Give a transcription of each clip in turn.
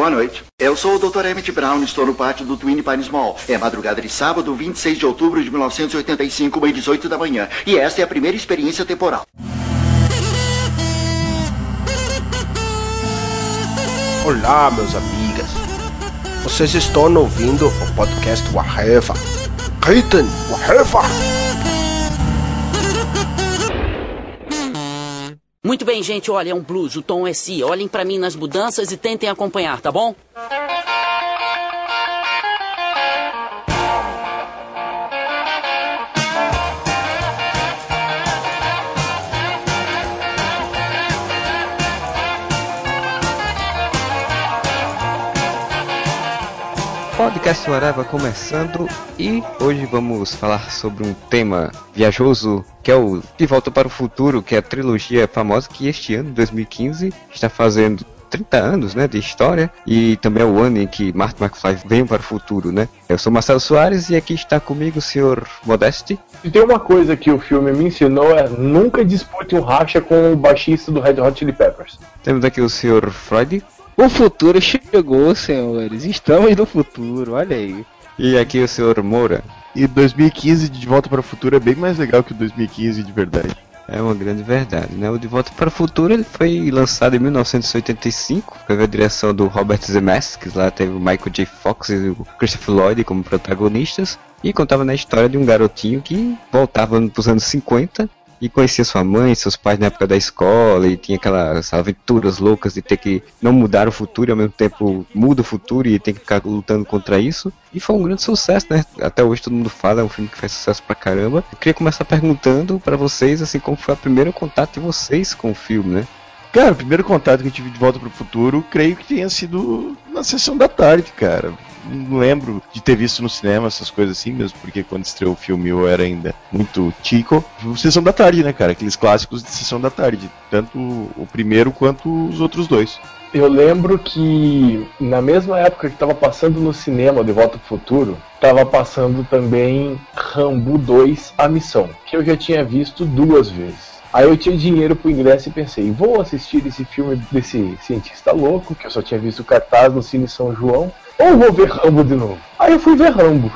Boa noite. Eu sou o Dr. Emmett Brown e estou no pátio do Twin Pines Mall. É madrugada de sábado, 26 de outubro de 1985, uma 18 da manhã. E esta é a primeira experiência temporal. Olá, meus amigas. Vocês estão ouvindo o podcast Waheva. Ritten Waheva. Muito bem, gente, olha, é um blues, o tom é si. Olhem para mim nas mudanças e tentem acompanhar, tá bom? Podcast Arava começando e hoje vamos falar sobre um tema viajoso que é o De Volta para o Futuro, que é a trilogia famosa que este ano, 2015, está fazendo 30 anos né, de história e também é o ano em que Martin McFly veio para o futuro, né? Eu sou Marcelo Soares e aqui está comigo o senhor Modeste. E tem uma coisa que o filme me ensinou é nunca dispute um racha com o baixista do Red Hot Chili Peppers. Temos aqui o senhor Freud. O futuro chegou, senhores. Estamos no futuro, olha aí. E aqui o senhor Moura. E 2015 de Volta para o Futuro é bem mais legal que o 2015 de verdade. É uma grande verdade, né? O De Volta para o Futuro ele foi lançado em 1985, teve a direção do Robert Zemeckis, lá teve o Michael J. Fox e o Christopher Lloyd como protagonistas, e contava na história de um garotinho que voltava nos anos 50 e conhecia sua mãe, seus pais na época da escola e tinha aquelas aventuras loucas de ter que não mudar o futuro e ao mesmo tempo muda o futuro e tem que ficar lutando contra isso. E foi um grande sucesso, né? Até hoje todo mundo fala, é um filme que faz sucesso pra caramba. Eu queria começar perguntando para vocês, assim, como foi o primeiro contato de vocês com o filme, né? Cara, o primeiro contato que eu tive de Volta para o Futuro, creio que tenha sido na sessão da tarde, cara não lembro de ter visto no cinema essas coisas assim, mesmo porque quando estreou o filme eu era ainda muito tico. Sessão da tarde, né, cara? Aqueles clássicos de sessão da tarde. Tanto o primeiro quanto os outros dois. Eu lembro que na mesma época que estava passando no cinema De Volta ao Futuro, estava passando também Rambo 2 A Missão, que eu já tinha visto duas vezes. Aí eu tinha dinheiro pro ingresso e pensei, vou assistir esse filme desse cientista louco, que eu só tinha visto o cartaz no Cine São João, ou vou ver Rambo de novo? Aí eu fui ver Rambo.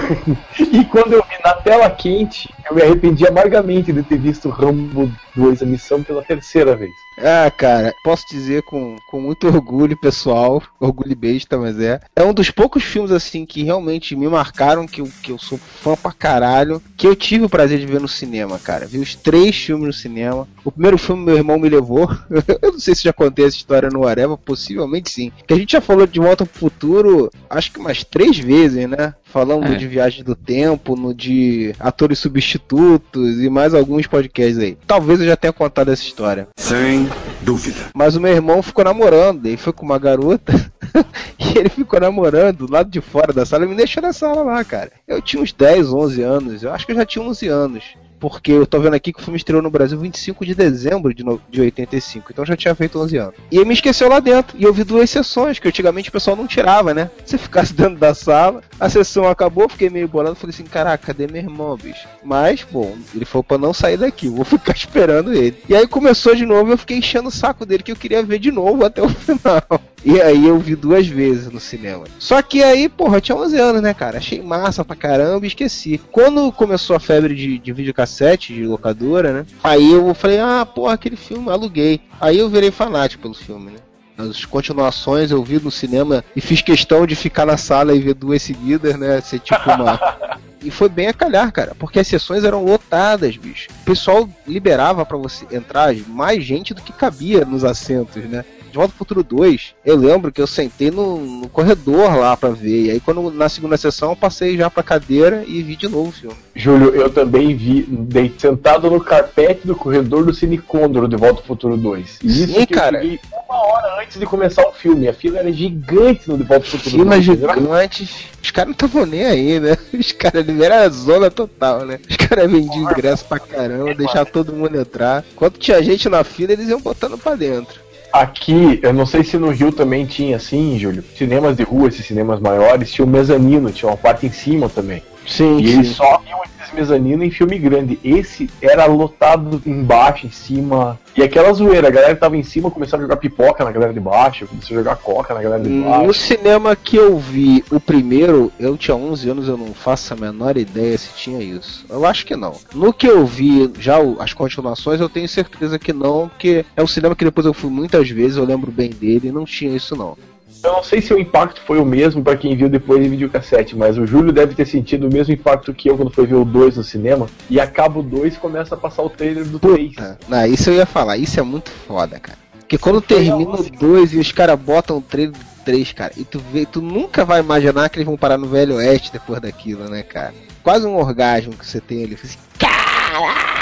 e quando eu vi na tela quente, eu me arrependi amargamente de ter visto Rambo 2 a missão pela terceira vez. Ah, cara, posso dizer com, com muito orgulho, pessoal, orgulho besta, mas é. É um dos poucos filmes, assim, que realmente me marcaram, que eu, que eu sou fã pra caralho, que eu tive o prazer de ver no cinema, cara. Vi os três filmes no cinema. O primeiro filme meu irmão me levou. eu não sei se já contei essa história no Areva, possivelmente sim. Que a gente já falou de Volta pro Futuro, acho que umas três vezes, né? Falando é. de Viagem do Tempo, no de Atores Substitutos e mais alguns podcasts aí. Talvez eu já tenha contado essa história. Sem dúvida. Mas o meu irmão ficou namorando, ele foi com uma garota e ele ficou namorando do lado de fora da sala e me deixou na sala lá, cara. Eu tinha uns 10, 11 anos, eu acho que eu já tinha 11 anos porque eu tô vendo aqui que o filme estreou no Brasil 25 de dezembro de, no, de 85, então já tinha feito 11 anos. E ele me esqueceu lá dentro, e eu vi duas sessões, que antigamente o pessoal não tirava, né? Se ficasse dentro da sala, a sessão acabou, fiquei meio bolado, falei assim, caraca, cadê meu irmão, bicho? Mas, bom, ele falou pra não sair daqui, vou ficar esperando ele. E aí começou de novo, eu fiquei enchendo o saco dele, que eu queria ver de novo até o final. E aí eu vi duas vezes no cinema. Só que aí, porra, eu tinha 11 anos, né, cara? Achei massa pra caramba e esqueci. Quando começou a febre de, de videocassete, de locadora, né? Aí eu falei, ah, porra, aquele filme, aluguei. Aí eu virei fanático pelo filme, né? As continuações eu vi no cinema e fiz questão de ficar na sala e ver duas seguidas, né? Ser tipo uma. E foi bem a calhar, cara, porque as sessões eram lotadas, bicho. O pessoal liberava para você entrar mais gente do que cabia nos assentos, né? De Volta pro Futuro 2, eu lembro que eu sentei no, no, corredor lá pra ver. E aí, quando na segunda sessão, eu passei já pra cadeira e vi de novo o filme. Júlio, eu também vi dei, sentado no carpete do corredor do Cine Condor de Volta pro Futuro 2. E isso Sim, cara. Eu uma hora antes de começar o filme. A fila era gigante no De Volta pro Futuro fila 2. Fila gigante. Os caras não estavam nem aí, né? Os caras era zona total, né? Os caras vendiam ingresso pra caramba, deixavam todo mundo entrar. Quando tinha gente na fila, eles iam botando pra dentro. Aqui, eu não sei se no Rio também tinha assim, Júlio. Cinemas de rua, esses cinemas maiores, tinha o mezanino, tinha uma parte em cima também. Sim, e eles só iam esses mezanino em filme grande. Esse era lotado embaixo, em cima. E aquela zoeira, a galera que tava em cima começava a jogar pipoca na galera de baixo, começou a jogar coca na galera de No baixo. cinema que eu vi o primeiro, eu tinha 11 anos, eu não faço a menor ideia se tinha isso. Eu acho que não. No que eu vi já as continuações, eu tenho certeza que não, porque é um cinema que depois eu fui muitas vezes, eu lembro bem dele, e não tinha isso não. Eu não sei se o impacto foi o mesmo pra quem viu depois em videocassete, mas o Júlio deve ter sentido o mesmo impacto que eu quando foi ver o 2 no cinema. E acaba o 2 e começa a passar o trailer do 3. Ah, Não, isso eu ia falar, isso é muito foda, cara. Porque quando termina o 2 e os caras botam o trailer do 3, cara, e tu vê, tu nunca vai imaginar que eles vão parar no Velho Oeste depois daquilo, né, cara? Quase um orgasmo que você tem ali. Assim, Caralho,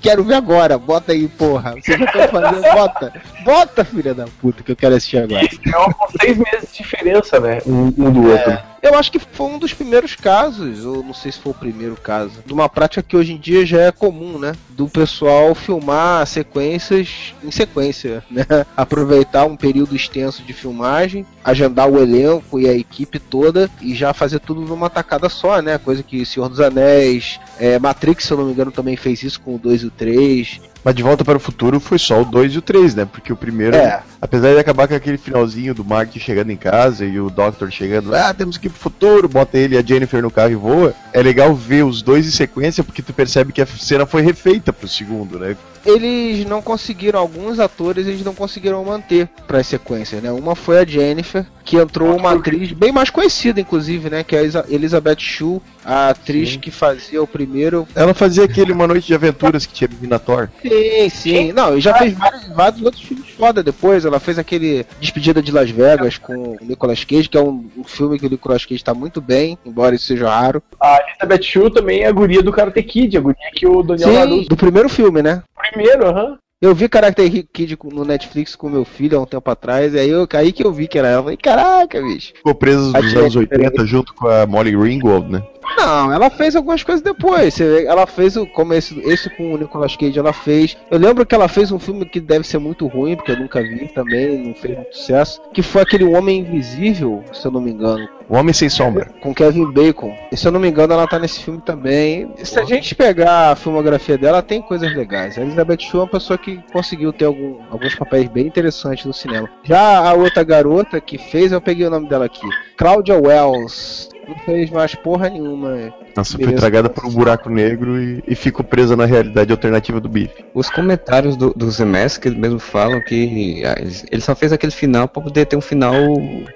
quero ver agora, bota aí, porra. Você já tá fazendo, bota. Bota, filha da puta, que eu quero assistir agora. É com seis meses de diferença, né? Um, um do outro. Eu acho que foi um dos primeiros casos, ou não sei se foi o primeiro caso, de uma prática que hoje em dia já é comum, né? Do pessoal filmar sequências em sequência, né? Aproveitar um período extenso de filmagem, agendar o elenco e a equipe toda e já fazer tudo numa tacada só, né? Coisa que Senhor dos Anéis, é, Matrix, se eu não me engano, também fez isso com o 2 e o 3. Mas De Volta para o Futuro foi só o 2 e o 3, né? Porque o primeiro, É. apesar de acabar com aquele finalzinho do Marty chegando em casa e o Doctor chegando, ah, temos que ir pro futuro, bota ele e a Jennifer no carro e voa. É legal ver os dois em sequência porque tu percebe que a cena foi refeita pro segundo, né? Eles não conseguiram, alguns atores eles não conseguiram manter para as sequências, né? Uma foi a Jennifer, que entrou uma atriz bem mais conhecida, inclusive, né? Que é a Elizabeth Shue, a atriz que fazia o primeiro. Ela fazia aquele Uma Noite de Aventuras que tinha na Thor. Sim, sim. Não, e já fez vários, vários outros filmes foda depois. Ela fez aquele Despedida de Las Vegas com o Nicolas Cage, que é um, um filme que o Nicolas Cage tá muito bem, embora isso seja raro. A Elizabeth Shue também é a guria do Karate Kid, a guria que o Daniel Sim, Larusso. do primeiro filme, né? Primeiro, aham. Eu vi Karate Kid no Netflix com meu filho há um tempo atrás, e aí, eu, aí que eu vi que era ela. Eu falei, caraca, bicho. Ficou presa A nos Jennifer anos 80 junto com a Molly Ringwald, né? Não, ela fez algumas coisas depois. Ela fez o. Como esse, esse com o Nicolas Cage, ela fez. Eu lembro que ela fez um filme que deve ser muito ruim, porque eu nunca vi também, não fez muito sucesso. Que foi aquele Homem Invisível, se eu não me engano. O Homem Sem Sombra. Com Kevin Bacon. E se eu não me engano, ela tá nesse filme também. Se a gente pegar a filmografia dela, tem coisas legais. A Elizabeth Shue é uma pessoa que conseguiu ter algum- alguns papéis bem interessantes no cinema. Já a outra garota que fez, eu peguei o nome dela aqui. Claudia Wells. Não fez mais porra nenhuma. Nossa, foi tragada por um buraco negro e, e ficou presa na realidade alternativa do bife. Os comentários do, do eles mesmo falam que ah, ele só fez aquele final pra poder ter um final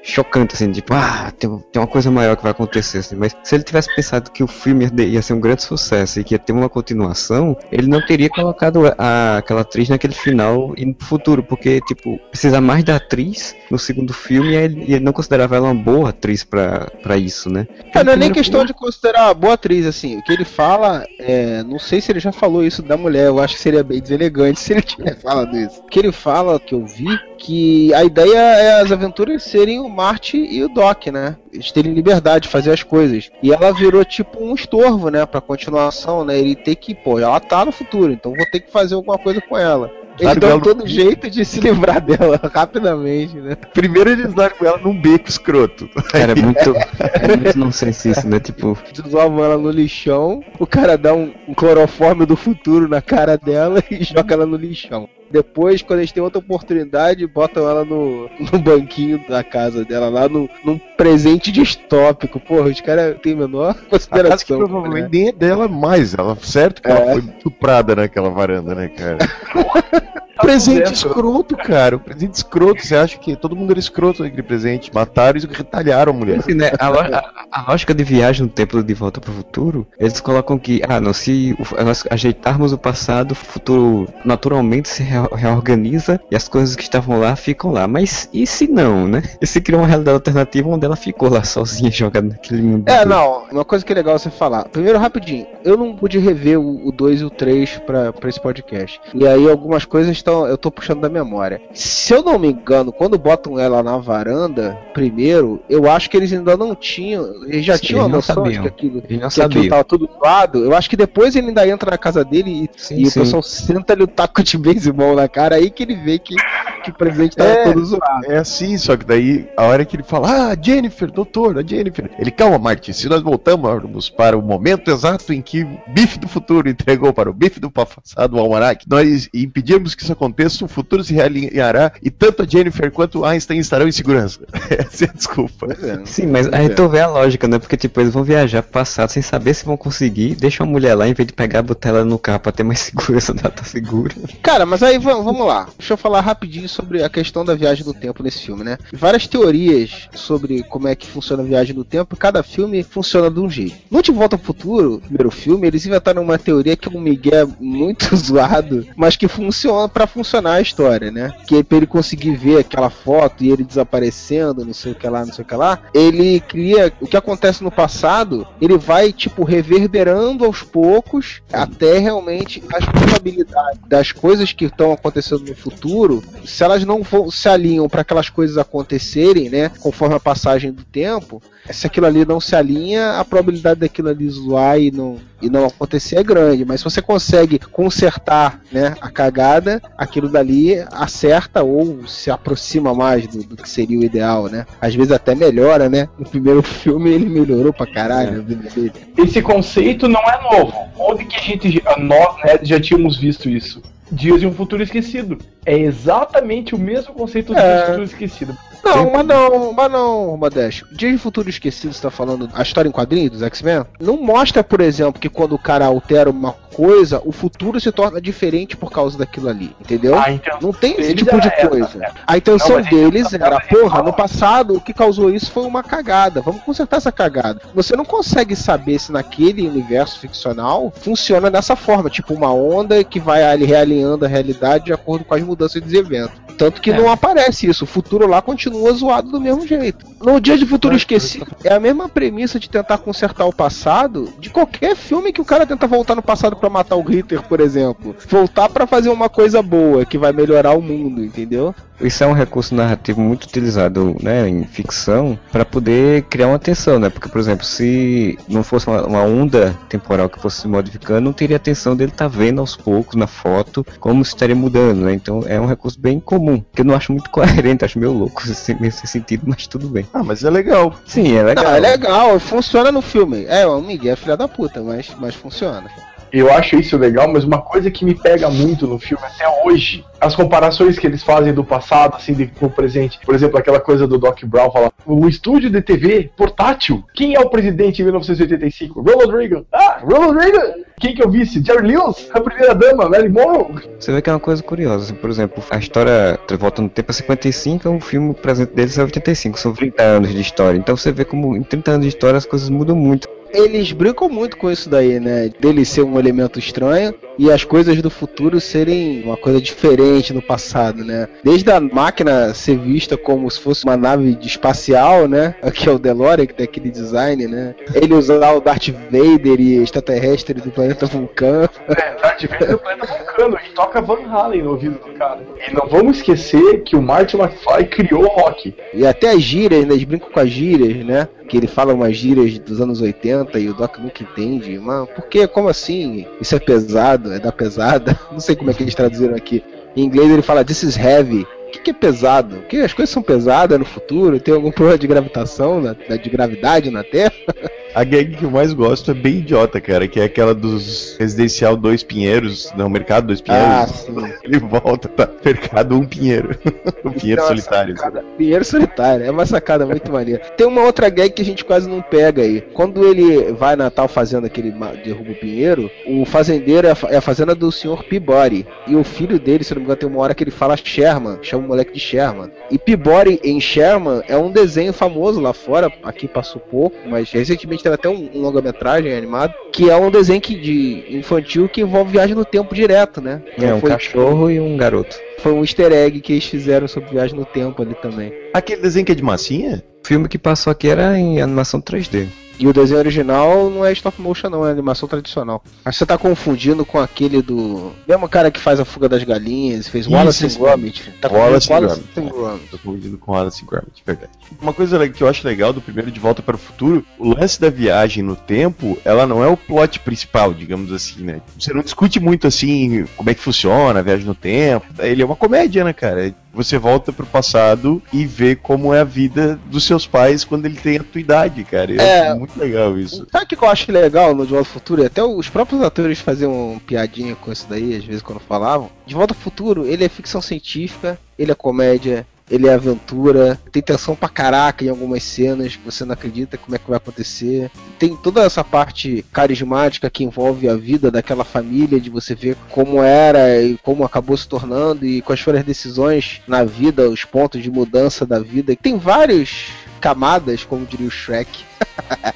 chocante, assim, tipo, ah, tem, tem uma coisa maior que vai acontecer, assim. Mas se ele tivesse pensado que o filme ia, ser um grande sucesso e que ia ter uma continuação, ele não teria colocado a- aquela atriz naquele final e no futuro, porque, tipo, precisa mais da atriz no segundo filme e ele, e ele não considerava ela uma boa atriz pra, pra isso, né? É, não é nem questão de considerar uma boa atriz, assim. O que ele fala, é, não sei se ele já falou isso da mulher, eu acho que seria bem deselegante se ele tivesse falado isso. O que ele fala, que eu vi, que a ideia é as aventuras serem o Marty e o Doc, né? Eles terem liberdade de fazer as coisas. E ela virou tipo um estorvo, né, pra continuação, né? Ele tem que, pô, ela tá no futuro, então vou ter que fazer alguma coisa com ela. Eles dão todo jeito de se livrar dela rapidamente, né? Primeiro eles largam ela num beco escroto. Cara, é muito, é muito nonsense isso, né? Tipo, desovam ela no lixão, o cara dá um, um clorofórmio do futuro na cara dela e joga ela no lixão. Depois, quando eles têm outra oportunidade, botam ela no, no banquinho da casa dela, lá no, num presente distópico. Porra, os caras têm menor A casa que consideração. provavelmente né? nem é dela mais. Ela, certo que ela É. foi estuprada naquela varanda, né, cara? presente dentro. escroto, cara. O presente escroto. Você acha que todo mundo era escroto naquele presente? Mataram e retalharam a mulher. assim, né? A, a- a lógica de viagem no tempo de volta pro futuro, eles colocam que, ah, não, se o- nós ajeitarmos o passado, o futuro naturalmente se rea- reorganiza e as coisas que estavam lá ficam lá. Mas e se não, né? E se criou uma realidade alternativa onde ela ficou lá sozinha jogada naquele mundo? É, não, uma coisa que é legal você falar. Primeiro, rapidinho, eu não pude rever o 2 e o 3 pra, pra esse podcast. E aí algumas coisas estão. Eu tô puxando da memória. Se eu não me engano, quando botam ela na varanda, primeiro, eu acho que eles ainda não tinham. Eles já Sim, tinham a eles não noção de sabiam. que aquilo. Eles não Que aquilo sabiam. tava tudo zoado, eu acho que depois ele ainda entra na casa dele e, Sim, e o sim. pessoal senta ali o taco de beisebol na cara, aí que ele vê que que o presente tava É. todo zoado. É assim, só que daí, a hora que ele fala, ah, Jennifer, doutor, a Jennifer. Ele, calma, Martin, se nós voltamos para o momento exato em que o bife do futuro entregou para o bife do passado o almanac, nós impedimos que isso aconteça, o futuro se realinhará e tanto a Jennifer quanto Einstein estarão em segurança. Essa é a desculpa. É. Sim, mas aí tu vê a lógica, né? Porque, tipo, eles vão viajar pro passado sem saber se vão conseguir, deixa uma mulher lá, em vez de pegar e botar ela no carro pra ter mais segurança, ela tá segura. Cara, mas aí vamos, vamos lá. Deixa eu falar rapidinho sobre a questão da viagem no tempo nesse filme, né? Várias teorias sobre como é que funciona a viagem no tempo, cada filme funciona de um jeito. No De Volta ao Futuro, primeiro filme, eles inventaram uma teoria que é um migué muito zoado, mas que funciona pra funcionar a história, né? Que é pra ele conseguir ver aquela foto e ele desaparecendo, não sei o que lá, não sei o que lá, ele cria o que acontece no passado, ele vai tipo reverberando aos poucos até realmente as probabilidades das coisas que estão acontecendo no futuro, se elas não vão, se alinham para aquelas coisas acontecerem, né, conforme a passagem do tempo, se aquilo ali não se alinha, a probabilidade daquilo ali zoar e não, e não acontecer é grande. Mas se você consegue consertar né, a cagada, aquilo dali acerta ou se aproxima mais do, do que seria o ideal, né? Às vezes até melhora, né? No primeiro filme ele melhorou pra caralho dele. Esse conceito não é novo. Onde que a gente, nós né, já tínhamos visto isso? Dias de um Futuro Esquecido. É exatamente o mesmo conceito É. Dias de um Futuro Esquecido. Não, mas não, mas não, Modesto. Dia de Futuro Esquecido, você tá falando a história em quadrinhos dos X-Men? Não mostra, por exemplo, que quando o cara altera uma coisa, o futuro se torna diferente por causa daquilo ali, entendeu? A intenção Não tem esse tipo de era essa, coisa. né? A intenção Não, deles intenção era, porra, no passado o que causou isso foi uma cagada. Vamos consertar essa cagada. Você não consegue saber se naquele universo ficcional funciona dessa forma, tipo uma onda que vai ali realinhando a realidade de acordo com as mudanças dos eventos. Tanto que É. não aparece isso. O futuro lá continua zoado do mesmo jeito. No Dia de Futuro Esquecido, é a mesma premissa de tentar consertar o passado de qualquer filme que o cara tenta voltar no passado pra matar o Hitler, por exemplo. Voltar pra fazer uma coisa boa que vai melhorar o mundo, entendeu? Isso é um recurso narrativo muito utilizado né, em ficção para poder criar uma tensão, né? Porque, por exemplo, se não fosse uma, uma onda temporal que fosse se modificando, não teria a tensão dele estar vendo aos poucos na foto como estaria mudando, né? Então é um recurso bem comum, que eu não acho muito coerente, acho meio louco esse- nesse sentido, mas tudo bem. Ah, mas é legal. Sim, é legal. Não, é legal, funciona no filme. É, o Miguel é filha da puta, mas, mas funciona. Eu acho isso legal, mas uma coisa que me pega muito no filme até hoje, as comparações que eles fazem do passado, assim, de, com o presente. Por exemplo, aquela coisa do Doc Brown falar, o estúdio de TV portátil. Quem é o presidente em 1985? Ronald Reagan. Ah, Ronald Reagan! Quem que é o vice? Jerry Lewis? A primeira dama, Mary Monroe? Você vê que é uma coisa curiosa, assim, por exemplo, a história Volta no Tempo é 55, o filme presente deles é 85, são 30 anos de história. Então você vê como em 30 anos de história as coisas mudam muito. Eles brincam muito com isso daí, né? Dele ser um elemento estranho e as coisas do futuro serem uma coisa diferente no passado, né? Desde a máquina ser vista como se fosse uma nave de espacial, né? Que é o DeLorean, que tem aquele design, né? Ele usar o Darth Vader e extraterrestre do planeta Vulcão. É, Darth Vader do planeta Vulcano, e toca Van Halen no ouvido do cara. E não vamos esquecer que o Martin McFly criou o rock. E até as gírias, né? Eles brincam com as gírias, né? Que ele fala umas gírias dos anos 80 e o Doc nunca entende. Mas por que? Como assim? Isso é pesado? É da pesada? Não sei como é que eles traduziram aqui. Em inglês ele fala This is heavy. O que, que é pesado? Que as coisas são pesadas no futuro? Tem algum problema de gravitação, de gravidade na Terra? A gag que eu mais gosto é bem idiota, cara, que é aquela dos Residencial Dois Pinheiros, não, Mercado Dois Pinheiros. Ah, sim. Ele volta pra Mercado Um Pinheiro. o Pinheiro Então, Solitário. sacada- Pinheiro solitário, é uma sacada muito maneira. Tem uma outra gag que a gente quase não pega aí. Quando ele vai na tal fazenda que ele derruba o Pinheiro, o fazendeiro é a, é a fazenda do senhor Peabody. E o filho dele, se não me engano, tem uma hora que ele fala Sherman, chama o moleque de Sherman. E Peabody em Sherman é um desenho famoso lá fora, aqui passou pouco, mas recentemente teve até um, um longa-metragem animado, que é um desenho que, de infantil que envolve viagem no tempo direto, né? É um foi, cachorro e um garoto. foi um easter egg que eles fizeram sobre viagem no tempo ali também. Aquele desenho que é de massinha? O filme que passou aqui era em animação 3D. E o desenho original não é stop motion, não, é animação tradicional. Acho que você tá confundindo com aquele do. Mesmo cara que faz a fuga das galinhas, fez Isso, Wallace and. Gromit. Tá Wallace and Wallace and Gromit. Tô confundindo com Alice Gromit, verdade. Uma coisa que eu acho legal do primeiro De Volta para o Futuro, o lance da viagem no tempo, ela não é o plot principal, digamos assim, né? Você não discute muito assim como é que funciona a viagem no tempo. Ele é uma comédia, né, cara? Você volta pro passado e vê como é a vida dos seus pais quando ele tem a tua idade, cara. É. é muito legal isso. Sabe o que eu acho legal no De Volta ao Futuro? Até os próprios atores faziam piadinha com isso daí, às vezes quando falavam. De Volta ao Futuro, ele é ficção científica, ele é comédia, ele é aventura, tem tensão pra caraca em algumas cenas você não acredita como é que vai acontecer. Tem toda essa parte carismática que envolve a vida daquela família, de você ver como era e como acabou se tornando e quais foram as decisões na vida, os pontos de mudança da vida. Tem várias camadas, como diria o Shrek.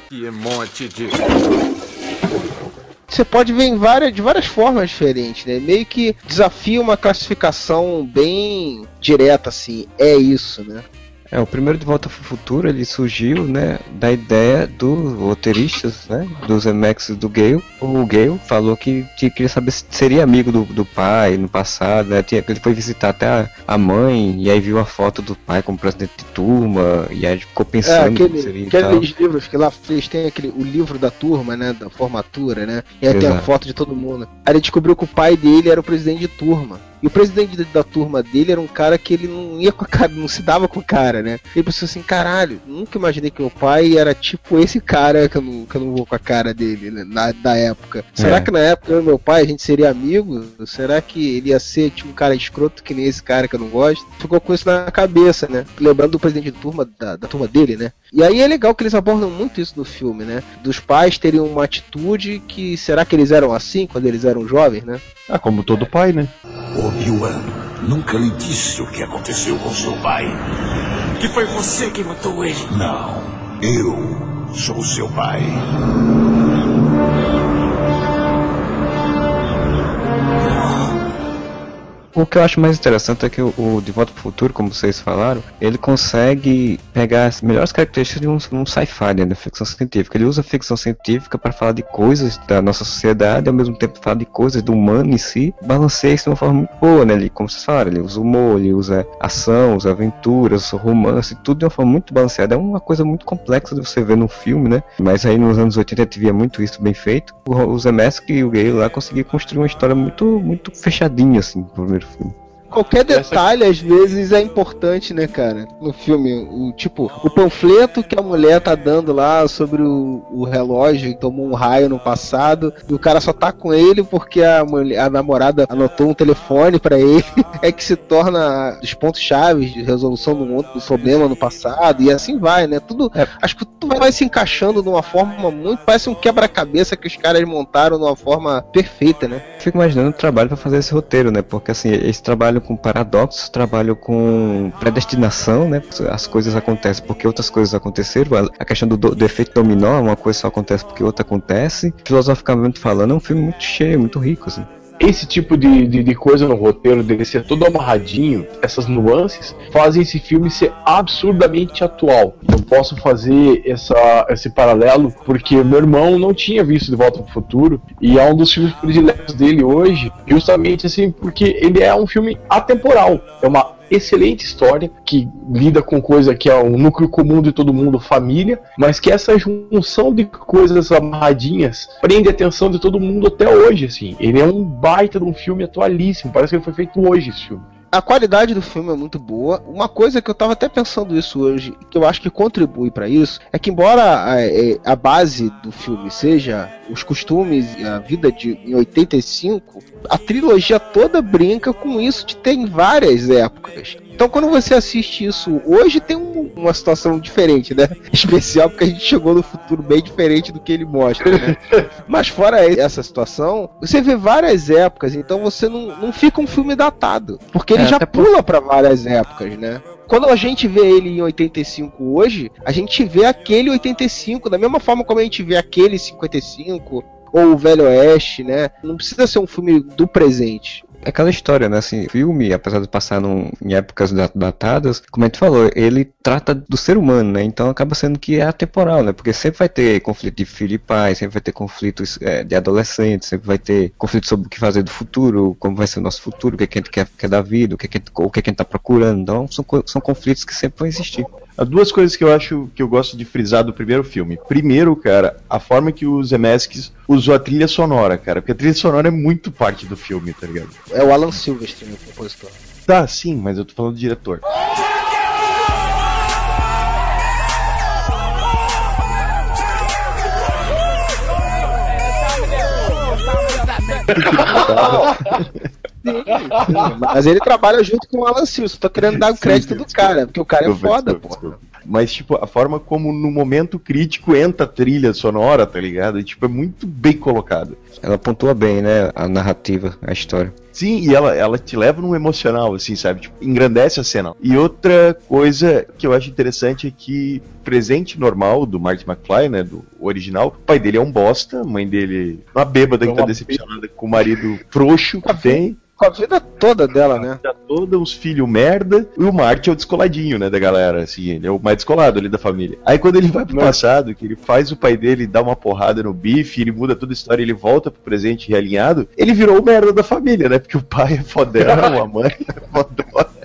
Que monte de. Você pode ver em várias, de várias formas diferentes, né? Meio que desafia uma classificação bem direta, assim. É isso, né? É, o primeiro De Volta para o Futuro, ele surgiu, né, da ideia dos roteiristas, né, dos e do Gale. O Gale falou que, que queria saber se seria amigo do, do pai no passado, né, tinha, ele foi visitar até a, a mãe, e aí viu a foto do pai como presidente de turma, e aí ficou É, pensando que aquele, seria e tal. aqueles livros que lá eles têm aquele, o livro da turma, né? Da formatura, né? E aí tem a Exato. foto de todo mundo. Aí ele descobriu que o pai dele era o presidente de turma. E o presidente da turma dele era um cara que ele não ia com a cara, não se dava com o cara, né? Ele pensou assim, caralho, nunca imaginei que meu pai era tipo esse cara que eu não, que eu não vou com a cara dele, né? Na, da época. Será É. que na época eu e meu pai a gente seria amigo? Será que ele ia ser tipo um cara escroto que nem esse cara que eu não gosto? Ficou com isso na cabeça, né? Lembrando do presidente de turma, da, da turma dele, né? E aí é legal que eles abordam muito isso no filme, né? Dos pais terem uma atitude que será que eles eram assim quando eles eram jovens, né? Ah, como todo pai, né? Obi-Wan nunca lhe disse o que aconteceu com seu pai. Que foi você que matou ele. Não, eu sou seu pai. O que eu acho mais interessante é que o, o De Volta para o Futuro, como vocês falaram, ele consegue pegar as melhores características de um, um sci-fi, né, da ficção científica. Ele usa ficção científica para falar de coisas da nossa sociedade, ao mesmo tempo falar de coisas do humano em si, balanceia isso de uma forma muito boa, né? Ele, como vocês falaram, ele usa humor, ele usa ação, usa aventuras, romance, tudo de uma forma muito balanceada. É uma coisa muito complexa de você ver no filme, né? Mas aí nos anos 80 a gente via muito isso bem feito. O, o e o Gale lá conseguiram construir uma história muito, muito fechadinha, assim, primeiro filme. Qualquer detalhe, às vezes, é importante, né, cara? No filme, o tipo, o panfleto que a mulher tá dando lá sobre o, o relógio que tomou um raio no passado, e o cara só tá com ele porque a, mulher, a namorada anotou um telefone pra ele, é que se torna os pontos chaves de resolução de um outro problema no passado, e assim vai, né? Tudo, acho que tudo vai se encaixando de uma forma muito, parece um quebra-cabeça que os caras montaram de uma forma perfeita, né? Fico imaginando o trabalho para fazer esse roteiro, né? Porque assim, eles trabalham com paradoxos, trabalham com predestinação, né? As coisas acontecem porque outras coisas aconteceram. A- questão do, do, do efeito dominó, uma coisa só acontece porque outra acontece. Filosoficamente falando, é um filme muito cheio, muito rico, assim. Esse tipo de, de, de coisa no roteiro, dele ser todo amarradinho, essas nuances, fazem esse filme ser absurdamente atual. Eu posso fazer essa, esse paralelo porque meu irmão não tinha visto De Volta pro Futuro e é um dos filmes prediletos dele hoje, justamente assim, porque ele é um filme atemporal. É uma excelente história que lida com coisa que é o núcleo comum de todo mundo, família, mas que essa junção de coisas amarradinhas prende a atenção de todo mundo até hoje, assim. Ele é um baita de um filme atualíssimo, parece que ele foi feito hoje esse filme. A qualidade do filme é muito boa. Uma coisa que eu tava até pensando isso hoje, que eu acho que contribui pra isso, é que embora a, é, a base do filme seja os costumes e a vida de em 85, a trilogia toda brinca com isso de ter em várias épocas. Então quando você assiste isso hoje tem um- uma situação diferente, né? Especial porque a gente chegou no futuro bem diferente do que ele mostra, né? Mas fora essa situação, você vê várias épocas, então você não, não fica um filme datado. Porque ele É, já pula pra várias épocas, né? Quando a gente vê ele em 85 hoje, a gente vê aquele 85, da mesma forma como a gente vê aquele 55, ou o Velho Oeste, né? Não precisa ser um filme do presente. Aquela história, né? Assim, filme, apesar de passar num- em épocas da- datadas, como a gente falou, ele trata do ser humano, né? Então acaba sendo que é atemporal, né? Porque sempre vai ter conflito de filho e pai, sempre vai ter conflitos é, de adolescentes, sempre vai ter conflito sobre o que fazer do futuro, como vai ser o nosso futuro, o que, é que a gente quer, quer da vida, o que, é que, o que, é que a gente tá procurando. Então são, são conflitos que sempre vão existir. Há duas coisas que eu acho que eu gosto de frisar do primeiro filme. Primeiro, cara, a forma que o Zemeckis usou a trilha sonora, cara. Porque a trilha sonora é muito parte do filme, tá ligado? É o Alan Silvestri, o compositor. Tá, sim, mas eu tô falando do diretor. Mas ele trabalha junto com o Alan Silva. Tô querendo dar o crédito do cara, porque o cara é foda, pô. Mas, tipo, a forma como no momento crítico entra a trilha sonora, tá ligado? E, tipo, é muito bem colocado. Ela pontua bem, né? A narrativa, a história. Sim, e ela, ela te leva num emocional, assim, sabe? Tipo, engrandece a cena. E outra coisa que eu acho interessante é que o presente normal do Marty McFly, né? Do original, o pai dele é um bosta, a mãe dele uma bêbada É que tá uma decepcionada com o marido frouxo que tem. Com a vida toda dela, né? Tá toda, uns filhos merda, e o Marty é o descoladinho, né, da galera, assim, ele é o mais descolado ali da família. Aí quando ele vai pro passado, que ele faz o pai dele dar uma porrada no bife, ele muda toda a história, ele volta pro presente realinhado, ele virou o merda da família, né, porque o pai é fodão, a mãe é fodona.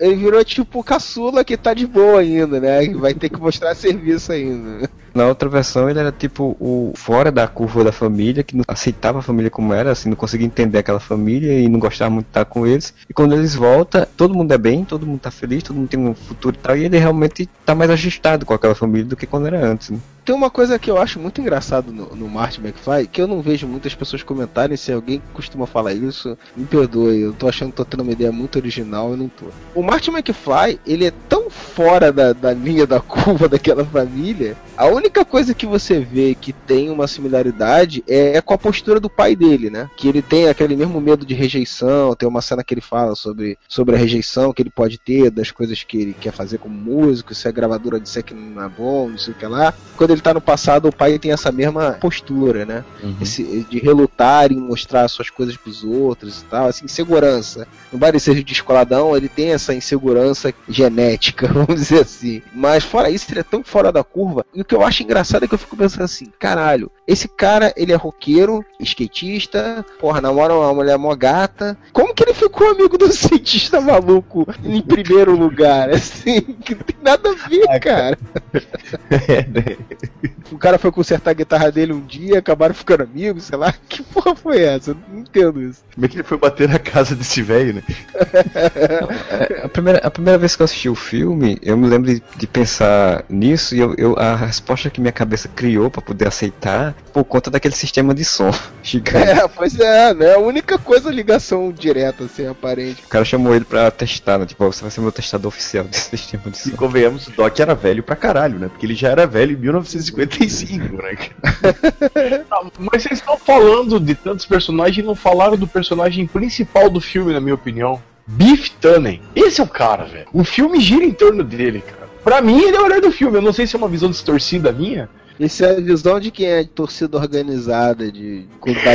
Ele virou tipo o caçula que tá de boa ainda, né? Que vai ter que mostrar serviço ainda. Na outra versão ele era tipo o fora da curva da família, que não aceitava a família como era, assim, não conseguia entender aquela família e não gostava muito de estar com eles. E quando eles voltam, todo mundo é bem, todo mundo tá feliz, todo mundo tem um futuro e tal, e ele realmente tá mais ajustado com aquela família do que quando era antes, né? Tem uma coisa que eu acho muito engraçado no, no Martin McFly, que eu não vejo muitas pessoas comentarem, se alguém costuma falar isso, me perdoe, eu tô achando que tô tendo uma ideia muito original e não tô. O Martin McFly, ele é tão fora da, da linha da curva daquela família, a única coisa que você vê que tem uma similaridade é, é com a postura do pai dele, né? Que ele tem aquele mesmo medo de rejeição, tem uma cena que ele fala sobre, sobre a rejeição que ele pode ter, das coisas que ele quer fazer como músico, se a gravadora disser que não é bom, não sei o que lá. Quando ele tá no passado, o pai tem essa mesma postura, né? Esse, de relutar em mostrar suas coisas pros outros e tal, assim, insegurança. Embora ele seja descoladão, ele tem essa insegurança genética, vamos dizer assim. Mas fora isso, ele é tão fora da curva. E o que eu acho engraçado é que eu fico pensando assim, caralho, esse cara, ele é roqueiro, skatista, porra, namora uma mulher mó gata. Como que ele ficou amigo do cientista maluco em primeiro lugar? Assim, que não tem nada a ver, cara. É, né? O cara foi consertar a guitarra dele um dia, acabaram ficando amigos, sei lá. Que porra foi essa? Eu não entendo isso. Como é que ele foi bater na casa desse velho, né? É, a, primeira, a primeira vez que eu assisti o filme, eu me lembro de, de pensar nisso e eu, eu- a resposta que minha cabeça criou pra poder aceitar por conta daquele sistema de som gigante. É, pois é, né? A única coisa ligação direta, assim, aparente. O cara chamou ele pra testar, né? Tipo, você vai ser meu testador oficial desse sistema de E som. convenhamos, o Doc era velho pra caralho, né? Porque ele já era velho em 1955, né? Tá, mas vocês estão falando de tantos personagens e não falaram do personagem principal do filme, na minha opinião. Biff Tannen. Esse é o cara, velho. O filme gira em torno dele, cara. Pra mim, ele é o herói do filme. Eu não sei se é uma visão distorcida minha. Isso é a visão de quem é de torcida organizada, de clube.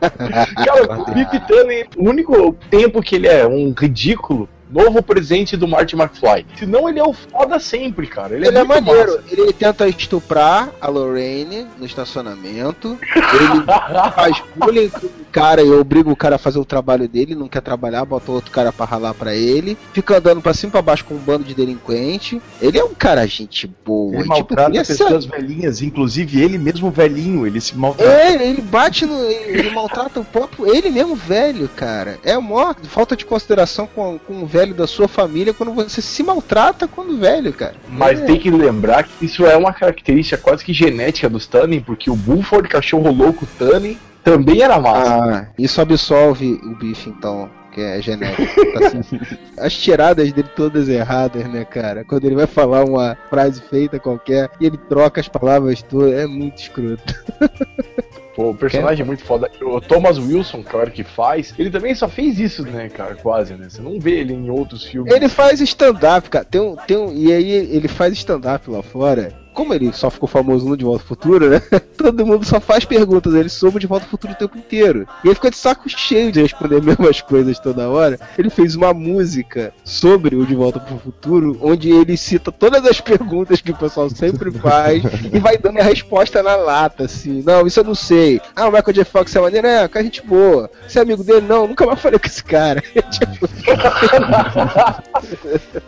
Cara, o Biff Tannen, o único tempo que ele é um ridículo, novo presente do Marty McFly. Senão ele é o foda sempre, cara. Ele, Ele é muito maneiro. massa. Ele tenta estuprar a Lorraine no estacionamento. Ele faz bullying com o cara e obriga o cara a fazer o trabalho dele, não quer trabalhar, bota outro cara pra ralar pra ele. Fica andando pra cima e pra baixo com um bando de delinquente. Ele é um cara gente boa. Ele tipo, maltrata queria ser- pessoas velhinhas, inclusive ele mesmo velhinho, ele se maltrata. É, ele bate no. Ele, ele maltrata o próprio. Ele mesmo velho, cara. É mó falta de consideração com, com o velho da sua família quando você se maltrata quando velho, cara. Mas É. tem que lembrar que isso é uma característica quase que genética dos Tannen, porque o Buford, cachorro louco Tannen, também era massa. Ah, isso absolve o bife então. Que é genético. Tá assim. As tiradas dele todas erradas, né, cara? Quando ele vai falar uma frase feita qualquer e ele troca as palavras todas, é muito escroto. O personagem é muito foda. O Thomas Wilson, claro que faz, ele também só fez isso, né, cara? Quase, né? Você não vê ele em outros filmes. Ele faz stand-up, cara. Tem um, tem um, e aí ele faz stand-up lá fora. Como ele só ficou famoso no De Volta ao Futuro, né? Todo mundo só faz perguntas dele sobre o De Volta ao Futuro o tempo inteiro. E ele ficou de saco cheio de responder as mesmas coisas toda hora. Ele fez uma música sobre o De Volta pro Futuro, onde ele cita todas as perguntas que o pessoal sempre faz e vai dando a resposta na lata, assim. Não, isso eu não sei. Ah, o Michael J. Fox é maneiro? É, com a gente boa. Você é amigo dele? Não, nunca mais falei com esse cara. tipo,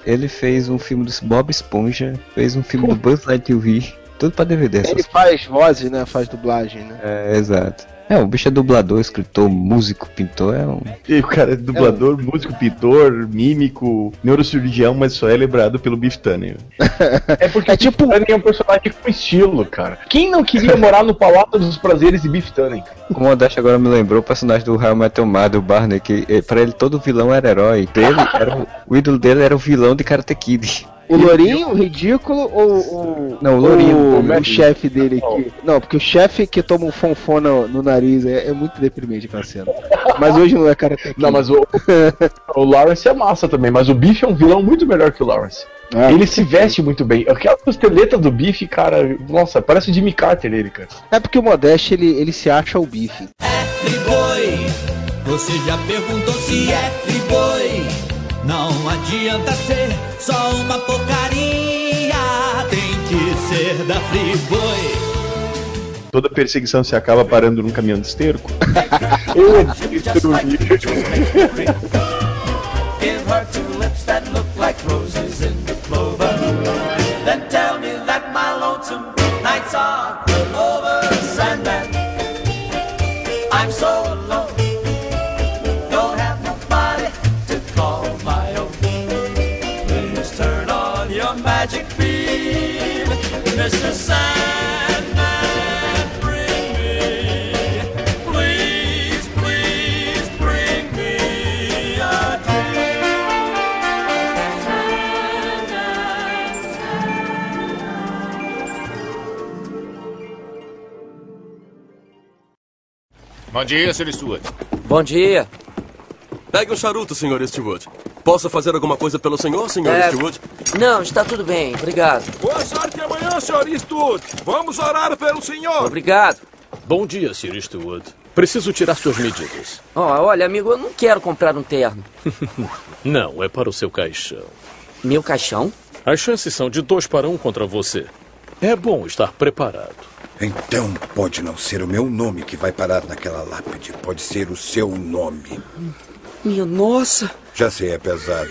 Ele fez um filme do Bob Esponja, fez um filme do Buzz Lightyear, tudo pra DVD. Ele faz vozes, né? Faz dublagem, né? É, exato. É, o bicho é dublador, escritor, músico, pintor, é um. E o cara é dublador, músico, pintor, mímico, neurocirurgião, mas só é lembrado pelo Biff Tannen. É porque É é tipo Tannen é um personagem com estilo, cara. Quem não queria morar no Palácio dos Prazeres de Biff? Como o Modeste agora me lembrou o personagem do Real Metal Mar, do Barney, que eh, pra ele todo vilão era herói. Dele, era o, o ídolo dele era o vilão de Karate Kid. O Lourinho, o ridículo ou o. Não, o Lourinho, O, o chefe dele aqui. Não, porque o chefe que toma um fonfon no, no nariz é, é muito deprimente aquela cena. Mas hoje não é cara Não, mas o, o Lawrence é massa também, mas o Biff é um vilão muito melhor que o Lawrence. ele se veste muito bem. Aquela costeleta do Biff, cara, nossa, parece o Jimmy Carter ele, cara. É porque o Modeste ele, ele se acha o bife. Friboi. Você já perguntou se é friboi? Não adianta ser só uma porcaria. Tem que ser da friboi. Toda perseguição se acaba parando num caminhão de esterco. Eu destruí. Give her two lips that look like roses Bom dia, Sr. Stewart. Bom dia. Pegue um charuto, Sr. Eastwood. Posso fazer alguma coisa pelo senhor, Sr. É. Eastwood? Não, está tudo bem, obrigado. Boa sorte amanhã, Sr. Eastwood. Vamos orar pelo senhor. Obrigado. Bom dia, Sr. Eastwood. Preciso tirar suas medidas. Ó, olha, amigo, eu não quero comprar um terno. Não, é para o seu caixão. Meu caixão? As chances são de dois para um contra você. É bom estar preparado. Então pode não ser o meu nome que vai parar naquela lápide. Pode ser o seu nome. Minha nossa. Já sei, é pesado.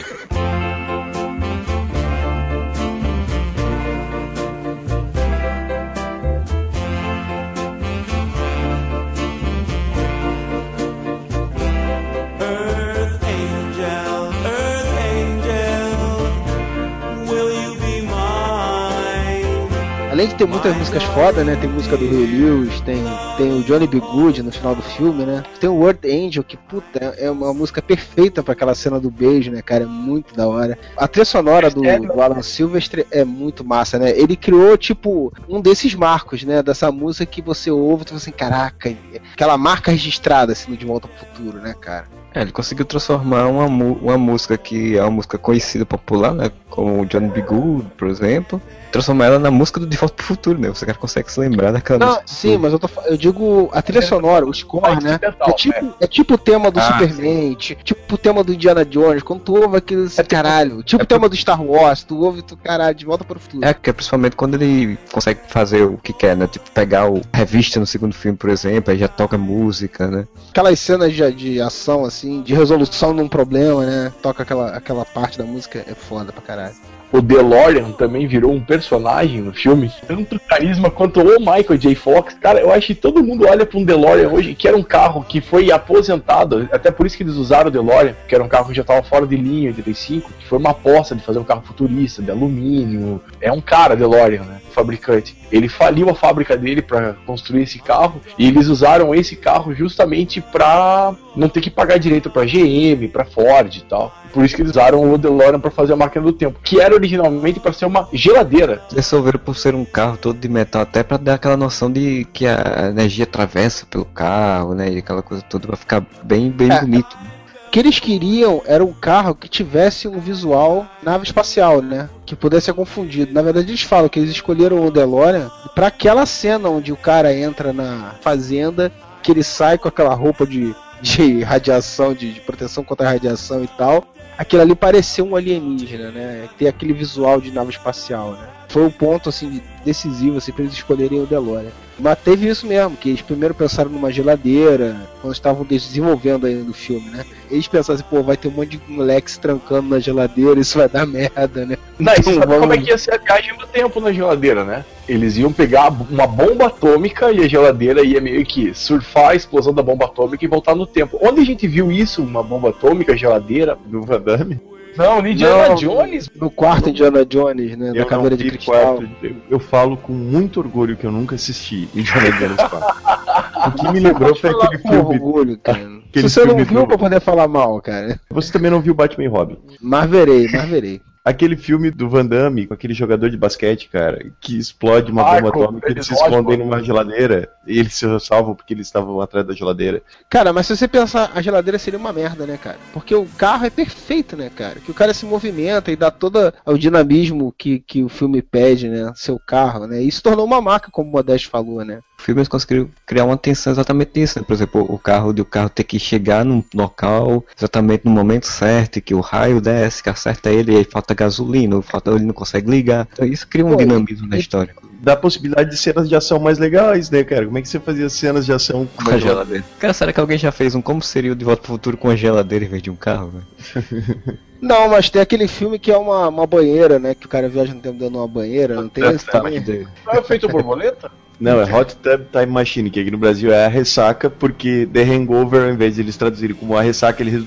Além de ter muitas músicas foda, né? Tem música do Rio Lewis, tem, tem o Johnny B. Good no final do filme, né? Tem o World Angel, que puta, é uma música perfeita pra aquela cena do beijo, né, cara? É muito da hora. A trilha sonora do, do Alan Silvestre é muito massa, né? Ele criou, tipo, um desses marcos, né? Dessa música que você ouve e você fala assim, caraca, aquela marca registrada, assim, no De Volta ao Futuro, né, cara? É, ele conseguiu transformar uma, uma música que é uma música conhecida, popular, né? Como o Johnny B. Good, por exemplo, transformar ela na música do De Volta pro Futuro, né? Você cara consegue se lembrar daquela Não, música. sim, mas eu, tô, eu digo a trilha sonora, o score, né? É tipo, é tipo o tema do Ah, Superman, ti- tipo o tema do Indiana Jones. Quando tu ouve aquilo, assim, caralho. Tipo é o tema do Star Wars, tu ouve, tu caralho, de volta para o futuro. É, que é principalmente quando ele consegue fazer o que quer, né? Tipo, pegar o revista no segundo filme, por exemplo, aí já toca música, né? Aquelas cenas de, de ação, assim, de resolução de um problema, né? Toca aquela, aquela parte da música, é foda pra caralho. O DeLorean também virou um personagem no filme. Tanto carisma quanto o Michael J. Fox. Cara, eu acho que todo mundo olha pra um DeLorean hoje, que era um carro que foi aposentado. Até por isso que eles usaram o DeLorean, que era um carro que já tava fora de linha em 85, que foi uma aposta de fazer um carro futurista, de alumínio. É um cara, DeLorean, né? Fabricante. Ele faliu a fábrica dele para construir esse carro e eles usaram esse carro justamente pra não ter que pagar direito pra GM, pra Ford e tal. Por isso que eles usaram o DeLorean para fazer a máquina do tempo, que era originalmente para ser uma geladeira. Resolveram por ser um carro todo de metal, até pra dar aquela noção de que a energia atravessa pelo carro, né? E aquela coisa toda pra ficar bem, bem É. bonito. O que eles queriam era um carro que tivesse um visual nave espacial, né? Que pudesse ser confundido. Na verdade, eles falam que eles escolheram o DeLorean para aquela cena onde o cara entra na fazenda, que ele sai com aquela roupa de, de radiação, de, de proteção contra a radiação e tal. Aquilo ali parecia um alienígena, né? Ter aquele visual de nave espacial, né? Foi o ponto assim decisivo assim, para eles escolherem o DeLorean. Mas teve isso mesmo, que eles primeiro pensaram numa geladeira, quando estavam desenvolvendo ainda o filme, né? Eles pensaram assim, pô, vai ter um monte de moleque se trancando na geladeira, isso vai dar merda, né? Não, e Então sabe vamos- como é que ia ser a viagem no tempo na geladeira, né? Eles iam pegar uma bomba atômica e a geladeira ia meio que surfar a explosão da bomba atômica e voltar no tempo. Onde a gente viu isso? Uma bomba atômica, geladeira? Do Van Damme? Não, no Indiana Não, Jones. No quarto Indiana Jones, né? Da caveira de cristal. quarto. Eu, eu falo com muito orgulho que eu nunca assisti Indiana Jones 4. o que me lembrou foi aquele com filme. orgulho, cara. Se você não viu do- pra poder falar mal, cara. Você também não viu Batman e Robin? Mas verei, mas verei. Aquele filme do Van Damme com aquele jogador de basquete, cara, que explode uma Ah, bomba atômica, eles se escondem numa geladeira e eles se salvam porque eles estavam atrás da geladeira. Cara, mas se você pensar, a geladeira seria uma merda, né, cara? Porque o carro é perfeito, né, cara? Que o cara se movimenta e dá todo o dinamismo que, que o filme pede, né? Seu carro, né? Isso tornou uma marca, como o Modesto falou, né? O filme eles conseguiram criar uma tensão exatamente nisso, né? Por exemplo, o carro de o carro ter que chegar num local exatamente no momento certo, e que o raio desce, que acerta ele, e aí falta gasolina, falta, ele não consegue ligar. Então isso cria um Pô, dinamismo na história. Dá a possibilidade de cenas de ação mais legais, né, cara? Como é que você fazia cenas de ação com uma geladeira? Cara, será que alguém já fez um como seria o De Volta pro Futuro com uma geladeira em vez de um carro, velho? Não, mas tem aquele filme que é uma, uma banheira, né? Que o cara viaja no tempo dando uma banheira, não tem esse também? Não é feito borboleta? Não, é Hot Tub Time Machine, que aqui no Brasil é a ressaca, porque The Hangover, ao invés de eles traduzirem como a ressaca, eles,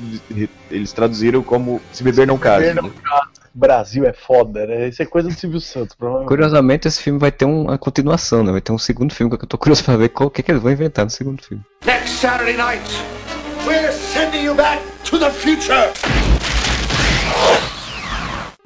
eles traduziram como Se Beber Não Case. Beber Não né? Brasil é foda, né? Isso é coisa do Silvio Santos, provavelmente. Curiosamente, esse filme vai ter uma continuação, né? Vai ter um segundo filme que eu tô curioso pra ver qual que, é que eles vão inventar no segundo filme. Next Saturday night, we're sending you back to the future.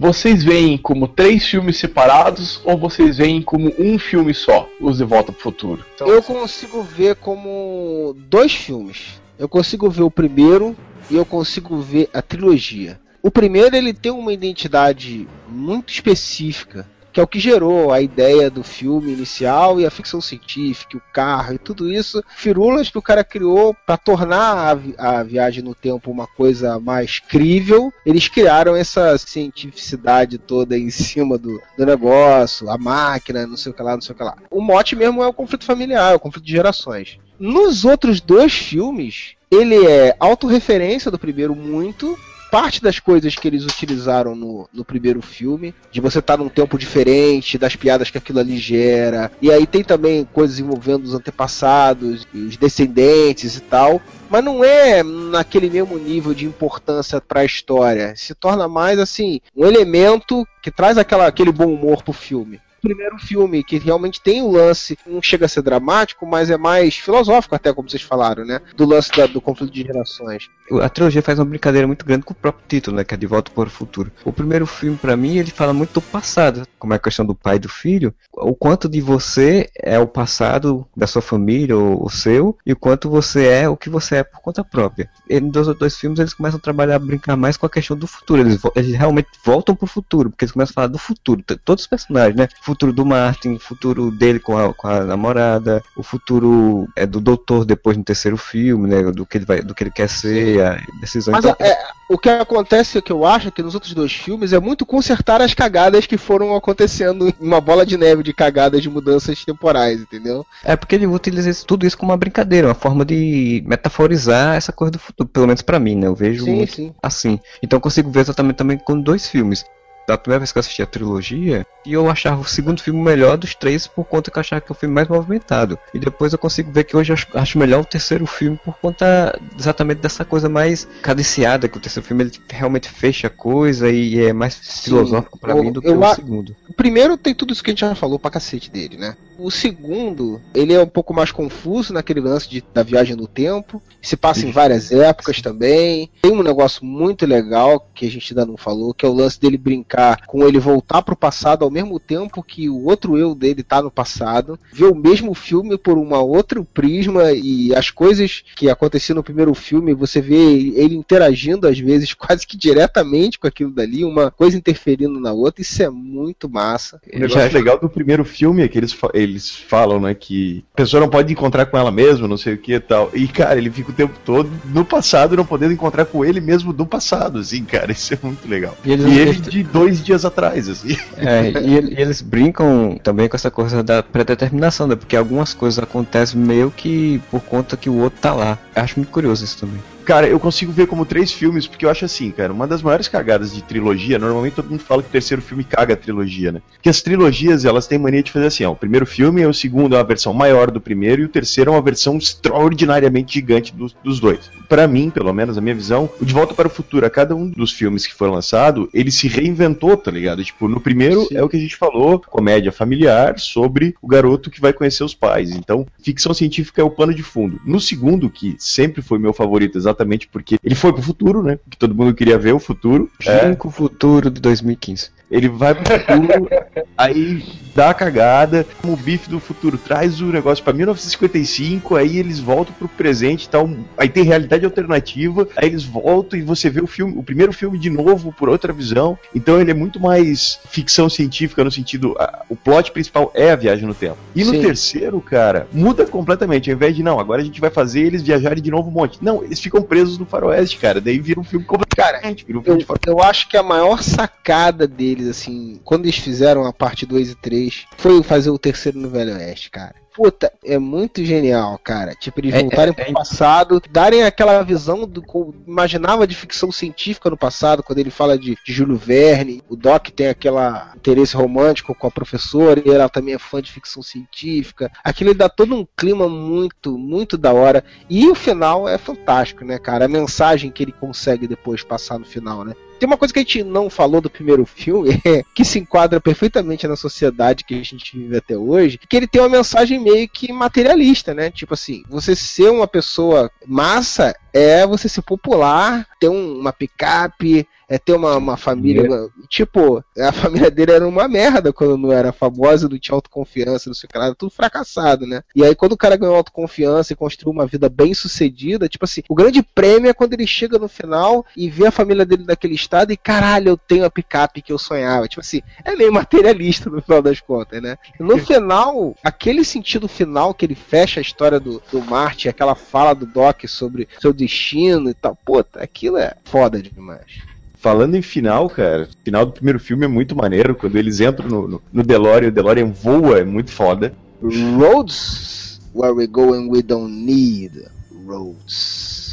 Vocês veem como três filmes separados ou vocês veem como um filme só, Os de Volta pro Futuro? Eu consigo ver como dois filmes. Eu consigo ver o primeiro e eu consigo ver a trilogia. O primeiro ele tem uma identidade muito específica, que é o que gerou a ideia do filme inicial e a ficção científica, o carro e tudo isso, firulas que o cara criou para tornar a, vi- a viagem no tempo uma coisa mais crível. Eles criaram essa cientificidade toda em cima do, do negócio, a máquina, não sei o que lá, não sei o que lá. O mote mesmo é o conflito familiar, é o conflito de gerações. Nos outros dois filmes, ele é autorreferência do primeiro muito, parte das coisas que eles utilizaram no, no primeiro filme, de você estar num tempo diferente, das piadas que aquilo ali gera, e aí tem também coisas envolvendo os antepassados, e os descendentes e tal, mas não é naquele mesmo nível de importância para a história. Se torna mais assim um elemento que traz aquela, aquele bom humor pro filme. Primeiro filme que realmente tem o lance, não chega a ser dramático, mas é mais filosófico até como vocês falaram, né? Do lance da- do conflito de gerações. A trilogia faz uma brincadeira muito grande com o próprio título, né? Que é De Volta para o Futuro. O primeiro filme, pra mim, ele fala muito do passado, como é a questão do pai e do filho. O quanto de você é o passado da sua família, ou o seu, e o quanto você é o que você é por conta própria. E nos dois, filmes, eles começam a trabalhar, a brincar mais com a questão do futuro. Eles, eles realmente voltam pro futuro, porque eles começam a falar do futuro. Todos os personagens, né? O futuro do Martin, o futuro dele com a, com a namorada, o futuro é do doutor depois no terceiro filme, né? Do que ele, vai, do que ele quer ser, a decisão. Mas Então, é, o que acontece, o que eu acho, é que nos outros dois filmes é muito consertar as cagadas que foram acontecendo em uma bola de neve de cagadas de mudanças temporais, entendeu? É porque ele utiliza isso- tudo isso como uma brincadeira, uma forma de metaforizar essa coisa do futuro, pelo menos pra mim, né? Eu vejo Sim, muito sim. assim. Então eu consigo ver exatamente também com dois filmes. Da primeira vez que eu assisti a trilogia, e eu achava o segundo filme melhor dos três por conta que eu achava que é o filme mais movimentado. E depois eu consigo ver que hoje eu acho, melhor o terceiro filme por conta exatamente dessa coisa mais cadenciada, que o terceiro filme ele realmente fecha a coisa e é mais filosófico pra Eu- mim do que eu o segundo. O primeiro tem tudo isso que a gente já falou pra cacete dele, né? O segundo, ele é um pouco mais confuso naquele lance de, da viagem no tempo. Se passa em várias épocas também. Tem um negócio muito legal que a gente ainda não falou, que é o lance dele brincar com ele voltar pro passado ao mesmo tempo que o outro eu dele tá no passado. Ver o mesmo filme por uma outro prisma e as coisas que aconteciam no primeiro filme, você vê ele interagindo às vezes quase que diretamente com aquilo dali, uma coisa interferindo na outra. Isso é muito massa. O negócio legal do primeiro filme é que eles, eles falam, né, que a pessoa não pode encontrar com ela mesma, não sei o que e tal. E, cara, ele fica o tempo todo no passado não podendo encontrar com ele mesmo do passado, assim, cara. Isso é muito legal. E E, eles- ele eles- de dois dias atrás, assim. É, e, ele- e eles brincam também com essa coisa da predeterminação, né? Porque algumas coisas acontecem meio que por conta que o outro tá lá. Eu acho muito curioso isso também. Cara, eu consigo ver como três filmes, porque eu acho assim, cara, uma das maiores cagadas de trilogia, normalmente todo mundo fala que o terceiro filme caga a trilogia, né? Porque as trilogias, elas têm mania de fazer assim, ó, o primeiro filme, o segundo é uma versão maior do primeiro, e o terceiro é uma versão extraordinariamente gigante dos, dos dois. Pra mim, pelo menos, a minha visão, o De Volta para o Futuro, a cada um dos filmes que foi lançado, ele se reinventou, tá ligado? Tipo, no primeiro é o que a gente falou, comédia familiar sobre o garoto que vai conhecer os pais. Então, ficção científica é o pano de fundo. No segundo, que sempre foi meu favorito, exatamente porque ele foi pro futuro, né? Que todo mundo queria ver o futuro. É, Junco Futuro de 2015. Ele vai pro futuro, aí dá a cagada, como o bife do futuro traz o negócio pra 1955, aí eles voltam pro presente e tal, aí tem realidade alternativa, aí eles voltam e você vê o filme, o primeiro filme de novo por outra visão. Então ele é muito mais ficção científica no sentido, a- o plot principal é a viagem no tempo. E no Sim. terceiro, cara, muda completamente, ao invés de não, agora a gente vai fazer eles viajarem de novo um monte. Não, eles ficam presos no faroeste, cara, daí vira um filme completamente, vira um filme Eu, de faroeste. eu acho que a maior sacada deles, assim, quando eles fizeram a parte 2 e 3, foi fazer o terceiro no Velho Oeste, cara. Puta, é muito genial, cara. Tipo, eles É- voltarem é- pro passado, darem aquela visão do que imaginava de ficção científica no passado, quando ele fala de, de Júlio Verne. O Doc tem aquela interesse romântico com a professora, e ela também é fã de ficção científica. Aquilo dá todo um clima muito, muito da hora. E o final é fantástico, né, cara? A mensagem que ele consegue depois passar no final, né? Tem uma coisa que a gente não falou do primeiro filme, é, que se enquadra perfeitamente na sociedade que a gente vive até hoje, que ele tem uma mensagem meio que materialista, né? Tipo assim, você ser uma pessoa massa é você ser popular, ter um- uma picape, é ter uma, uma família. Tipo, a família dele era uma merda quando não era famosa, não tinha autoconfiança, não sei o que lá, era tudo fracassado, né? E aí quando o cara ganhou autoconfiança e construiu uma vida bem sucedida, tipo assim, o grande prêmio é quando ele chega no final e vê a família dele daquele estado e caralho, eu tenho a picape que eu sonhava. Tipo assim, é meio materialista no final das contas, né? No final, aquele sentido final que ele fecha a história do, do Marte, aquela fala do Doc sobre seu destino e tal, puta, aquilo é foda demais. Falando em final, cara, o final do primeiro filme é muito maneiro. Quando eles entram no, no, no DeLorean, o DeLorean voa, é muito foda. Roads where we go and we don't need roads.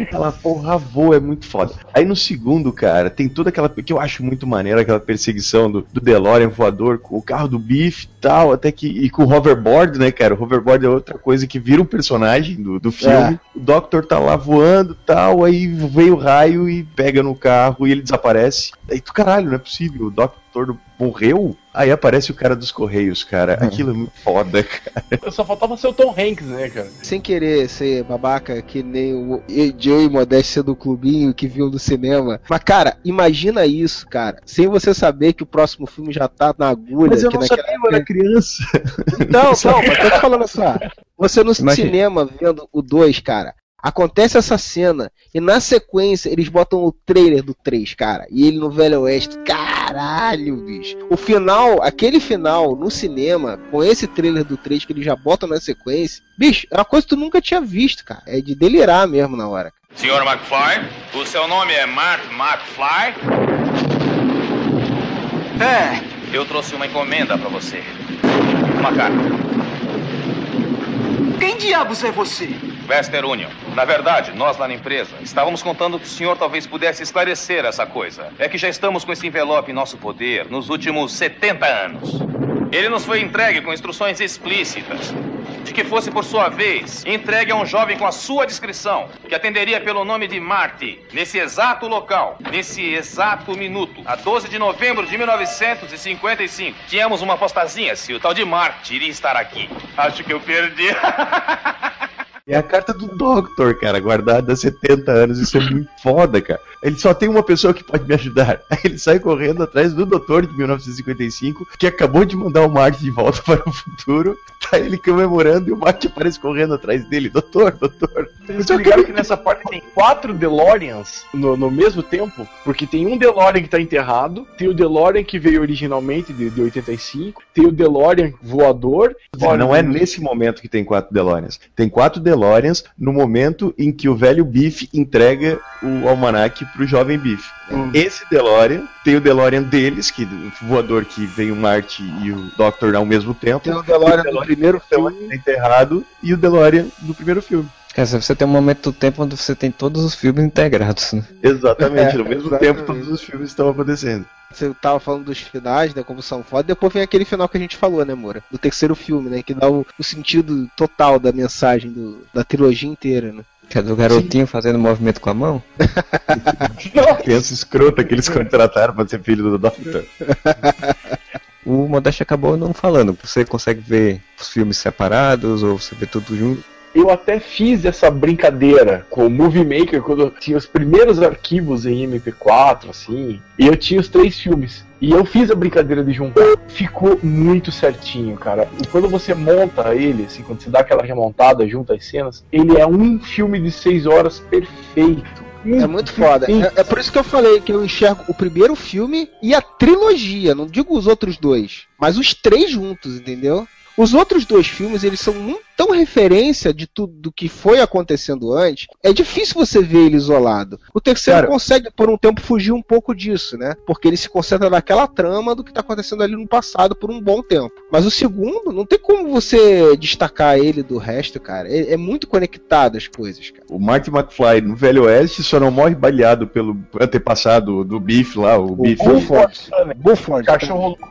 Aquela porra voa, é muito foda. Aí no segundo, cara, tem toda aquela. que eu acho muito maneiro, aquela perseguição do, do DeLorean voador com o carro do Biff e tal, até que. E com o hoverboard, né, cara? O hoverboard é outra coisa que vira um personagem do, do filme. É. O Doctor tá lá voando e tal, aí veio o raio e pega no carro e ele desaparece. Aí tu, caralho, não é possível. O Doctor morreu? Aí aparece o cara dos Correios, cara. Aquilo é muito foda, cara. Só faltava ser o Tom Hanks, né, cara? Sem querer ser babaca que nem o Joe e Modéstia do clubinho que viu do cinema. Mas, cara, imagina isso, cara. Sem você saber que o próximo filme já tá na agulha. Mas eu que não naquela sabia, eu era criança. Não, não, mas tô te falando só. Você no Imagina. cinema vendo o 2, cara. Acontece essa cena e na sequência eles botam o trailer do 3, cara. E ele no Velho Oeste. Caralho, bicho. O final, aquele final no cinema, com esse trailer do 3 que eles já botam na sequência. Bicho, é uma coisa que tu nunca tinha visto, cara. É de delirar mesmo na hora. Senhor McFly, o seu nome é Mark McFly? É, Eu trouxe uma encomenda pra você. Uma carta. quem diabos é você? Western Union. Na verdade, nós lá na empresa estávamos contando que o senhor talvez pudesse esclarecer essa coisa. É que já estamos com esse envelope em nosso poder nos últimos 70 anos. Ele nos foi entregue com instruções explícitas de que fosse, por sua vez, entregue a um jovem com a sua descrição, que atenderia pelo nome de Marty, nesse exato local, nesse exato minuto, a 12 de novembro de 1955. Tínhamos uma apostazinha se o tal de Marty iria estar aqui. Acho que eu perdi. É a carta do Doctor, cara, guardada há 70 anos. Isso é muito foda, cara. Ele só tem uma pessoa que pode me ajudar. Aí ele sai correndo atrás do Doutor de 1955, que acabou de mandar o Marty de volta para o futuro. Tá ele comemorando e o Marty aparece correndo atrás dele. Doutor, doutor. Vocês se ligaram que nessa parte tem quatro DeLoreans no, no mesmo tempo? Porque tem um DeLorean que tá enterrado, tem o DeLorean que veio originalmente de, de 85, tem o DeLorean voador. Não é nesse momento que tem quatro DeLoreans. Tem quatro DeLoreans no momento em que o velho Biff entrega o almanac pro jovem Biff. Esse DeLorean tem o DeLorean deles, que o voador que vem o Marty e o Doctor ao mesmo tempo. Tem o DeLorean do primeiro filme enterrado e o DeLorean do primeiro filme. Quer dizer, você tem um momento do tempo onde você tem todos os filmes integrados, né? Exatamente, É, no mesmo exatamente. tempo todos os filmes estão acontecendo. Você tava falando dos finais, né? Como são foda. Depois vem aquele final que a gente falou, né, Moura? Do terceiro filme, né? Que dá o, o sentido total da mensagem do- da trilogia inteira, né? Que é do garotinho fazendo movimento com a mão? Criança escrota que eles contrataram pra ser filho do Doctor. O Modeste acabou não falando. Você consegue ver os filmes separados ou você vê tudo junto? Eu até fiz essa brincadeira com o Movie Maker quando eu tinha os primeiros arquivos em MP4, assim, e eu tinha os três filmes. E eu fiz a brincadeira de juntar. Ficou muito certinho, cara. E quando você monta ele, assim, quando você dá aquela remontada, junta as cenas, ele é um filme de seis horas perfeito. É muito foda. É, é por isso que eu falei que eu enxergo o primeiro filme e a trilogia. Não digo os outros dois, mas os três juntos, entendeu? Os outros dois filmes, eles são muito tão referência de tudo do que foi acontecendo antes, é difícil você ver ele isolado. O terceiro Cara- consegue, por um tempo, fugir um pouco disso, né? Porque ele se concentra naquela trama do que tá acontecendo ali no passado por um bom tempo. Mas o segundo, não tem como você destacar ele do resto, cara. É, é muito conectado as coisas, cara. O Marty McFly no Velho Oeste só não morre baleado pelo antepassado do Biff lá, o, Biff. Buford. Buford. Cachorro louco.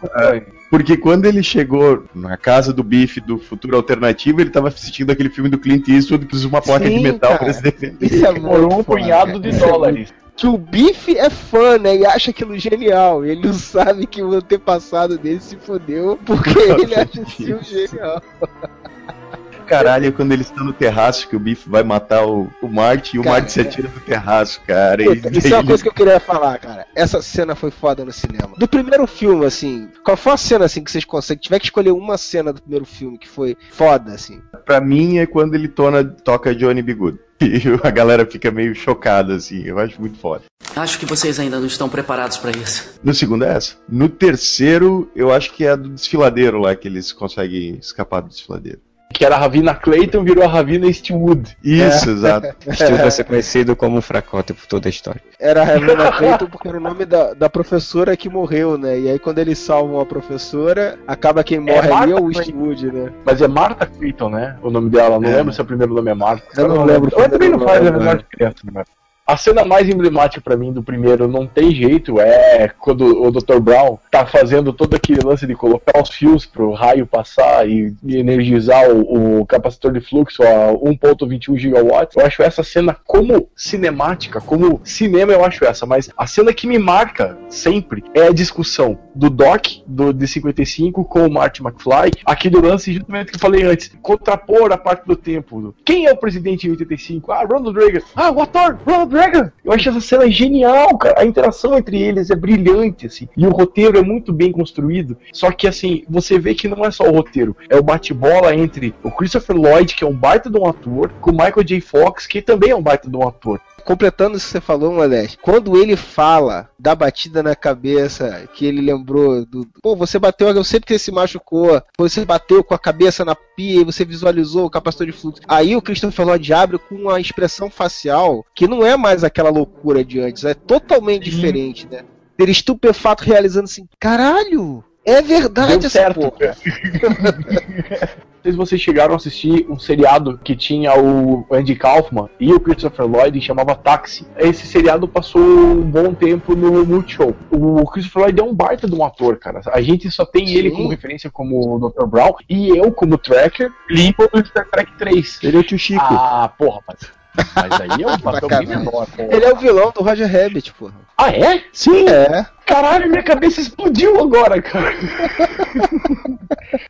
Porque quando ele chegou na casa do Biff do futuro alternativo, ele tava assistindo aquele filme do Clint Eastwood que usa uma placa de Sim, metal cara. pra se defender. Isso é Por um punhado de dólares. que o Biff é fã, né? E acha aquilo genial. Ele não sabe que o antepassado dele se fodeu porque ele acha aquilo genial. Caralho, quando eles estão no terraço, que o Biff vai matar o, o Marty e o Cara, Marty se atira do terraço, cara. e Puta, isso é uma ele- coisa que eu queria falar, cara. Essa cena foi foda no cinema. Do primeiro filme, assim, qual foi a cena assim que vocês conseguem? Tiver que escolher uma cena do primeiro filme que foi foda, assim. Pra mim é quando ele tona, toca Johnny B. Good. E a galera fica meio chocada, assim. Eu acho muito foda. Acho que vocês ainda não estão preparados para isso. No segundo é essa. No terceiro, eu acho que é a do desfiladeiro lá, que eles conseguem escapar do desfiladeiro. Que era a Ravina Clayton, virou a Ravina Eastwood. Isso, exato. Stu vai ser conhecido como um fracote por toda a história. Era a Helena Clayton porque era o nome da, da professora que morreu, né? E aí quando eles salvam a professora, acaba quem morre ali é o Eastwood, né? Mas é Martha Clayton, né? O nome dela. Não É. lembro se o primeiro nome é Martha. Eu não lembro o Eu também não faz a menor diferença, né? A cena mais emblemática pra mim do primeiro não tem jeito é quando o Dr. Brown tá fazendo todo aquele lance de colocar os fios pro raio passar e, energizar o, o capacitor de fluxo a 1.21 gigawatts. Eu acho essa cena como cinemática, como cinema eu acho essa, mas a cena que me marca sempre é a discussão do Doc do, de 55 com o Marty McFly, aqui do lance justamente que eu falei antes, contrapor a parte do tempo. Quem é o presidente em 85? Ah, Ronald Reagan. Ah, o ator, Ronald Eu acho essa cena genial, cara. A interação entre eles é brilhante, assim. E o roteiro é muito bem construído. Só que, assim, você vê que não é só o roteiro. É o bate-bola entre o Christopher Lloyd, que é um baita de um ator, com o Michael J. Fox, que também é um baita de um ator. Completando isso que você falou, Modeste, quando ele fala da batida na cabeça, que ele lembrou do. Pô, você bateu, eu sei porque você se machucou. Você bateu com a cabeça na pia e você visualizou o capacitor de fluxo. Aí o Christopher Lloyd abre com uma expressão facial que não é mais aquela loucura de antes, é totalmente diferente, né? Ele estupefato realizando assim: caralho! É verdade Deu certo. porra. Não sei se vocês chegaram a assistir um seriado que tinha o Andy Kaufman e o Christopher Lloyd e chamava Taxi. Esse seriado passou um bom tempo no Multishow. O Christopher Lloyd é um baita de um ator, cara. A gente só tem ele como referência como o Dr. Brown e eu como tracker limpo do Star Trek 3. Ele é o tio Chico. Ah, porra, mas, mas aí é um papel bem menor. Ele é o vilão do Roger Rabbit, porra. Ah, é? Sim, É. Caralho, minha cabeça explodiu agora, cara.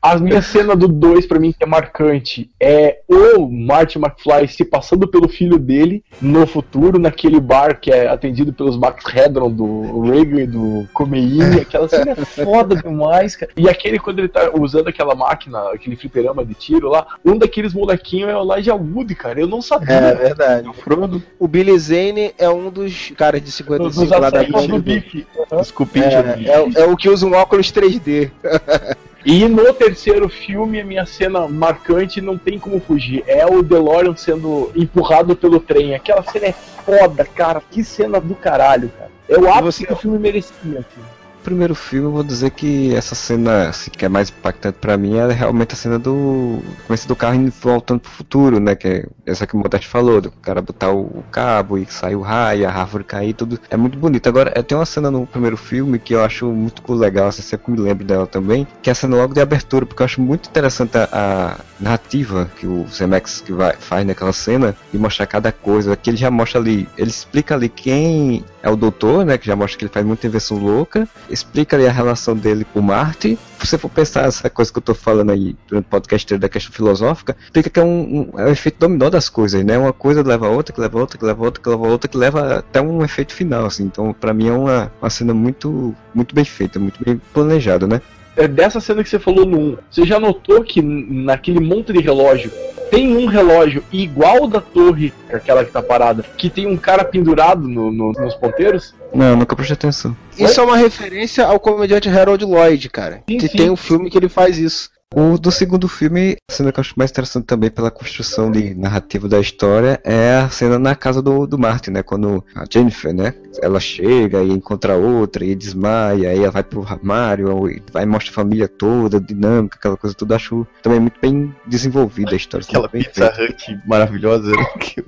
A minha cena do 2, pra mim, que é marcante, é o Marty McFly se passando pelo filho dele no futuro, naquele bar que é atendido pelos Max Hedron, do Reagan e do Comeini. Aquela cena é foda demais, cara. E aquele, quando ele tá usando aquela máquina, aquele fliperama de tiro lá, um daqueles molequinhos é o Elijah Wood, cara. Eu não sabia. É verdade. O Frodo. O Billy Zane é um dos caras de 55 Dos lá da do Bife. Desculpe, É, é, é o que usa um óculos 3D. E no terceiro filme, a minha cena marcante não tem como fugir. É o DeLorean sendo empurrado pelo trem. Aquela cena é foda, cara. Que cena do caralho, cara. Eu acho que o filme merecia. Assim. Primeiro filme, eu vou dizer que essa cena assim, que é mais impactante pra mim é realmente a cena do começo do carro indo voltando pro futuro, né? Que é essa que o Modeste falou, do cara botar o, cabo e sair o raio, a árvore cair, tudo. É muito bonito. Agora, é, tem uma cena no primeiro filme que eu acho muito legal, assim, sempre me lembro dela também, que é a cena logo de abertura, porque eu acho muito interessante a, a narrativa que o Zemex que vai, faz naquela cena e mostrar cada coisa. Que ele já mostra ali, ele explica ali quem é o doutor, né? Que já mostra que ele faz muita invenção louca. Explica ali a relação dele com Marte. Se você for pensar essa coisa que eu tô falando aí durante o podcast da questão filosófica, explica que é um, um, é um efeito dominó das coisas, né? Uma coisa leva a outra, que leva a outra, que leva a outra, que leva a outra, que leva até um efeito final, assim. Então, pra mim é uma, uma cena muito, muito bem feita, muito bem planejada, né? É dessa cena que você falou no 1. Você já notou que naquele monte de relógio tem um relógio igual da torre, aquela que tá parada, que tem um cara pendurado no- no- nos ponteiros? Não, nunca prestei atenção. Isso é uma referência ao comediante Harold Lloyd, cara. Sim, que sim. tem um filme que ele faz isso. O do segundo filme, a cena que eu acho mais interessante também pela construção de narrativa da história é a cena na casa do, do Martin, né? Quando a Jennifer, né? Ela chega e encontra outra e desmaia, aí ela vai pro armário, e vai e mostra a família toda, dinâmica, aquela coisa tudo. Acho também muito bem desenvolvida a história. Aquela bem pizza. Hut maravilhosa né, que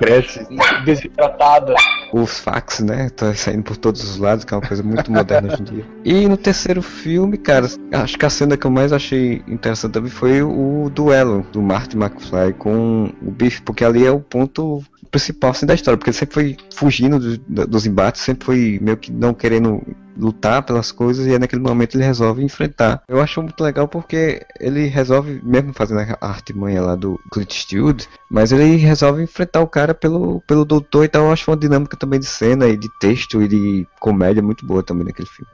cresce. Desidratada. Os fax, né? Tá saindo por todos os lados, que é uma coisa muito moderna hoje em dia. E no terceiro filme, cara, acho que a cena que eu mais achei interessante também foi o duelo do Marty McFly com o Biff, porque ali é o ponto principal assim, da história, porque ele sempre foi fugindo do- do- dos embates, sempre foi meio que não querendo lutar pelas coisas e aí naquele momento ele resolve enfrentar. Eu acho muito legal porque ele resolve, mesmo fazendo a artimanha lá do Clint Eastwood, mas ele resolve enfrentar o cara pelo, pelo doutor, então eu acho uma dinâmica também de cena e de texto e de comédia muito boa também naquele filme.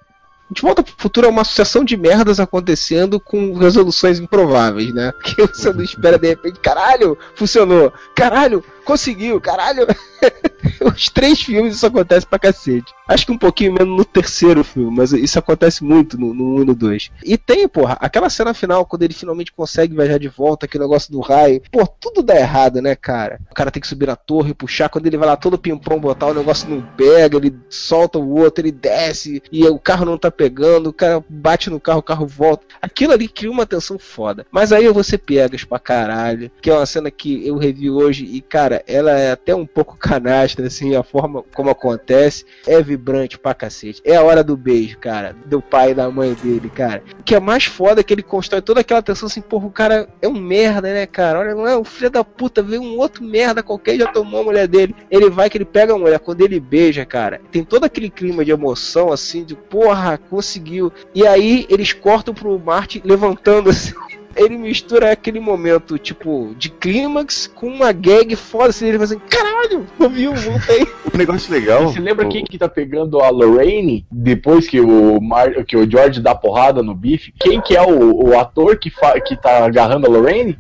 De Volta pro Futuro é uma sucessão de merdas acontecendo com resoluções improváveis, né? Que você não espera de repente, caralho, funcionou, caralho, conseguiu, caralho. Os três filmes isso acontece pra cacete. Acho que um pouquinho menos no terceiro filme, mas isso acontece muito no, no 1 e no 2. E tem, porra, aquela cena final, quando ele finalmente consegue viajar de volta, aquele negócio do raio. Pô, tudo dá errado, né, cara? O cara tem que subir na torre, puxar, quando ele vai lá todo pimpão botar, o negócio não pega, ele solta o outro, ele desce, e o carro não tá pegando, o cara bate no carro, o carro volta. Aquilo ali cria uma tensão foda. Mas aí ser piegas pra caralho, que é uma cena que eu revi hoje, e cara, ela é até um pouco canastra, assim, a forma como acontece é vibrante pra cacete. É a hora do beijo, cara, do pai e da mãe dele, cara. O que é mais foda é que ele constrói toda aquela tensão assim, porra, o cara é um merda, né, cara? Olha, não é um filho da puta, veio um outro merda qualquer já tomou a mulher dele. Ele vai que ele pega a mulher, quando ele beija, cara, tem todo aquele clima de emoção, assim, de porra, conseguiu. E aí eles cortam pro Martin levantando assim. Ele mistura aquele momento, tipo, de clímax com uma gag foda, assim, ele fala assim, caralho, ouviu, voltei. Um negócio legal. Você lembra quem que tá pegando a Lorraine depois que o, Mar... que o George dá porrada no bife? Quem que é o, o ator que, fa... que tá agarrando a Lorraine?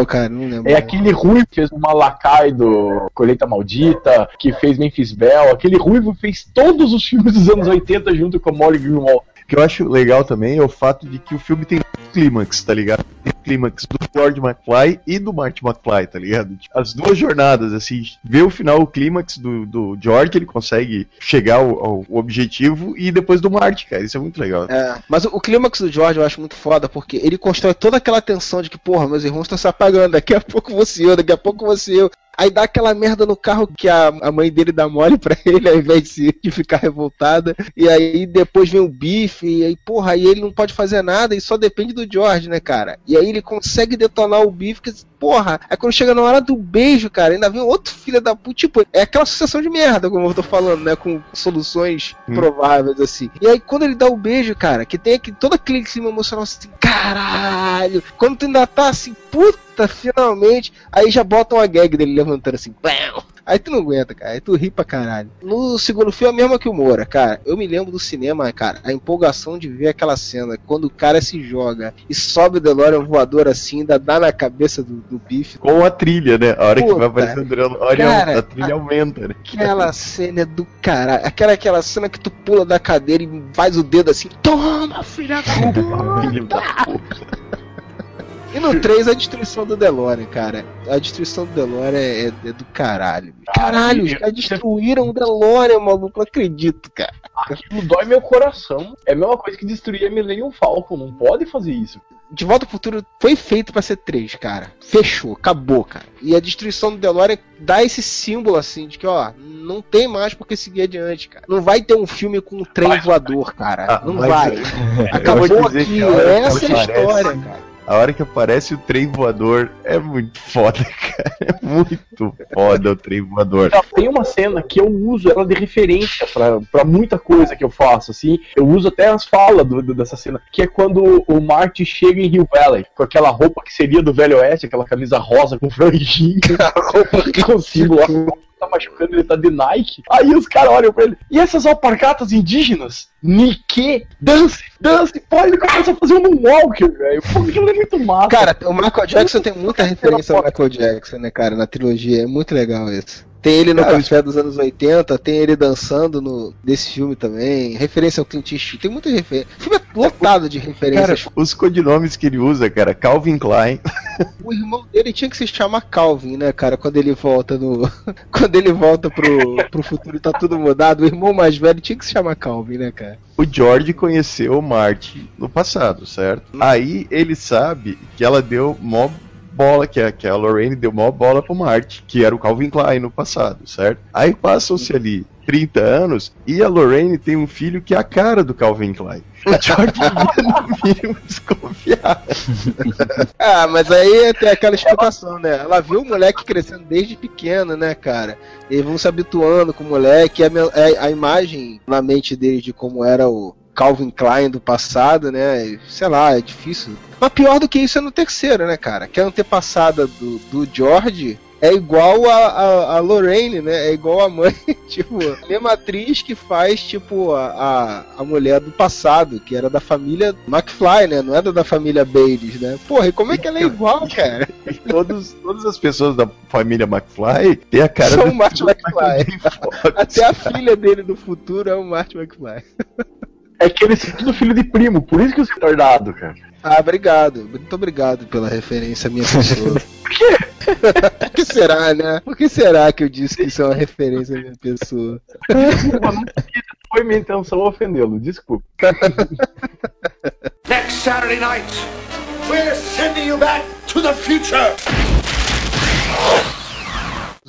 O cara? Não lembro. É aquele ruivo que fez uma lacai do Colheita Maldita, que fez Memphis Bell. Aquele ruivo fez todos os filmes dos anos 80 junto com a Molly Greenwald. Que eu acho legal também é o fato de que o filme tem clímax, tá ligado? Tem clímax do George McFly e do Marty McFly, tá ligado? As duas jornadas, assim, ver o final, o clímax do, do George, ele consegue chegar ao, ao objetivo, e depois do Marty, cara. Isso é muito legal. É, mas o, o clímax do George eu acho muito foda, porque ele constrói toda aquela tensão de que, porra, meus irmãos estão se apagando, daqui a pouco você eu, daqui a pouco você eu. Aí dá aquela merda no carro que a, a mãe dele dá mole pra ele, ao invés de, de ficar revoltada. E aí depois vem o bife, e aí, porra, aí ele não pode fazer nada e só depende do George, né, cara? E aí ele consegue detonar o bife, que porra. Aí quando chega na hora do beijo, cara, ainda vem outro filho da puta. Tipo, é aquela sucessão de merda, como eu tô falando, né? Com soluções Hum. prováveis, assim. E aí quando ele dá o beijo, cara, que tem aqui todo aquele clima emocional assim, caralho. Quando tu ainda tá assim, puta, finalmente. Aí já botam a gag dele levantando assim, bam. Aí tu não aguenta, cara. Aí tu ri pra caralho. No segundo filme é a mesma que o Moura, cara. Eu me lembro do cinema, cara, a empolgação de ver aquela cena. Quando o cara se joga e sobe o DeLorean voador assim, ainda dá na cabeça do, do bife. Com a trilha, né? A hora que vai aparecendo o DeLorean, a trilha aumenta, né? Aquela cena é do caralho. Aquela, aquela cena que tu pula da cadeira e faz o dedo assim. Toma, filha da Filho puta! E no 3 a destruição do DeLorean, cara. A destruição do DeLorean é, é- é do caralho. Caralho, os caras destruíram o DeLorean, maluco. Não acredito, cara. Aquilo dói meu coração. É a mesma coisa que destruir a Millennium Falcon. Não pode fazer isso. De Volta ao Futuro foi feito pra ser 3, cara. Fechou, acabou, cara. E a destruição do DeLorean dá esse símbolo assim de que, ó, não tem mais por que seguir adiante, cara. Não vai ter um filme com um trem voador, cara. Ah, não vai. Eu Acabou aqui. que Essa é a história, cara. A hora que aparece o trem voador é muito foda, cara. É muito foda o trem voador. Tem uma cena que eu uso ela de referência pra, pra muita coisa que eu faço, assim. Eu uso até as falas do- do- dessa cena, que é quando o Marty chega em Rio Valley, com aquela roupa que seria do Velho Oeste, aquela camisa rosa com franjinha, a roupa com o símbolo, a roupa tá machucando, ele tá de Nike. Aí os caras olham pra ele, e essas alpargatas indígenas? Nike, dance, dance, pô, ele começa a fazer um moonwalker, velho. Pô, aquilo é muito massa. Cara, o Michael Jackson tem muita referência ao Michael Jackson, né, cara, na trilogia. É muito legal isso. Tem ele no Cara, café dos anos 80, tem ele dançando no desse filme também. Referência ao Clint Eastwood. Tem muita referência. O filme é lotado de Cara, referências. os codinomes que ele usa, cara, Calvin Klein. O irmão dele tinha que se chamar Calvin, né, cara, quando ele volta no. quando ele volta pro, pro futuro e tá tudo mudado. O irmão mais velho tinha que se chamar Calvin, né, cara? O George conheceu o Marty no passado, certo? Aí ele sabe que ela deu mó bola, que a, que a Lorraine deu mó bola pro Marty, que era o Calvin Klein no passado, certo? Aí passam-se ali 30 anos e a Lorraine tem um filho que é a cara do Calvin Klein. O George devia no mínimo desconfiar. Ah, mas aí tem aquela explicação, né? Ela viu o moleque crescendo desde pequeno, né, cara? Eles vão se habituando com o moleque, a, me- a, imagem na mente deles de como era o Calvin Klein do passado, né? Sei lá, é difícil. Mas pior do que isso é no terceiro, né, cara? Que a antepassada do, do George é igual a, a, a Lorraine, né? É igual a mãe, tipo, a mesma atriz que faz, tipo, a, a, a mulher do passado, que era da família McFly, né? Não era da família Baileys, né? Porra, e como é que ela é igual, cara? Todos, todas as pessoas da família McFly têm a cara São do o Marty McFly. Até a filha dele do futuro é o Marty McFly. É que eles são tudo filho de primo, por isso que eu sou retardado, cara. Ah, obrigado. Muito obrigado pela referência à minha pessoa. Por quê? Por que será, né? Por que será que eu disse que isso é uma referência à minha pessoa? Desculpa, não foi minha intenção ofendê-lo, desculpa. Next Saturday night, we're sending you back to the future.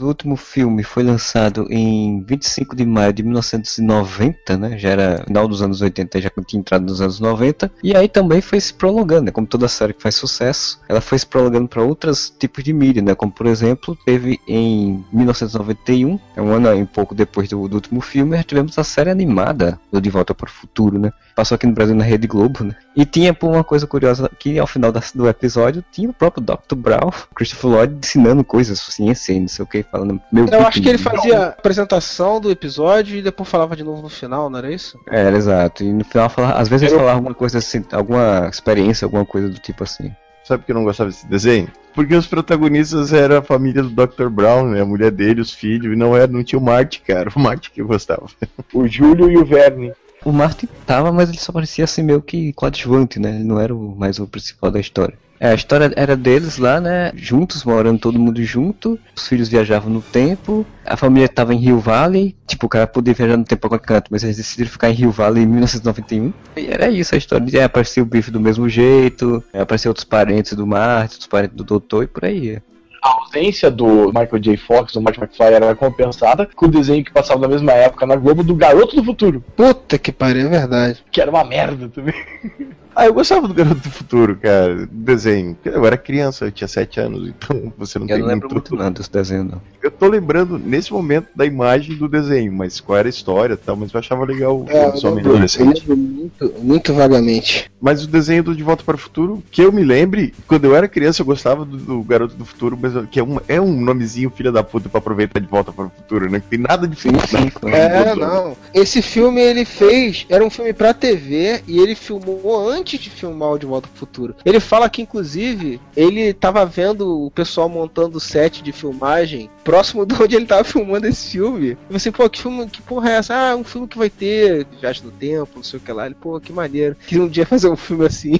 O último filme foi lançado em 25 de maio de 1990, né? Já era final dos anos 80, já tinha entrado nos anos 90. E aí também foi se prolongando, né? Como toda série que faz sucesso, ela foi se prolongando para outros tipos de mídia, né? Como por exemplo, teve em 1991, é um ano um pouco depois do, do último filme, já tivemos a série animada do De Volta para o Futuro, né? Passou aqui no Brasil na Rede Globo, né? E tinha uma coisa curiosa que ao final da- do episódio tinha o próprio Dr. Brown, Christopher Lloyd, ensinando coisas, ciência e não sei o que, falando meu Eu acho que ele fazia a apresentação do episódio e depois falava de novo no final, não era isso? Era, exato. E no final, falava, às vezes ele falava alguma coisa assim, alguma experiência, alguma coisa do tipo assim. Sabe por que eu não gostava desse desenho? Porque os protagonistas eram a família do Dr. Brown, né? A mulher dele, os filhos, e não, era, não tinha o Marty, cara. O Marty que eu gostava. O Júlio e o Verne. O Martin tava, mas ele só parecia assim meio que coadjuvante, né? Ele não era o, mais o principal da história. É, a história era deles lá, né? Juntos, morando todo mundo junto. Os filhos viajavam no tempo. A família tava em Rio Valley. Tipo, o cara podia viajar no tempo a qualquer canto, mas eles decidiram ficar em Rio Valley em 1991. E era isso a história. É, aparecia o Biff do mesmo jeito. É, apareciam outros parentes do Martin, outros parentes do Doutor e por aí. a ausência do Michael J. Fox, do Marty McFly, era compensada com o desenho que passava na mesma época na Globo do Garoto do Futuro, Puta que pariu, é verdade. que era uma merda também. Ah, eu gostava do Garoto do Futuro, cara. do Desenho. Eu era criança, eu tinha 7 anos, então você não Eu tem não lembro muito. muito nada desse desenho, não. Eu tô lembrando nesse momento da imagem do desenho, mas qual era a história e tal, mas eu achava legal É, o eu homem eu adolescente. lembro muito, muito vagamente. Mas o desenho do De Volta para o Futuro, que eu me lembre, quando eu era criança eu gostava do, do Garoto do Futuro, mas eu- que é um, é um nomezinho filha da puta pra aproveitar De Volta para o Futuro, né? Que tem nada de Sim, sim, foi. É, não. Esse filme ele fez, era um filme pra TV e ele filmou antes de filmar o De Volta pro Futuro. Ele fala que, inclusive, ele tava vendo o pessoal montando o set de filmagem próximo de onde ele tava filmando esse filme. E você, pô, que filme, que porra é essa? Ah, um filme que vai ter Viagem no Tempo, não sei o que lá. Ele, pô, que maneiro. Queria um dia fazer um filme assim.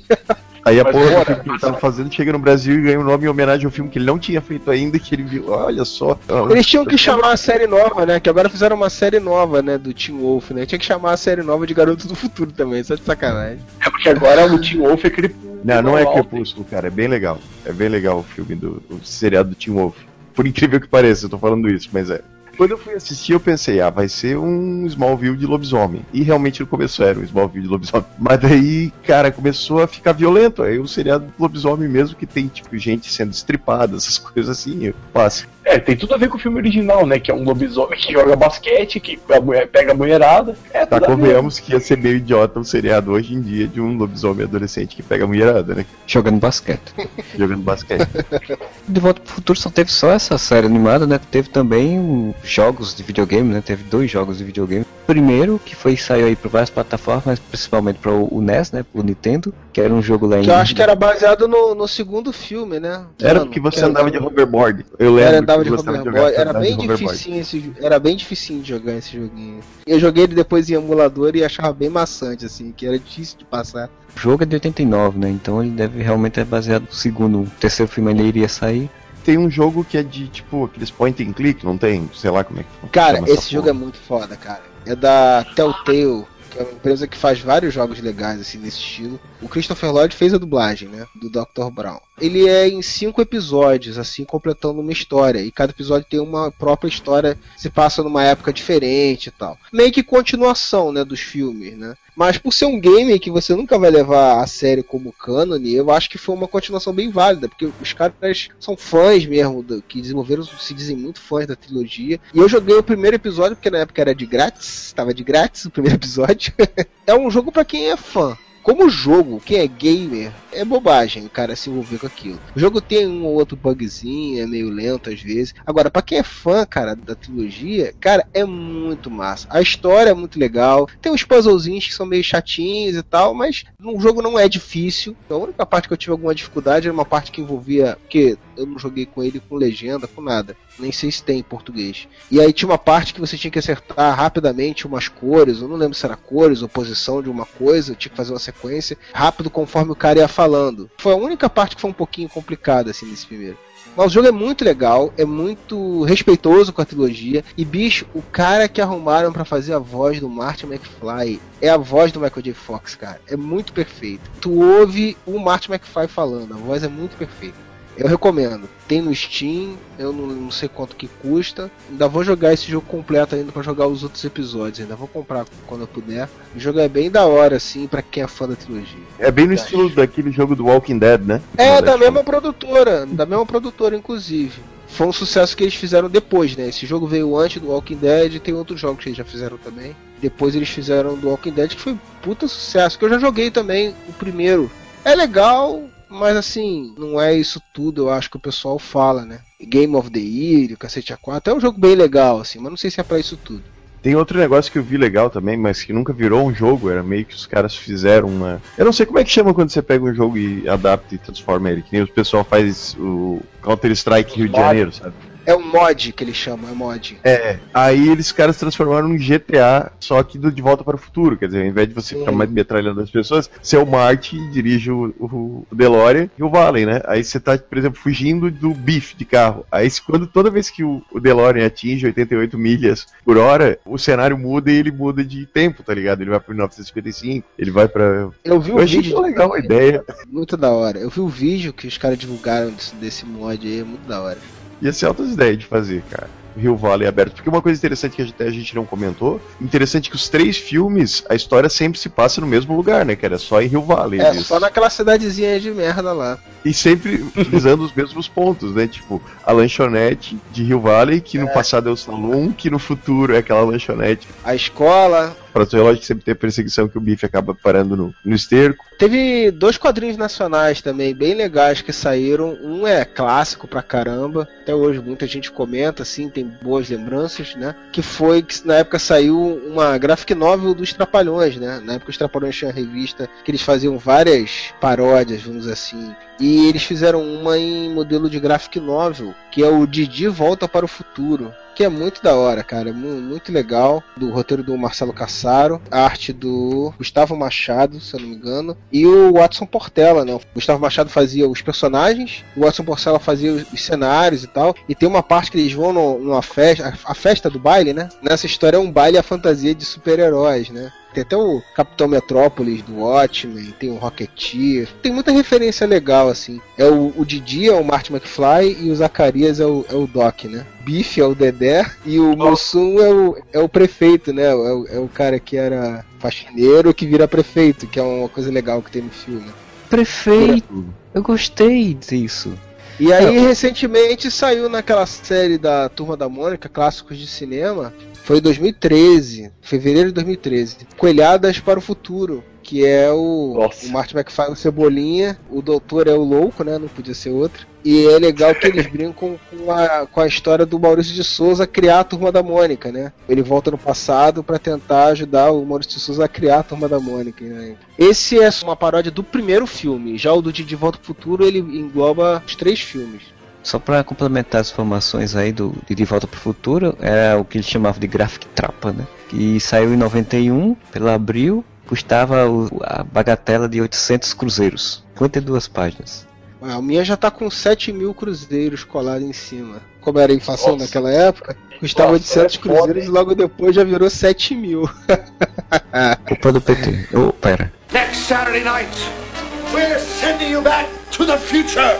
Aí a Mas, porra do filme que ele tava fazendo chega no Brasil e ganha o nome em homenagem ao filme que ele não tinha feito ainda, que ele viu, olha só. Eles tinham que chamar a série nova, né? Que agora fizeram uma série nova, né? Do Tim Wolf, né? Tinha que chamar a série nova de Garoto do Futuro também, só de sacanagem. É porque agora o Tim Wolf é aquele. Não, não é. Crepúsculo, cara. É bem legal. É bem legal o filme do o seriado do Tim Wolf. Por incrível que pareça, eu tô falando isso, mas é. Quando eu fui assistir, eu pensei, ah, vai ser um Smallville de lobisomem. E realmente no começo era um Smallville de lobisomem. Mas daí, cara, começou a ficar violento. Aí o seriado do lobisomem mesmo, que tem, tipo, gente sendo estripada, essas coisas assim, eu passo. É, tem tudo a ver com o filme original, né? Que é um lobisomem que joga basquete, que a mulher pega a mulherada. É, Tá, convenhamos que ia ser meio idiota um seriado hoje em dia de um lobisomem adolescente que pega a mulherada, né? Jogando basquete. Jogando basquete. De Volta pro Futuro só teve só essa série animada, né? Teve também um, jogos de videogame, né? Teve dois jogos de videogame. Primeiro, que foi saiu aí para várias plataformas, mas principalmente para o, NES, né? O Nintendo, que era um jogo lá em Que eu acho que era baseado no, no segundo filme, né? Era Mano, porque você andava de hoverboard. Eu lembro Era, andava que de hoverboard. jogar- Era andava bem de hoverboard. dificinho esse, era bem dificinho de jogar esse joguinho. Eu joguei ele depois em emulador e achava bem maçante, assim, que era difícil de passar. O jogo é de 89, né? Então ele deve realmente é baseado no segundo. O terceiro filme ele iria sair. Tem um jogo que é de tipo aqueles point and click, não tem? Sei lá como é que Cara, esse jogo é muito foda, cara. É da Telltale, que é uma empresa que faz vários jogos legais, assim, nesse estilo. O Christopher Lloyd fez a dublagem, né? Do Dr. Brown. Ele é em cinco episódios, assim, completando uma história. E cada episódio tem uma própria história, se passa numa época diferente e tal. Meio que continuação, né, dos filmes, né? Mas por ser um game que você nunca vai levar a sério como canon, eu acho que foi uma continuação bem válida, porque os caras são fãs mesmo, do, que desenvolveram, se dizem muito fãs da trilogia. E eu joguei o primeiro episódio, porque na época era de grátis, estava de grátis o primeiro episódio. é um jogo pra quem é fã. Como jogo, quem é gamer, é bobagem cara se envolver com aquilo. O jogo tem um ou outro bugzinho, é meio lento às vezes. Agora, pra quem é fã, cara, da trilogia, cara, é muito massa. A história é muito legal. Tem uns puzzlezinhos que são meio chatinhos e tal, mas o jogo não é difícil. A única parte que eu tive alguma dificuldade era uma parte que envolvia. Porque eu não joguei com ele com legenda, com nada. Nem sei se tem em português. E aí tinha uma parte que você tinha que acertar rapidamente umas cores. Eu não lembro se era cores ou posição de uma coisa. Tinha que fazer uma sequência rápido conforme o cara ia falando. Foi a única parte que foi um pouquinho complicada assim nesse primeiro. Mas o jogo é muito legal, é muito respeitoso com a trilogia. E bicho, o cara que arrumaram pra fazer a voz do Martin McFly é a voz do Michael J. Fox, cara. É muito perfeito. Tu ouve o Martin McFly falando, a voz é muito perfeita. Eu recomendo. Tem no Steam, eu não, não sei quanto que custa. Ainda vou jogar esse jogo completo ainda pra jogar os outros episódios. Ainda vou comprar quando eu puder. O jogo é bem da hora, assim, pra quem é fã da trilogia. É bem no estilo daquele jogo do Walking Dead, né? É, da mesma produtora, da mesma produtora, inclusive. Foi um sucesso que eles fizeram depois, né? Esse jogo veio antes do Walking Dead e tem outros jogos que eles já fizeram também. Depois eles fizeram do Walking Dead, que foi um puta sucesso, que eu já joguei também, o primeiro. É legal, mas assim, não é isso tudo, eu acho que o pessoal fala, né? Game of the Year, o Cacete A4, é um jogo bem legal, assim, mas não sei se é pra isso tudo. Tem outro negócio que eu vi legal também, mas que nunca virou um jogo, era meio que os caras fizeram uma. Eu não sei como é que chama quando você pega um jogo e adapta e transforma ele, que nem o pessoal faz o Counter-Strike Rio de. Janeiro, sabe? É um mod que eles chamam, é mod. É, aí eles caras transformaram num GTA, só que do De Volta para o Futuro. Quer dizer, ao invés de você ficar mais metralhando as pessoas, você é o Marty, dirige o, o, o DeLorean e o Valen, né? Aí você tá, por exemplo, fugindo do bife de carro. Aí quando toda vez que o, o DeLorean atinge 88 milhas por hora, o cenário muda e ele muda de tempo, tá ligado? Ele vai pro 1955, ele vai pra. Eu vi o Eu achei vídeo. que legal a ideia. Muito da hora. Eu vi o vídeo que os caras divulgaram desse, desse mod aí, é muito da hora. Ia ser altas ideias de fazer, cara. Rio Valley aberto. Porque uma coisa interessante que a gente, a gente não comentou, interessante que os três filmes, a história sempre se passa no mesmo lugar, né? Que era só em Rio Valley. É, isso. só naquela cidadezinha de merda lá. E sempre utilizando os mesmos pontos, né? Tipo, a lanchonete de Rio Valley, que no passado é o salão, que no futuro é aquela lanchonete. A escola. Pra relógio que sempre tem perseguição que o bife acaba parando no, no esterco. Teve dois quadrinhos nacionais também, bem legais que saíram. Um é clássico pra caramba. Até hoje muita gente comenta, assim, tem boas lembranças, né? Que foi que na época saiu uma graphic novel dos Trapalhões, né? Na época os Trapalhões tinham revista que eles faziam várias paródias, vamos dizer assim. E eles fizeram uma em modelo de graphic novel, que é o Didi Volta para o Futuro. Que é muito da hora, cara. é mu- Muito legal. Do roteiro do Marcelo Cassaro. A arte do Gustavo Machado, se eu não me engano. E o Watson Portela, né? O Gustavo Machado fazia os personagens. O Watson Portela fazia os, os cenários e tal. E tem uma parte que eles vão numa festa. A festa do baile, né? Nessa história é um baile à fantasia de super-heróis, né? Tem até o Capitão Metrópolis do Watchmen, tem o Rocketeer. Tem muita referência legal, assim. É o, o Didi é o Marty McFly e o Zacarias é o, é o Doc, né? Biff é o Dedé e o Mussum é o, é o prefeito, né? É o, é o cara que era faxineiro que vira prefeito, que é uma coisa legal que tem no filme. Prefeito, eu gostei disso. E aí, recentemente saiu naquela série da Turma da Mônica, Clássicos de Cinema, foi em 2013, fevereiro de 2013, Coelhadas para o Futuro, que é o, o Martin McFly o Cebolinha, o Doutor é o Louco, né, não podia ser outro, e é legal que eles brincam com a, com a história do Maurício de Souza criar a Turma da Mônica, né, ele volta no passado para tentar ajudar o Maurício de Souza a criar a Turma da Mônica, né. Esse é uma paródia do primeiro filme, já o do De Volta ao Futuro ele engloba os três filmes. Só para complementar as informações aí do de De Volta pro Futuro, era o que eles chamavam de Graphic Trapa, né? Que saiu em 91 pela Abril, custava o- a bagatela de 800 cruzeiros, 52 páginas. A minha já tá com 7 mil cruzeiros colados em cima. Como era a inflação Nossa. naquela época, custava Nossa, 800 é foda, cruzeiros e logo depois já virou 7 mil. Culpa do PT. Oh, pera. Next Saturday night, we're sending you back to the future.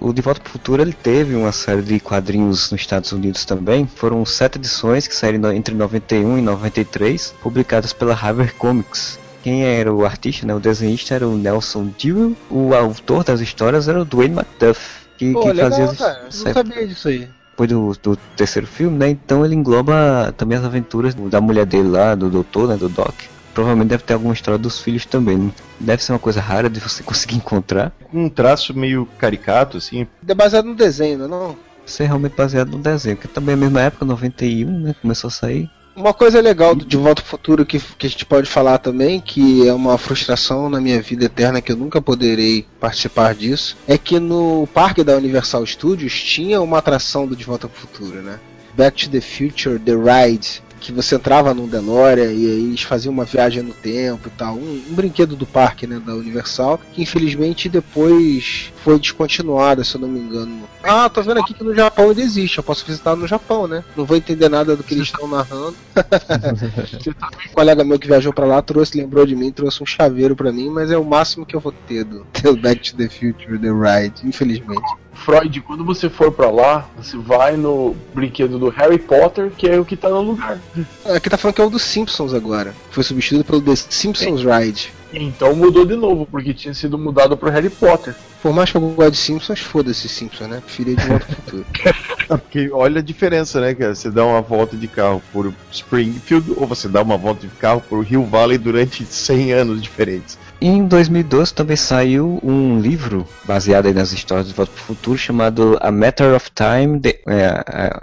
O De Volta pro Futuro ele teve uma série de quadrinhos nos Estados Unidos também. Foram sete edições que saíram entre 91 e 93, publicadas pela Harvard Comics. Quem era o artista, né, o desenhista era o Nelson Dewey, o autor das histórias era o Dwayne McDuff, que, Pô, que legal, fazia as- cara. Não sabia disso aí. depois do, do terceiro filme, né? Então ele engloba também as aventuras da mulher dele lá, do doutor, né? Do Doc. Provavelmente deve ter alguma história dos filhos também. né? Deve ser uma coisa rara de você conseguir encontrar. Um traço meio caricato, assim. É baseado no desenho, não é não? Ser realmente baseado no desenho, que também é a mesma época, 91, né? Começou a sair. Uma coisa legal do De Volta ao Futuro que, que a gente pode falar também, que é uma frustração na minha vida eterna que eu nunca poderei participar disso, é que no parque da Universal Studios tinha uma atração do De Volta ao Futuro, né? Back to the Future, The Ride, que você entrava num DeLorean e aí eles faziam uma viagem no tempo e tal. Um, um brinquedo do parque, né, da Universal, que infelizmente depois foi descontinuado, se eu não me engano. Ah, tô vendo aqui que no Japão ainda existe, eu posso visitar no Japão, né? Não vou entender nada do que eles estão narrando. um colega meu que viajou pra lá trouxe, lembrou de mim, trouxe um chaveiro pra mim, mas é o máximo que eu vou ter do, do Back to the Future, The Ride, infelizmente. Freud, quando você for pra lá, você vai no brinquedo do Harry Potter, que é o que tá no lugar. Aqui tá falando que é o dos Simpsons agora. Foi substituído pelo The Simpsons Ride. Então mudou de novo, porque tinha sido mudado pro Harry Potter. Por mais que eu goste de Simpsons, foda-se Simpsons, né? Preferi de volta futuro. Ah, Porque olha a diferença, né, cara? Você dá uma volta de carro por Springfield ou você dá uma volta de carro por Hill Valley durante 100 anos diferentes. Em 2012 também saiu um livro baseado aí nas histórias de Volta pro Futuro chamado A Matter of Time. The, é, é,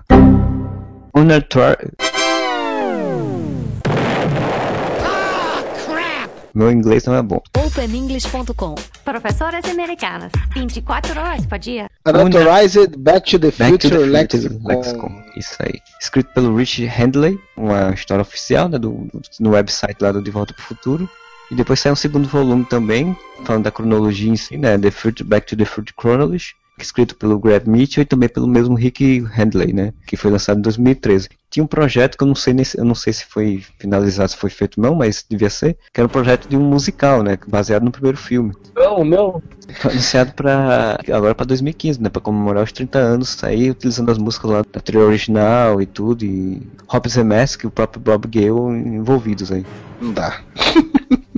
Meu inglês não é bom. OpenEnglish.com. Professoras americanas. 24 horas por dia. Unauthorized Back to the Back to the Future Future Lexicon. Lexicon. Isso aí. Escrito pelo Rich Handley, uma história oficial, né, do, no website lá do De Volta pro Futuro. E depois sai um segundo volume também, falando da cronologia em si, né, The Future, Back to the Future Chronology, escrito pelo Greg Mitchell e também pelo mesmo Rick Handley, né, que foi lançado em 2013. Tinha um projeto que eu não sei nem se- eu não sei se foi finalizado, se foi feito não, mas devia ser, que era um projeto de um musical, né, baseado no primeiro filme. Não, não. Foi anunciado para agora para 2015, né, para comemorar os 30 anos, aí utilizando as músicas lá da trilha original e tudo e Hobbs and Mask e o próprio Bob Gale envolvidos aí. Não dá.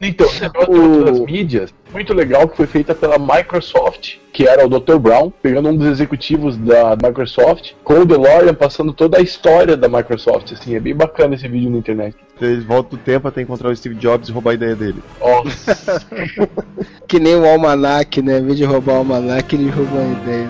Então, de outras mídias, muito legal que foi feita pela Microsoft, que era o Dr. Brown, pegando um dos executivos da Microsoft, com o DeLorean passando toda a história da Microsoft, assim, é bem bacana esse vídeo na internet. Eles voltam do tempo até encontrar o Steve Jobs e roubar a ideia dele. Que nem o Almanac, né? Em vez de roubar o Almanac, ele roubou a ideia.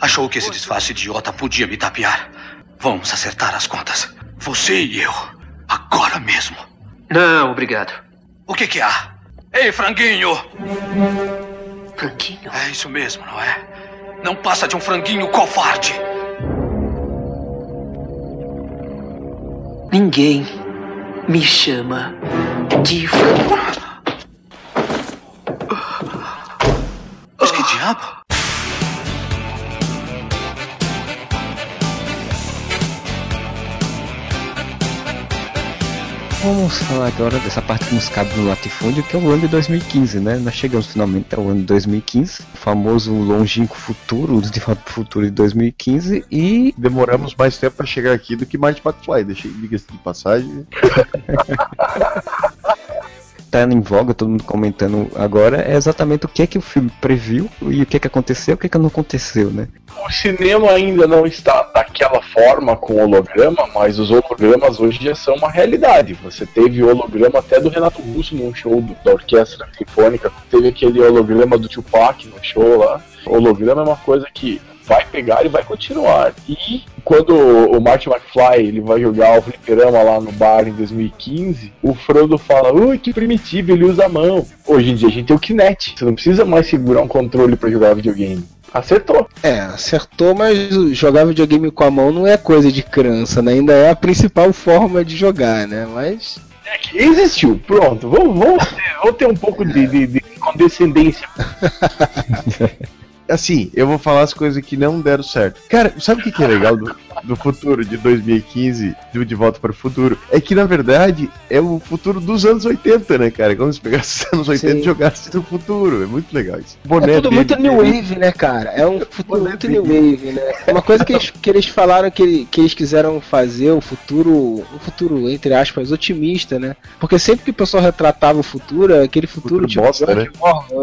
Achou que esse disfarce idiota podia me tapear? Vamos acertar as contas. Você e eu. Agora mesmo. Não, obrigado. O que que há? Ei, franguinho! Franguinho? É isso mesmo, não é? Não passa de um franguinho covarde. Ninguém me chama de frango. Mas que diabo? Vamos falar agora dessa parte que nos cabe no latifúndio, que é o ano de 2015, né? Nós chegamos finalmente ao ano de 2015, o famoso longínquo futuro, o De Futuro de 2015, e Demoramos mais tempo pra chegar aqui do que Marty McFly, deixei diga-se de passagem. tá em voga, todo mundo comentando agora, é exatamente o que é que o filme previu e o que é que aconteceu, o que é que não aconteceu, né? O cinema ainda não está daquela forma com holograma, mas os hologramas hoje já são uma realidade. Você teve holograma até do Renato Russo num show do- da Orquestra Sinfônica, teve aquele holograma do Tupac no show lá. Holograma é uma coisa que vai pegar e vai continuar. E quando o Martin McFly ele vai jogar o fliperama lá no bar em 2015, o Frodo fala: Ui, que primitivo, ele usa a mão. Hoje em dia a gente tem o Kinect. Você não precisa mais segurar um controle para jogar videogame. Acertou. É, acertou, mas jogar videogame com a mão não é coisa de criança, né? Ainda é a principal forma de jogar, né? Mas. É que existiu, pronto. Vamos, vamos, ter, vamos ter um pouco de, de, de condescendência. Assim, eu vou falar as coisas que não deram certo. Cara, sabe o que, que é legal do, do futuro de 2015, do De Volta para o Futuro? É que, na verdade, é o futuro dos anos 80, né, cara? Como se pegasse os anos 80 Sim. e jogasse no futuro. É muito legal isso. Boné é tudo dele, muito new wave, né, cara? É um futuro muito new wave, né? Uma coisa que eles, que eles falaram que, que eles quiseram fazer o futuro, um futuro, entre aspas, otimista, né? Porque sempre que o pessoal retratava o futuro, aquele futuro, Futuro tipo bosta, né?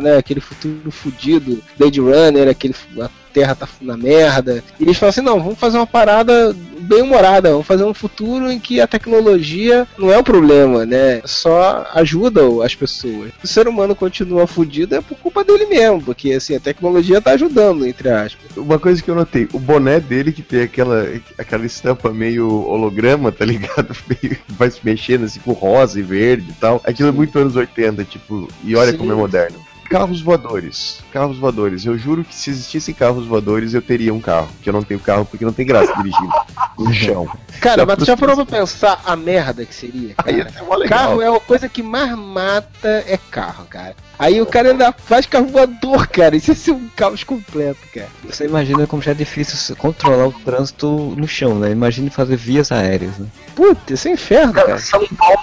Né? Aquele futuro fudido, Blade Runner, aquele a Terra tá na merda. E eles falam assim, não, vamos fazer uma parada bem humorada, vamos fazer um futuro em que a tecnologia não é o problema, né? Só ajuda as pessoas. O ser humano continua fudido é por culpa dele mesmo, porque assim, a tecnologia tá ajudando, entre aspas. Uma coisa que eu notei, o boné dele que tem aquela, aquela estampa meio holograma, tá ligado? Vai se mexendo assim com rosa e verde e tal. Aquilo é muito anos 80, tipo, e olha Sim. como é moderno. Carros voadores. Carros voadores. Eu juro que se existissem carros voadores, eu teria um carro. Que eu não tenho carro porque não tem graça dirigindo no chão. Cara, Só mas tu já parou pra pensar a merda que seria? Aí Cara? mó legal. Carro é a coisa que mais mata é carro, cara. Aí o cara ainda faz carro voador, cara. Isso ia ser um caos completo, cara. Você imagina como já é difícil controlar o trânsito no chão, né? Imagine fazer vias aéreas, né? Puta, isso é inferno, cara. São Paulo,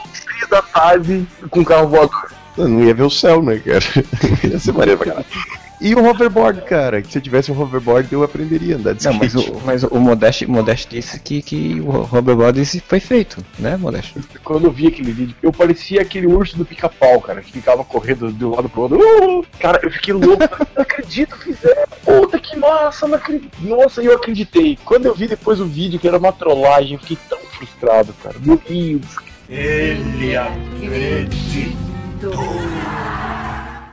da tarde, com carro voador. Eu não ia ver o céu, né, cara? ia ser maneiro pra caralho. E o hoverboard, cara, que se eu tivesse um hoverboard eu aprenderia a andar de Não, mas skate. o, mas o Modeste, Modeste disse que, que o hoverboard esse foi feito, né, Modeste? Quando eu vi aquele vídeo, eu parecia aquele urso do pica-pau, cara, que ficava correndo de um lado pro outro. Uh, cara, eu fiquei louco. não acredito, fizeram. Puta que massa, não acredito. Nossa, eu acreditei. Quando eu vi depois o vídeo, que era uma trollagem, eu fiquei tão frustrado, cara. Meu Deus. Ele acreditou. どう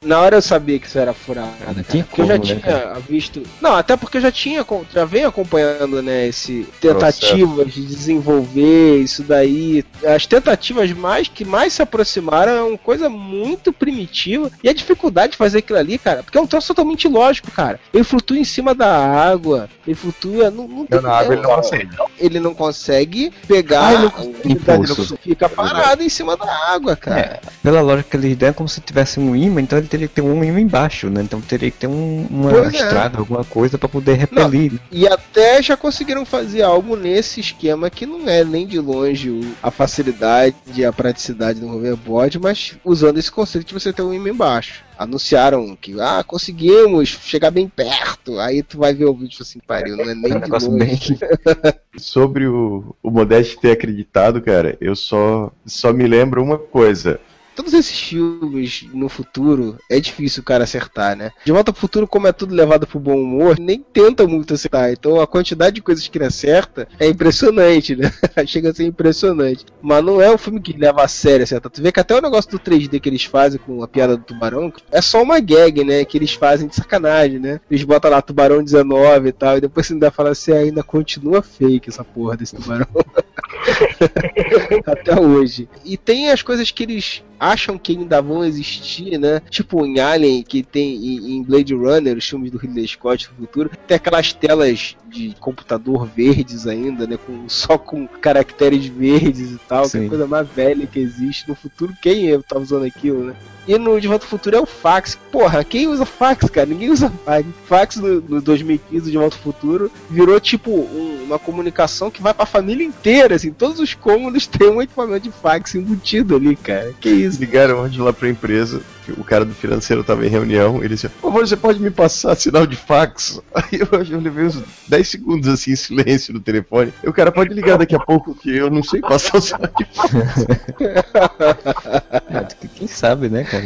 Na hora eu sabia que isso era furada. cara, tinha porque eu já como, né, tinha visto. Não, até porque eu já tinha, já venho acompanhando, né, esse tentativas de desenvolver isso daí. As tentativas mais que mais se aproximaram é uma coisa muito primitiva. E a dificuldade de fazer aquilo ali, cara, porque é um troço totalmente lógico, cara. Ele flutua em cima da água, ele flutua. Não, não tem- na água ele não consegue. Ele não consegue pegar. Ah, ele não consegue impulso. Fica parado em cima da água, cara. É, pela lógica que eles deram, é como se tivesse um imã, então ele teria que ter um imã embaixo, né? Então teria que ter um- uma Pois é. estrada, alguma coisa pra poder repelir. né? E até já conseguiram fazer algo nesse esquema que não é nem de longe a facilidade e a praticidade do hoverboard, mas usando esse conceito de você ter um imã embaixo. Anunciaram que, ah, conseguimos chegar bem perto. Aí tu vai ver o vídeo assim, pariu, não é nem É um de negócio longe. Sobre o, o Modeste ter acreditado, cara, eu só, só me lembro uma coisa. Todos esses filmes no futuro é difícil o cara acertar, né? De volta pro futuro, como é tudo levado pro bom humor, nem tenta muito acertar. Então a quantidade de coisas que ele acerta é impressionante, né? Chega a ser impressionante. Mas não é um filme que leva a sério acertar. Tu vê que até o negócio do 3D que eles fazem com a piada do tubarão é só uma gag, né? Que eles fazem de sacanagem, né? Eles botam lá tubarão 19 e tal, e depois você ainda fala assim, ainda continua fake essa porra desse tubarão. Até hoje. E tem as coisas que eles acham que ainda vão existir, né? Tipo em Alien, que tem em Blade Runner, os filmes do Ridley Scott do futuro, tem aquelas telas de computador verdes ainda, né? Com, só com caracteres verdes e tal, que é a Sim. coisa mais velha que existe. No futuro, quem é, tá usando aquilo, né? E no De Volta ao Futuro é o fax. Porra, quem usa fax, cara? Ninguém usa fax. Fax no, no 2015 De Volta ao Futuro virou tipo um- uma comunicação que vai pra família inteira, assim. Todos os cômodos têm um equipamento de fax embutido ali, cara. Que isso? Ligaram onde lá pra empresa, o cara do financeiro tava em reunião, ele disse, por favor, você pode me passar sinal de fax? Aí eu, eu levei uns 10 segundos assim em silêncio no telefone. E o cara pode ligar daqui a pouco que eu não sei passar o sinal de fax. É, quem sabe, né, cara?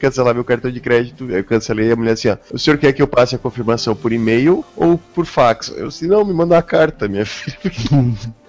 Cancelar meu cartão de crédito, eu cancelei e a mulher assim, ó, o senhor quer que eu passe a confirmação por e-mail ou por fax? Eu disse, não, me manda uma carta, minha filha.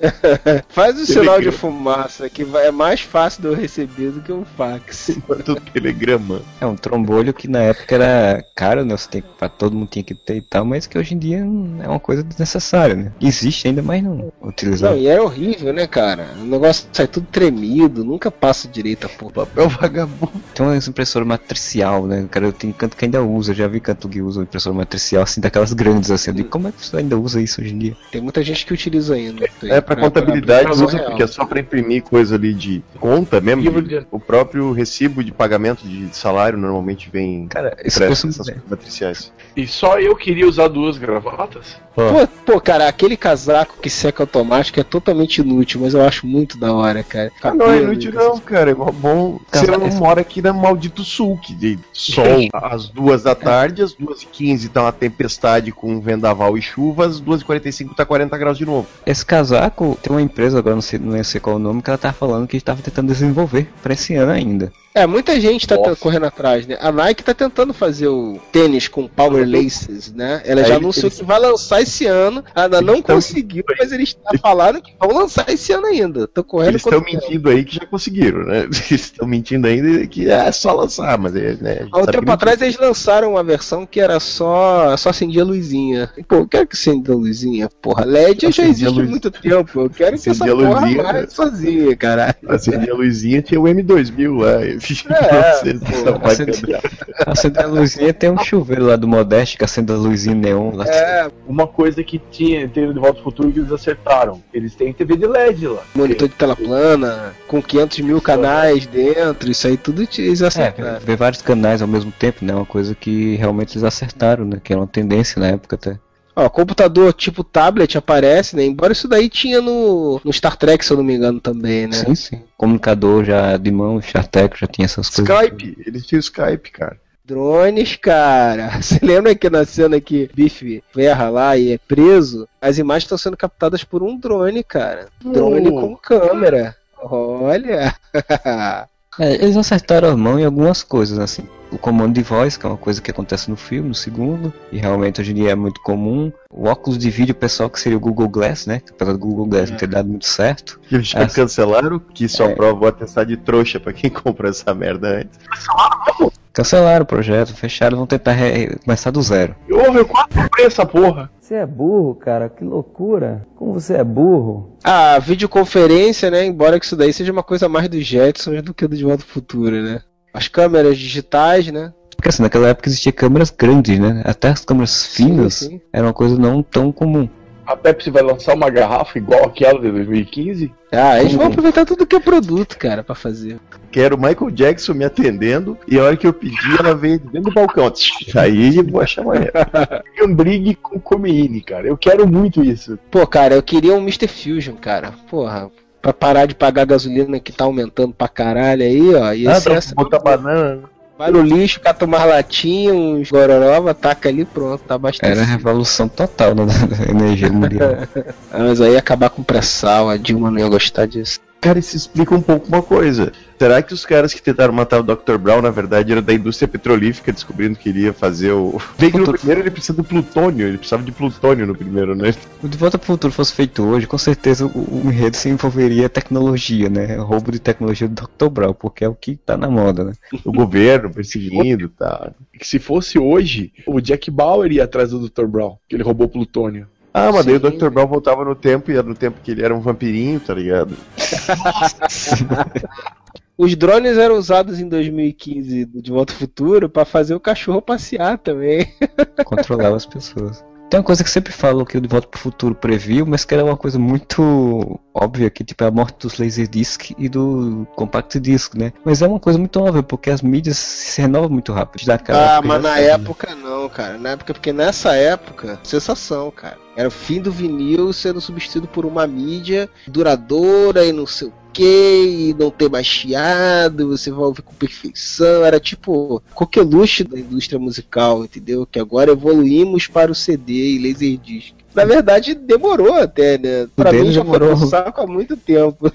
Faz o sinal de fumaça, que é mais fácil de eu receber do que um fax. Manda um telegrama. É um trombolho que na época era caro, né? Você tem, pra todo mundo tinha que ter e tal, mas que hoje em dia é uma coisa desnecessária, né? Existe ainda, mas não utilizado. Não, e é horrível, né, cara? O negócio sai tudo tremido, nunca passa direito a porra. Papel vagabundo. Tem uma impressora matricial, né? Cara, eu tenho canto que ainda usa, já vi canto que usa impressora matricial, assim, daquelas grandes, assim. Eu digo, como é que você ainda usa isso hoje em dia? Tem muita gente que utiliza ainda. É, pra contabilidade pra- usa pra- porque é só pra imprimir coisa ali de conta mesmo. De- O próprio recibo de pagamento de salário normalmente vem Cara, é isso coisas matriciais. E só eu queria usar duas gravatas? Pô, pô, cara, aquele casaco que seca automático é totalmente inútil, mas eu acho muito da hora, cara. Ah, não é inútil não, cara. É bom. Você Casar- não mora aqui na maldito sul, que de sol às duas da tarde, às duas e quinze tá uma tempestade com vendaval e chuva, às duas e quarenta e cinco tá 40 graus de novo. Esse casaco, tem uma empresa, agora não sei, não sei qual é o nome, que ela tava falando que estava tentando desenvolver pra esse ano ainda. É, muita gente tá correndo atrás, né? A Nike tá tentando fazer o tênis com Power Laces, né? Ela Aí já eles- anunciou que vai lançar esse ano. Ainda não tão- conseguiu, mas eles estão falando que vão lançar esse ano ainda. Tô correndo Eles estão mentindo aí que já conseguiram, né? Eles estão mentindo ainda que é só lançar, mas é, né? Há um tempo atrás eles lançaram uma versão que era só só acendia a luzinha. Pô, eu quero que acenda a luzinha, porra. LED já Acendia a existe há luz- muito tempo. Eu quero que essa Acendia a porra luzinha, né? sozinha, caralho. Acendia a luzinha, tinha o M2000 lá. É, pô, acende- a luzinha tem um chuveiro lá do Modeste que acende a luzinha neon lá. É, uma coisa que tinha, teve de Volta ao Futuro que eles acertaram. Eles têm TV de LED lá. Monitor de tela plana, com 500 mil canais dentro, isso aí tudo eles É, acertaram. ver vários canais ao mesmo tempo, né? Uma coisa que realmente eles acertaram, né? Que era uma tendência na época até. Ó, computador tipo tablet aparece, né? Embora isso daí tinha no, no Star Trek, se eu não me engano, também, né? Sim, sim. Comunicador já de mão, Charteco já tinha essas coisas. Skype, eles tinham Skype, cara. Drones, cara. Você lembra que na cena que Biff ferra lá e é preso, as imagens estão sendo captadas por um drone, cara. Drone Oh. com câmera. Olha. É, eles acertaram a mão em algumas coisas, assim. O comando de voz, que é uma coisa que acontece no filme, no segundo, e realmente hoje em dia é muito comum. O óculos de vídeo pessoal, que seria o Google Glass, né? Que apesar do Google Glass não ter dado muito certo. Já Ah, cancelaram, que só É. prova o atestado de trouxa pra quem comprou essa merda antes. Cancelaram o projeto, fecharam, vão tentar re- começar do zero. Eu quase comprei essa porra. Você é burro, cara, que loucura. Como você é burro. A videoconferência, né? Embora que isso daí seja uma coisa mais dos Jetsons do que do De Volta ao Futuro, né? As câmeras digitais, né? Porque assim, naquela época existia câmeras grandes, né? Até as câmeras finas sim. era uma coisa não tão comum. A Pepsi vai lançar uma garrafa igual aquela de 2015? Ah, eles vão aproveitar tudo que é produto, cara, pra fazer. Quero o Michael Jackson me atendendo e a hora que eu pedi, ela veio de dentro do balcão. Aí eu vou achar maneiro. Gambrigue com comeíne, cara. Eu quero muito isso. Pô, cara, eu queria um Mr. Fusion, cara. Porra, pra parar de pagar a gasolina que tá aumentando pra caralho aí, ó. E Ah, essa... botar banana. Vai no lixo, cata umas latinhas, uns gororoba, taca ali pronto, tá bastante. Era a revolução total da energia mundial. Ah, mas aí acabar com o pré-sal, a Dilma não ia gostar disso. Cara, isso explica um pouco uma coisa. Será que os caras que tentaram matar o Dr. Brown, na verdade, eram da indústria petrolífica, descobrindo que iria fazer o. Bem que no primeiro ele precisa do plutônio, ele precisava de plutônio no primeiro, né? O De Volta pro Futuro fosse feito hoje, com certeza o, o enredo se envolveria tecnologia, né? O roubo de tecnologia do Dr. Brown, porque é o que tá na moda, né? O governo perseguindo, tá? Que se fosse hoje, o Jack Bauer ia atrás do Dr. Brown, que ele roubou plutônio. Ah, mas daí o Dr. Brown voltava no tempo e era no tempo que ele era um vampirinho, tá ligado? Os drones eram usados em 2015 do De Volta ao Futuro pra fazer o cachorro passear também. Controlava as pessoas. Tem uma coisa que sempre falam que o De Volta pro Futuro previu, mas que era uma coisa muito óbvia, que tipo é a morte dos Laserdisc e do Compact Disc, né? Mas é uma coisa muito óbvia, porque as mídias se renovam muito rápido. Daquela Ah, época mas na sabia. época não, cara. Na época, porque nessa época, sensação, cara. Era o fim do vinil sendo substituído por uma mídia duradoura e não sei o e não ter mais chiado, você vai ouvir com perfeição. Era tipo coqueluche da indústria musical, entendeu? Que agora evoluímos para o CD e Laserdisc. Na verdade, demorou até, né? Pra dele mim já demorou. foi um saco há muito tempo.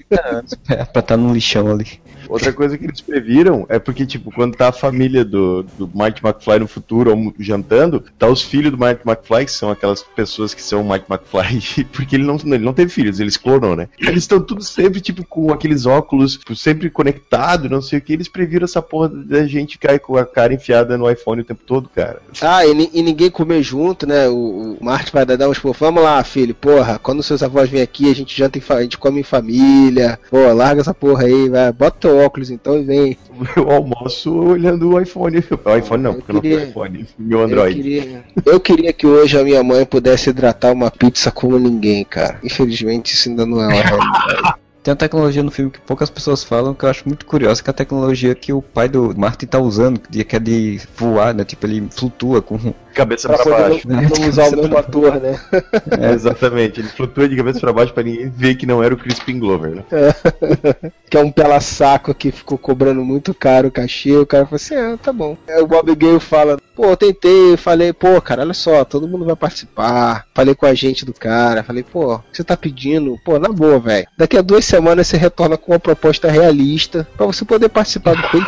É, pra estar no lixão ali. Outra coisa que eles previram é porque, tipo, quando tá a família do, do Marty McFly no futuro jantando, tá os filhos do Marty McFly, que são aquelas pessoas que são o Marty McFly, porque ele não, ele não teve filhos, eles clonou, né? Eles estão tudo sempre, tipo, com aqueles óculos, tipo, sempre conectado, não sei o que. Eles previram essa porra da gente cair com a cara enfiada no iPhone o tempo todo, cara. Ah, e, e ninguém comer junto, né? O, o Martin vai dar uns pô, vamos lá, filho, porra, quando seus avós vêm aqui, a gente janta em fa- a gente come em família. Pô, larga essa porra aí, vai, bota teu óculos então e vem. Eu almoço olhando o iPhone. O iPhone não, porque eu não tenho queria- iPhone, meu Eu Android. queria, eu queria que hoje a minha mãe pudesse hidratar uma pizza como ninguém, cara. Infelizmente isso ainda não é uma realidade. Tem uma tecnologia no filme que poucas pessoas falam que eu acho muito curiosa, que é a tecnologia que o pai do Martin tá usando, que é de voar, né? Tipo, ele flutua com. Cabeça Pra baixo. não, não usar o mesmo ator, né? É, exatamente, ele flutua de cabeça pra baixo pra ninguém ver que não era o Crispin Glover, né? que é um pela saco que ficou cobrando muito caro o cachê. O cara falou assim: ah, tá bom. Aí o Bob Gale fala: pô, eu tentei, falei, pô, cara, olha só, todo mundo vai participar. Falei com a gente do cara, falei, pô, o que você tá pedindo? Pô, na boa, velho. Daqui a duas semanas você retorna com uma proposta realista pra você poder participar do filme.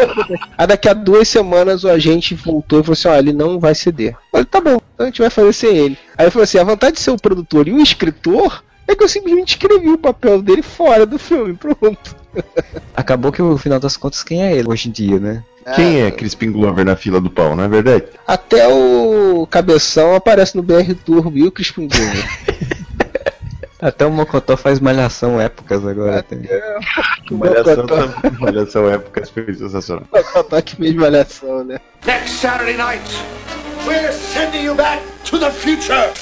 Aí daqui a duas semanas o agente voltou e falou assim: ó, ele não vai ceder. Eu falei, tá bom, então a gente vai fazer sem ele. Aí ele falou assim: a vontade de ser o produtor e o escritor. É que eu simplesmente escrevi o papel dele fora do filme, pronto. Acabou que no final das contas quem é ele hoje em dia, né? Quem é Crispin Glover na fila do pão, não é verdade? Até o Cabeção aparece no BR Turbo e o Crispin Glover. Até o Mocotó faz malhação épocas agora. Tem. Malhação, malhação época foi sensacional. Mocotó que fez malhação, né? Next Saturday night, we're sending you back to the future.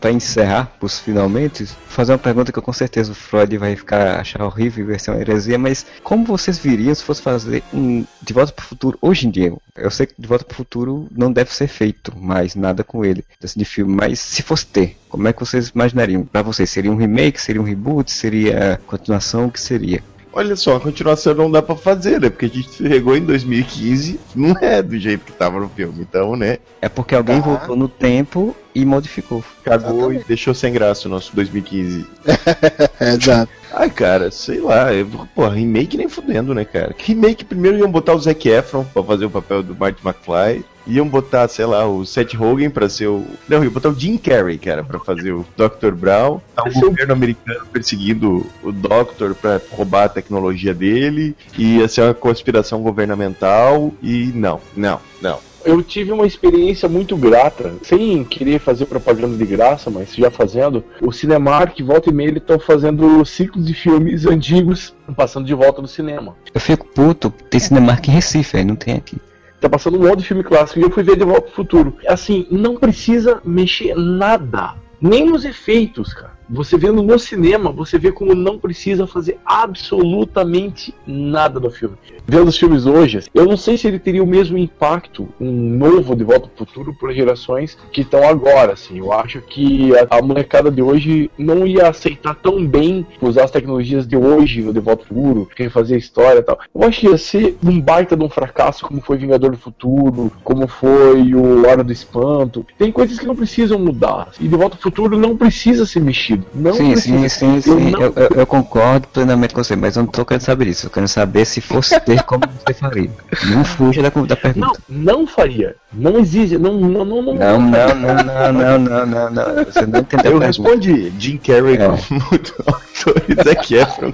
Pra encerrar, pros finalmente, fazer uma pergunta que eu com certeza o Freud vai ficar achar horrível e vai ser uma heresia, mas como vocês viriam se fosse fazer um De Volta pro Futuro hoje em dia? Eu sei que De Volta pro Futuro não deve ser feito mais nada com ele, desse de filme, mas se fosse ter, como é que vocês imaginariam? Pra vocês, seria um remake, seria um reboot, seria continuação, o que seria? Olha só, a continuação não dá pra fazer, né? Porque a gente chegou em 2015, não é do jeito que tava no filme, então, né? É porque alguém Tá. voltou no tempo e modificou. Cagou e deixou sem graça o nosso 2015. Exato. Ai, cara, sei lá, eu, pô, remake nem fudendo, né, cara? Que remake primeiro iam botar o Zac Efron pra fazer o papel do Marty McFly. Iam botar, sei lá, o Seth Rogen pra ser o. Não, iam botar o Jim Carrey, cara, pra fazer o Dr. Brown. Tá o governo americano perseguindo o Doctor pra roubar a tecnologia dele. E ia ser uma conspiração governamental. E não, não, não. Eu tive uma experiência muito grata, sem querer fazer propaganda de graça, mas já fazendo. O Cinemark, volta e meia, eles estão fazendo ciclos de filmes antigos, passando de volta no cinema. Eu fico puto, tem Cinemark em Recife, aí não tem aqui. Tá passando um monte de filme clássico e eu fui ver de volta pro futuro. Assim, não precisa mexer nada. Nem nos efeitos, cara. Você vendo no cinema, você vê como não precisa fazer absolutamente nada no filme. Vendo os filmes hoje, eu não sei se ele teria o mesmo impacto, um novo De Volta ao Futuro, para gerações que estão agora, assim. Eu acho que a, a molecada de hoje não ia aceitar tão bem usar as tecnologias de hoje, o De Volta ao Futuro, quem fazer história e tal. Eu acho que ia ser um baita de um fracasso, como foi Vingador do Futuro, como foi o Hora do Espanto. Tem coisas que não precisam mudar. E De Volta ao Futuro não precisa ser mexido. Não sim, sim, sim, Eu sim. não- Eu, eu- eu concordo plenamente com você, mas eu não tô querendo saber isso. Eu quero saber se fosse ter como você faria. Não fuja da, da pergunta. Não, não faria. Não existe. Não, não, não, não. Não, não, não, não, não, não, não, não. Você não entendeu Eu respondi Jim Carrey É. como Doctor e Zac Efron.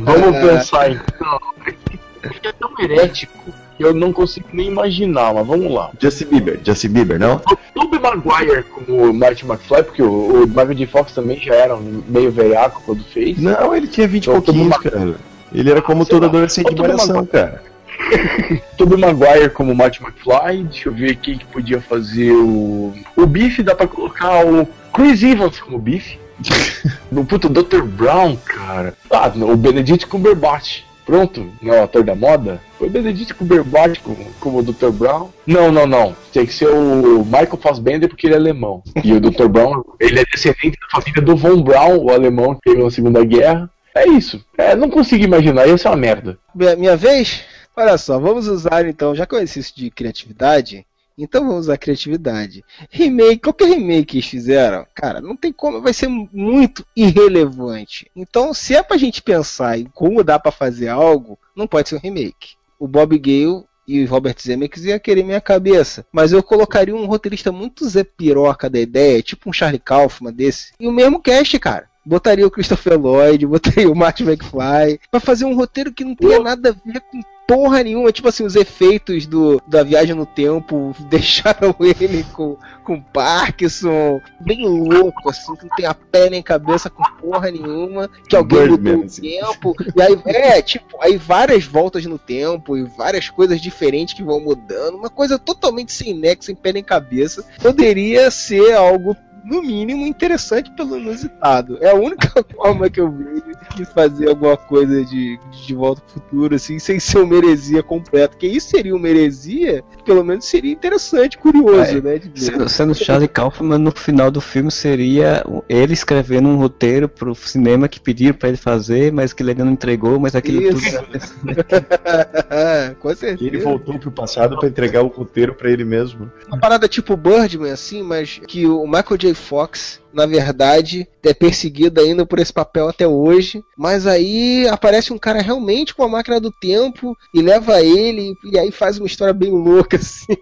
Vamos pensar então. Porque é tão herético eu não consigo nem imaginar, mas vamos lá. Justin Bieber, Justin Bieber, não? Tobey Maguire como o Marty McFly, porque o, o Michael J. Fox também já era um meio velhaco quando fez. Não, ele tinha 20 e pouquinhos, cara. Ele era como Sei todo adolescente de malhação, cara. Tobey Maguire como Marty McFly, deixa eu ver quem que podia fazer o. O Biff dá pra colocar o Chris Evans como Biff. no puto Dr. Brown, cara. Ah, o Benedict Cumberbatch. Pronto, não é o ator da moda? Foi Benedict Cumberbatch como, como o Dr. Brown? Não, não, não. Tem que ser o Michael Fassbender porque ele é alemão. E o Dr. Brown, ele é descendente da família do Von Braun, o alemão que teve na Segunda Guerra. É isso. É, não consigo imaginar, ia ser uma merda. Minha, vez? Olha só, vamos usar então, já eu exercício de criatividade, então vamos usar criatividade. Remake, qualquer remake que eles fizeram, cara, não tem como, vai ser muito irrelevante. Então, se é pra gente pensar em como dá pra fazer algo, não pode ser um remake. O Bob Gale e o Robert Zemeckis ia querer minha cabeça. Mas eu colocaria um roteirista muito Zé Piroca da ideia, tipo um Charlie Kaufman desse, e o mesmo cast, cara. Botaria o Christopher Lloyd, botaria o Marty McFly, pra fazer um roteiro que não tenha nada a ver com porra nenhuma. Tipo assim, os efeitos do, da viagem no tempo deixaram ele com, com Parkinson, bem louco, assim, que não tem a pé nem cabeça com porra nenhuma, que alguém mudou o assim. tempo. E aí, é, tipo, aí várias voltas no tempo e várias coisas diferentes que vão mudando. Uma coisa totalmente sem nexo, sem pé nem cabeça. Poderia ser algo no mínimo interessante pelo inusitado. É a única forma que eu vejo de fazer alguma coisa de, de volta pro futuro, assim, sem ser uma heresia completa. Porque isso seria uma heresia, pelo menos seria interessante, curioso, É, né? de ver. Sendo, sendo Charlie Kaufman, no final do filme seria ele escrevendo um roteiro pro cinema que pediram pra ele fazer, mas que ele ainda não entregou, mas aquilo Isso. tudo. Com certeza. Ele voltou pro passado pra entregar o roteiro pra ele mesmo. Uma parada tipo Birdman, assim, mas que o Michael J. Fox, na verdade, é perseguido ainda por esse papel até hoje. Mas aí aparece um cara realmente com a máquina do tempo e leva ele, e aí faz uma história bem louca, assim.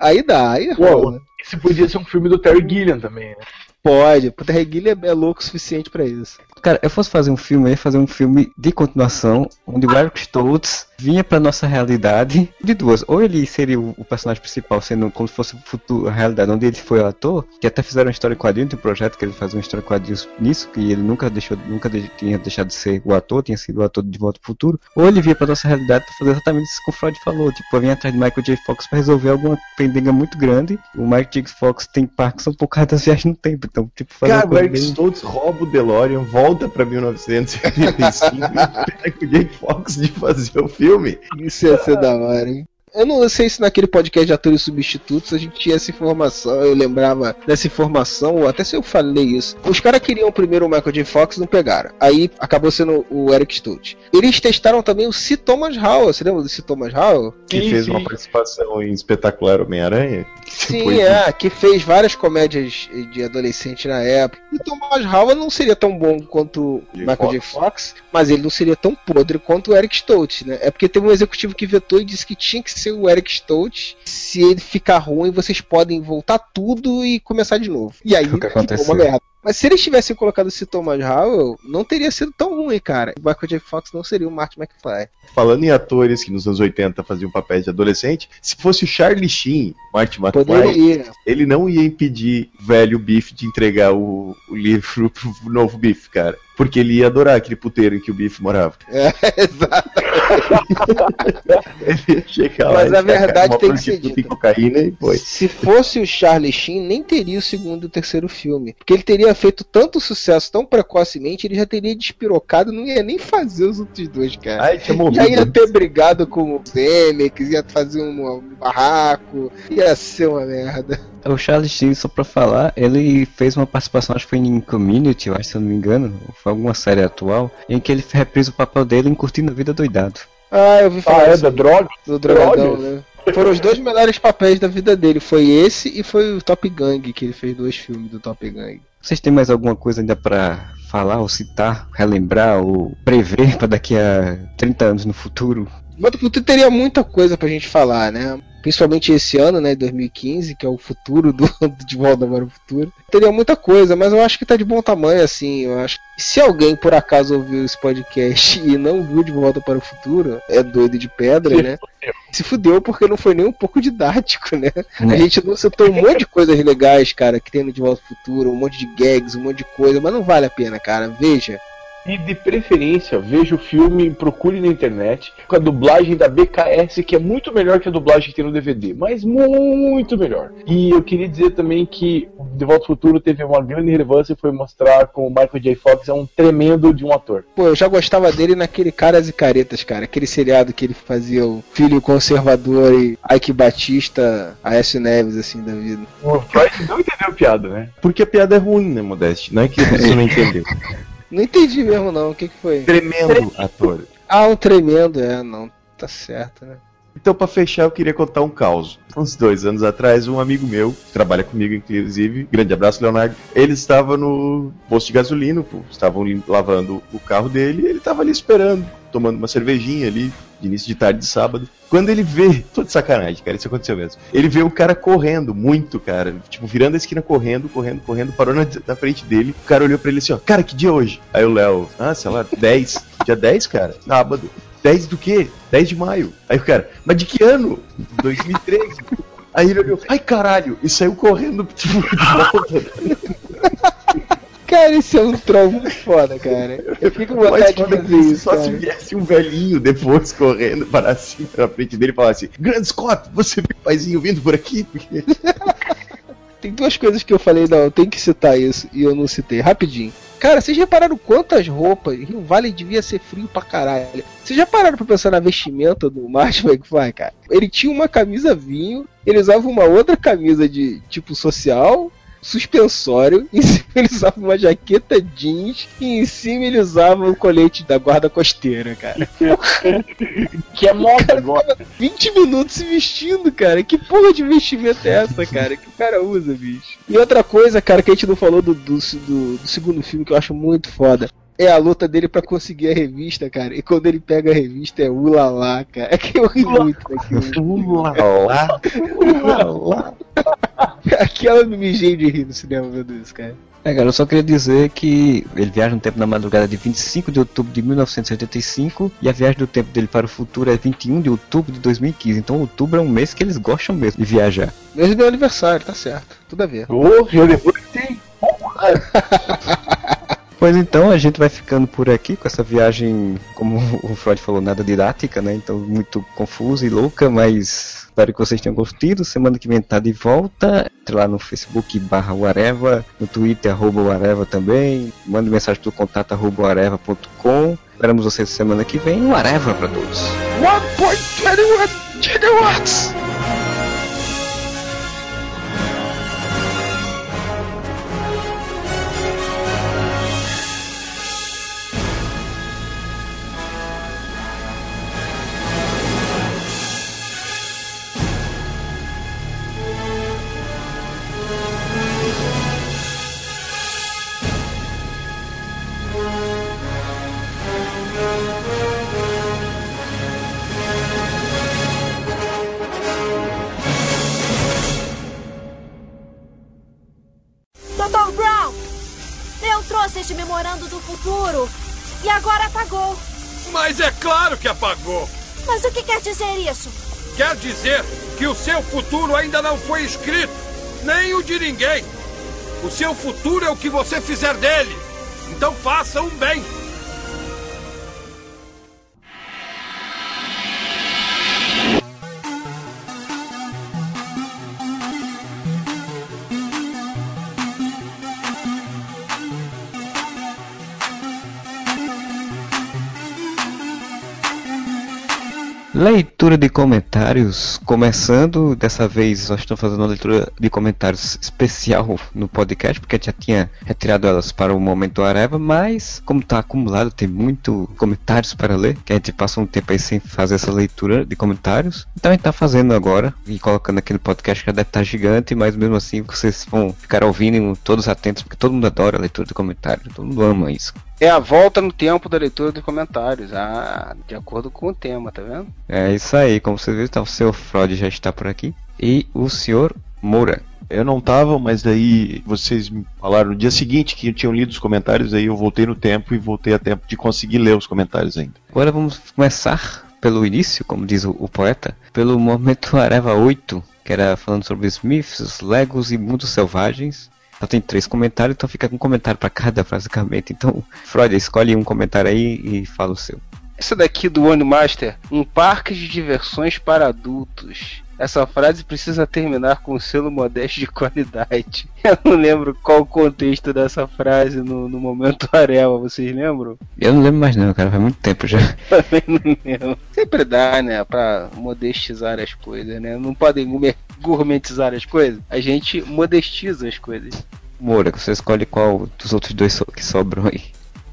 Aí dá, aí rola. Esse podia ser um filme do Terry Gilliam também, né? Pode, o Terry Gilliam é louco o suficiente pra isso. Cara, eu fosse fazer um filme, eu ia fazer um filme de continuação, onde o Eric Stoltz vinha pra nossa realidade de duas. Ou ele seria o, personagem principal, sendo como se fosse futuro, a realidade onde ele foi o ator, que até fizeram uma história em quadrinho, tem um projeto que ele fazia uma história em quadrinhos nisso, que ele nunca deixou, nunca de- tinha deixado de ser o ator, tinha sido o ator de Volta ao Futuro. Ou ele vinha pra nossa realidade pra fazer exatamente isso que o Freud falou, tipo, vinha atrás de Michael J. Fox pra resolver alguma pendenga muito grande. O Michael J. Fox tem Parkinson por causa das viagens no tempo, então, tipo, fazer Cara, o Eric bem- Stoltz rouba o DeLorean, volta pra 1985 e pega o Jake Fox de fazer o filme. Isso ia ser da hora, hein? Eu não sei se naquele podcast de atores substitutos a gente tinha essa informação, eu lembrava dessa informação, ou até se eu falei isso. Os caras queriam primeiro o Michael J. Fox não pegaram. Aí acabou sendo o Eric Stoltz. Eles testaram também o C. Thomas Howell. Você lembra do C. Thomas Howell? Que fez uma participação em Espetacular Homem-Aranha. Sim, Foi- é, que fez várias comédias de adolescente na época. E Thomas Howell não seria tão bom quanto J. Michael J. Fox. Fox, mas ele não seria tão podre quanto o Eric Stoltz, né? É porque teve um executivo que vetou e disse que tinha que ser o Eric Stoltz. Se ele ficar ruim, vocês podem voltar tudo e começar de novo. E aí Foi o que ficou uma merda. Mas se eles tivessem colocado esse Thomas Howell, não teria sido tão ruim, cara. O Michael J. Fox não seria o Martin McFly. Falando em atores que nos anos 80 faziam papéis de adolescente, se fosse o Charlie Sheen, Martin McFly, Poderia. ele não ia impedir o velho Biff de entregar o, o livro pro novo Biff, cara. Porque ele ia adorar aquele puteiro em que o Biff morava. É, exato. Ele ia chegar lá Mas e a verdade tem que ser em cocaína e foi. Se fosse o Charlie Sheen, nem teria o segundo e o terceiro filme. Porque ele teria feito tanto sucesso tão precocemente, ele já teria despirocado, não ia nem fazer os outros dois, cara. Ai, morrido. já ia ter brigado com o Zemeckis, ia fazer um barraco, ia ser uma merda. O Charlie Sheen, só pra falar, ele fez uma participação, acho que foi em Community, acho, se eu não me engano, ou foi alguma série atual, em que ele reprisa o papel dele em Curtindo a Vida Doidado. Ah, eu vi falar Ah, é isso. da droga? Do drogadão, Drogas? né? Foram os dois melhores papéis da vida dele. Foi esse e foi o Top Gang, que ele fez dois filmes do Top Gang. Vocês têm mais alguma coisa ainda pra falar, ou citar, relembrar, ou prever pra daqui a 30 anos no futuro? Mas o futuro teria muita coisa pra gente falar, né? Principalmente esse ano, né, 2015, que é o futuro do De Volta para o Futuro. Teria muita coisa, mas eu acho que tá de bom tamanho, assim. Eu acho que se alguém por acaso ouviu esse podcast e não viu De Volta para o Futuro, é doido de pedra, né? Se fudeu porque não foi nem um pouco didático, né? A gente não citou um monte de coisas legais, cara, que tem no De Volta ao Futuro, um monte de gags, um monte de coisa, mas não vale a pena, cara. Veja. E de preferência, veja o filme, procure na internet, com a dublagem da BKS, que é muito melhor que a dublagem que tem no DVD, mas muito melhor. E eu queria dizer também que o De Volta ao Futuro teve uma grande relevância e foi mostrar como o Michael J. Fox é um tremendo de um ator. Pô, eu já gostava dele naquele Caras e Caretas, cara. Aquele seriado que ele fazia o filho conservador e Ike Batista, Aécio Neves, assim, da vida. O Freud não entendeu a piada, né? Porque a piada é ruim, né, Modeste? Não é que pessoa não entendeu. Não entendi mesmo, não. O que, que foi? Tremendo ator. Ah, um tremendo, é, não. Tá certo, né? Então, pra fechar, eu queria contar um caos. Uns dois anos atrás, um amigo meu, que trabalha comigo, inclusive, grande abraço, Leonardo, ele estava no posto de gasolina, pô, estavam lavando o carro dele, e ele estava ali esperando, tomando uma cervejinha ali, de início de tarde de sábado. Quando ele vê, tô de sacanagem, cara, isso aconteceu mesmo. Ele vê o cara correndo, muito, cara, tipo, virando a esquina correndo, correndo, correndo, parou na, na frente dele, o cara olhou pra ele assim, ó, cara, que dia é hoje? Aí o Léo, ah, sei lá, 10, dia 10, cara, sábado. 10 do quê? 10 de maio. Aí o cara, mas de que ano? 2013. Aí ele olhou, ai caralho, e saiu correndo, tipo, de volta. Cara, esse é um troll muito foda, cara. Eu fico com vontade de fazer isso, só se cara. viesse um velhinho depois correndo para assim, na frente dele e falasse, Grande Scott, você viu o paizinho vindo por aqui? Tem duas coisas que eu falei, não, tem que citar isso, e eu não citei, rapidinho. Cara, vocês repararam quantas roupas? Rio Valley devia ser frio pra caralho. Vocês já pararam pra pensar na vestimenta do Martin McFly, cara? Ele tinha uma camisa vinho, ele usava uma outra camisa de tipo social, suspensório, em cima ele usava uma jaqueta jeans e em cima ele usava o colete da guarda costeira, cara. que é moda agora. 20 minutos se vestindo, cara. Que porra de vestimenta é essa, cara? Que o cara usa, bicho. E outra coisa, cara, que a gente não falou do, do, do- do segundo filme que eu acho muito foda. É a luta dele pra conseguir a revista, cara. E quando ele pega a revista é ulala, cara. É que eu ri muito daquilo. Ulala. Ulala. Aquela me mijei de rir no cinema vendo isso, cara. É, cara, eu só queria dizer que ele viaja no tempo na madrugada de 25 de outubro de 1985 e a viagem do tempo dele para o futuro é 21 de outubro de 2015. Então outubro é um mês que eles gostam mesmo de viajar. Mês do meu aniversário, tá certo. Tudo a ver. Já depois tem. Pois então, a gente vai ficando por aqui com essa viagem, como o Freud falou, nada didática, né? Então, muito confusa e louca, mas espero que vocês tenham gostado. Semana que vem tá de volta. Entre lá no Facebook barra Areva, no Twitter arroba Areva também. Mande mensagem pro contato arroba areva.com. Esperamos vocês semana que vem. Um Areva pra todos. 1.21 gigawatts! Apagou. Mas é claro que apagou. Mas o que quer dizer isso? Quer dizer que o seu futuro ainda não foi escrito, nem o de ninguém. O seu futuro é o que você fizer dele. Então faça um bem. Leitura de comentários, começando, dessa vez nós estamos fazendo uma leitura de comentários especial no podcast, porque a gente já tinha retirado elas para o momento Areva, mas como está acumulado, tem muito comentários para ler, que a gente passou um tempo aí sem fazer essa leitura de comentários, então a gente está fazendo agora e colocando aquele podcast que já deve estar gigante, mas mesmo assim vocês vão ficar ouvindo todos atentos, porque todo mundo adora a leitura de comentários, todo mundo ama isso. É a volta no tempo da leitura de comentários, ah, de acordo com o tema, tá vendo? É isso aí, como vocês viram, então, o senhor Freud já está por aqui e o senhor Moura. Eu não tava, mas daí vocês me falaram no dia seguinte que tinham lido os comentários, aí eu voltei no tempo e voltei a tempo de conseguir ler os comentários ainda. Agora vamos começar pelo início, como diz o, o poeta, pelo momento Areva 8, que era falando sobre Smiths, Legos e mundos selvagens. Só tem três comentários, então fica com um comentário para cada, basicamente. Então, Freud, escolhe um comentário aí e fala o seu. Essa daqui do One Master, um parque de diversões para adultos. Essa frase precisa terminar com um selo modesto de qualidade. Eu não lembro qual o contexto dessa frase no, no momento Areva, vocês lembram? Eu não lembro mais não, cara, faz muito tempo já. Também não lembro. Sempre dá, né, pra modestizar as coisas, né? Não podem gourmet- gourmetizar as coisas. A gente modestiza as coisas. Moura, você escolhe qual dos outros dois que sobram aí.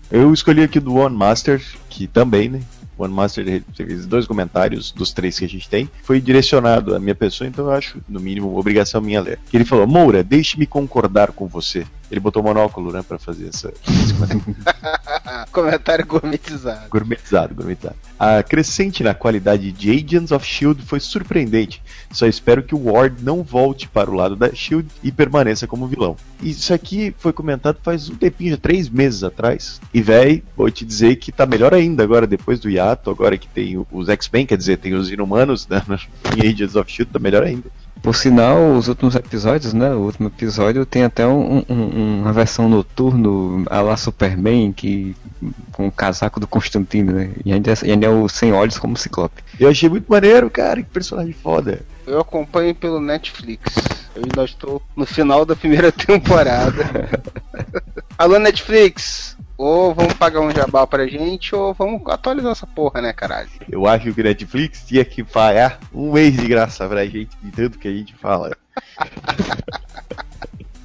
Eu escolhi aqui do One Master, que também, né? One Master fez dois comentários dos três que a gente tem. Foi direcionado à minha pessoa, então eu acho, no mínimo, obrigação minha ler. Ele falou: Moura, deixe-me concordar com você. Ele botou monóculo, né, pra fazer essa. comentário. Gourmetizado. Gourmetizado, gourmetizado. A crescente na qualidade de Agents of Shield foi surpreendente. Só espero que o Ward não volte para o lado da Shield e permaneça como vilão. Isso aqui foi comentado faz um tempinho, já três meses atrás. E véi, vou te dizer que tá melhor ainda agora, depois do hiato, agora que tem os X-Men, quer dizer, tem os Inumanos né, em Agents of Shield, tá melhor ainda. Por sinal, os últimos episódios, né? O último episódio tem até um- um- uma versão noturno a la Superman, que com o casaco do Constantino, né? E ainda, e ainda é o sem olhos como Ciclope. Eu achei muito maneiro, cara, que personagem foda. Eu acompanho pelo Netflix. Eu ainda estou no final da primeira temporada. Alô, Netflix! Ou vamos pagar um jabá pra gente, ou vamos atualizar essa porra, né, caralho? Eu acho que o Netflix tinha que pagar um mês de graça pra gente, de tanto que a gente fala.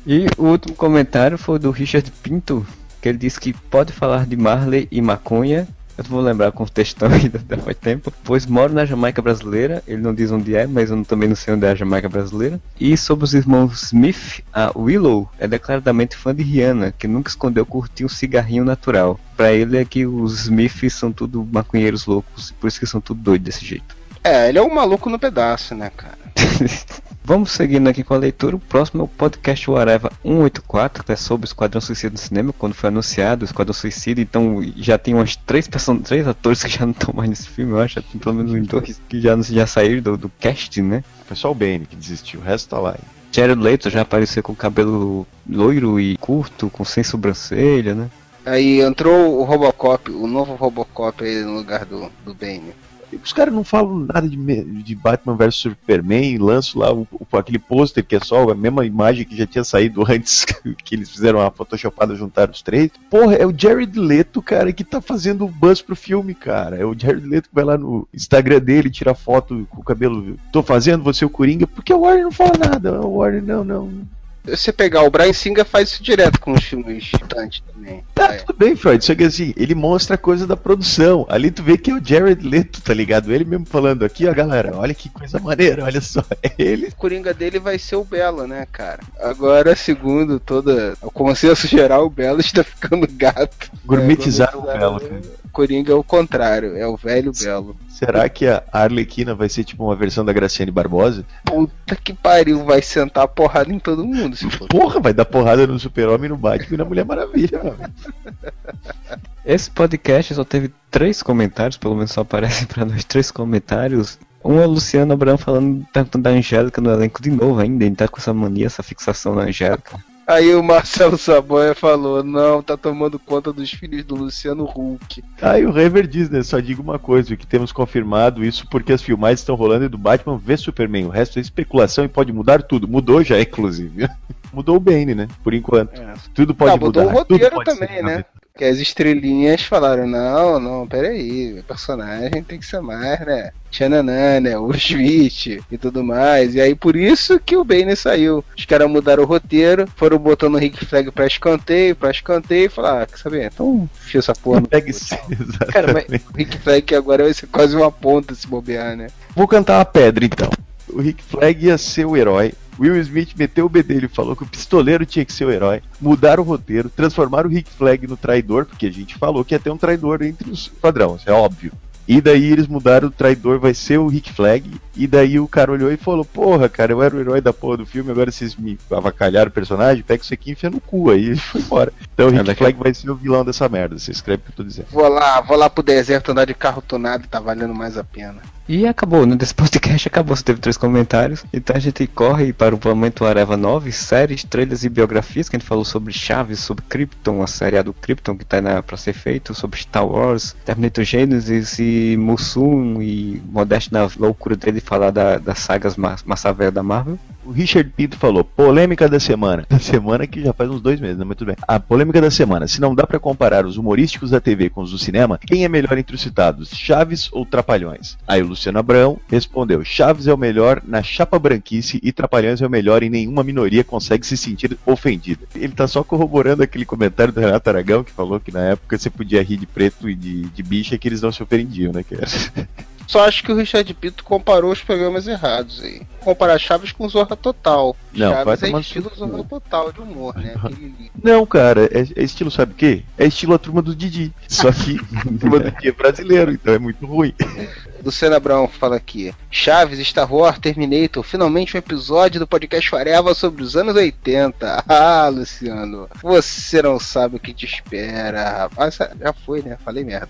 E o último comentário foi do Richard Pinto, que ele disse que pode falar de Marley e maconha. Eu não vou lembrar o contexto ainda, faz tempo. Pois moro na Jamaica brasileira, ele não diz onde é, mas eu também não sei onde é a Jamaica brasileira. E sobre os irmãos Smith, a Willow é declaradamente fã de Rihanna, que nunca escondeu curtir um cigarrinho natural. Pra ele é que os Smiths são tudo maconheiros loucos, por isso que são tudo doidos desse jeito. É, ele é um maluco no pedaço, né, cara? Vamos seguindo aqui com a leitura. O próximo é o podcast Areva 184, que é sobre o Esquadrão Suicida no cinema, quando foi anunciado o Esquadrão Suicida. Então já tem umas três, person... três atores que já não estão mais nesse filme, eu acho. Já tem pelo menos uns dois que já, já saíram do, do cast, né? Foi só o Bane que desistiu, o resto tá lá. hein? Jared Leto já apareceu com cabelo loiro e curto, com sem sobrancelha, né? Aí entrou o Robocop, o novo Robocop aí no lugar do, do Bane. Os caras não falam nada de, de Batman vs Superman, lançam lá o- o- aquele pôster que é só a mesma imagem que já tinha saído antes, que eles fizeram a photoshopada, juntaram os três. Porra, é o Jared Leto, cara, que tá fazendo o buzz pro filme, cara. É o Jared Leto que vai lá no Instagram dele, tira foto com o cabelo. Tô fazendo você o Coringa, porque o Warner não fala nada. O Warner, não, não. Se você pegar o Brian Singer faz isso direto com os filmes mutantes também. Tá, tudo bem, Freud. Só que assim, ele mostra a coisa da produção. Ali tu vê que é o Jared Leto, tá ligado? Ele mesmo falando aqui, ó, galera, olha que coisa maneira, olha só. É ele. O Coringa dele vai ser o Bela, né, cara? Agora, segundo toda o consenso geral, o Bela está ficando gato. Gourmetizaram É, o Belo, gourmetizaram- Coringa é o contrário, é o velho belo. Será que a Arlequina vai ser tipo uma versão da Graciane Barbosa? Puta que pariu, vai sentar a porrada em todo mundo. Se for. Porra, vai dar porrada no Super-Homem, no Batman e na Mulher Maravilha, mano. Esse podcast só teve três comentários, pelo menos só aparecem pra nós três comentários. Um é o Luciano Abrão falando, perguntando da Angélica no elenco de novo ainda, ele tá com essa mania, essa fixação na Angélica. Aí o Marcelo Saboia falou: não, tá tomando conta dos filhos do Luciano Huck. Aí o Rever diz, né? Só digo uma coisa, que temos confirmado isso porque as filmagens estão rolando e do Batman vê Superman. O resto é especulação e pode mudar tudo. Mudou já, inclusive. Mudou o Bane, né? Por enquanto. É. Tudo pode Ah, mudou mudar. o roteiro também, né? Que as estrelinhas falaram, não, não, peraí, o personagem tem que ser mais, né? Tchananã, né? O Switch e tudo mais. E aí por isso que o Bane saiu. Os caras mudaram o roteiro, foram botando o Rick Flag pra escanteio, pra escanteio e falaram, ah, quer saber? Então fia essa porra. cu. Cara, mas o Rick Flag agora vai ser quase uma ponta se bobear, né? Vou cantar uma pedra então. O Rick Flag ia ser o herói. Will Smith meteu o bedelho e falou que o pistoleiro tinha que ser o herói. Mudaram o roteiro, transformaram o Rick Flag no traidor, porque a gente falou que ia ter um traidor entre os padrões, é óbvio. E daí eles mudaram, o traidor vai ser o Rick Flag. E daí o cara olhou e falou: Porra, cara, eu era o herói da porra do filme, agora vocês me avacalharam o personagem, pega isso aqui e enfia no cu. Aí ele foi embora. Então o É, Rick daqui Flag vai ser o vilão dessa merda. Você escreve o que eu tô dizendo. Vou lá, vou lá pro deserto andar de carro tunado, tá valendo mais a pena. E acabou, né? Desse podcast acabou, só teve três comentários. Então a gente corre para o momento Areva 9, séries, trailers e biografias, que a gente falou sobre Chaves, sobre Krypton, a série do Krypton que tá na, pra ser feito, sobre Star Wars, Terminator Genesis e Mussum e Modeste na loucura dele falar da, das sagas ma massa velha da Marvel. O Richard Pinto falou, polêmica da semana. Da semana que já faz uns dois meses, né? Tudo bem. A polêmica da semana. Se não dá pra comparar os humorísticos da TV com os do cinema, quem é melhor entre os citados, Chaves ou Trapalhões? Aí o Luciano Abrão respondeu, Chaves é o melhor na chapa branquice e Trapalhões é o melhor e nenhuma minoria consegue se sentir ofendida. Ele tá só corroborando aquele comentário do Renato Aragão, que falou que na época você podia rir de preto e de, de bicha que eles não se ofendiam, né? Era... Só acho que o Richard Pinto comparou os programas errados aí. Comparar Chaves com Zorra Total. Não, Chaves é estilo. Zorra Total de humor, né? Aquele Não, cara, é, é estilo, sabe o quê? É estilo a turma do Didi. Só que a turma do Didi é brasileiro, então é muito ruim. Luciana Brown fala aqui. Chaves, Star Wars, Terminator, finalmente um episódio do podcast Areva sobre os anos 80. Ah, Luciano, você não sabe o que te espera, rapaz. Já foi, né? Falei merda.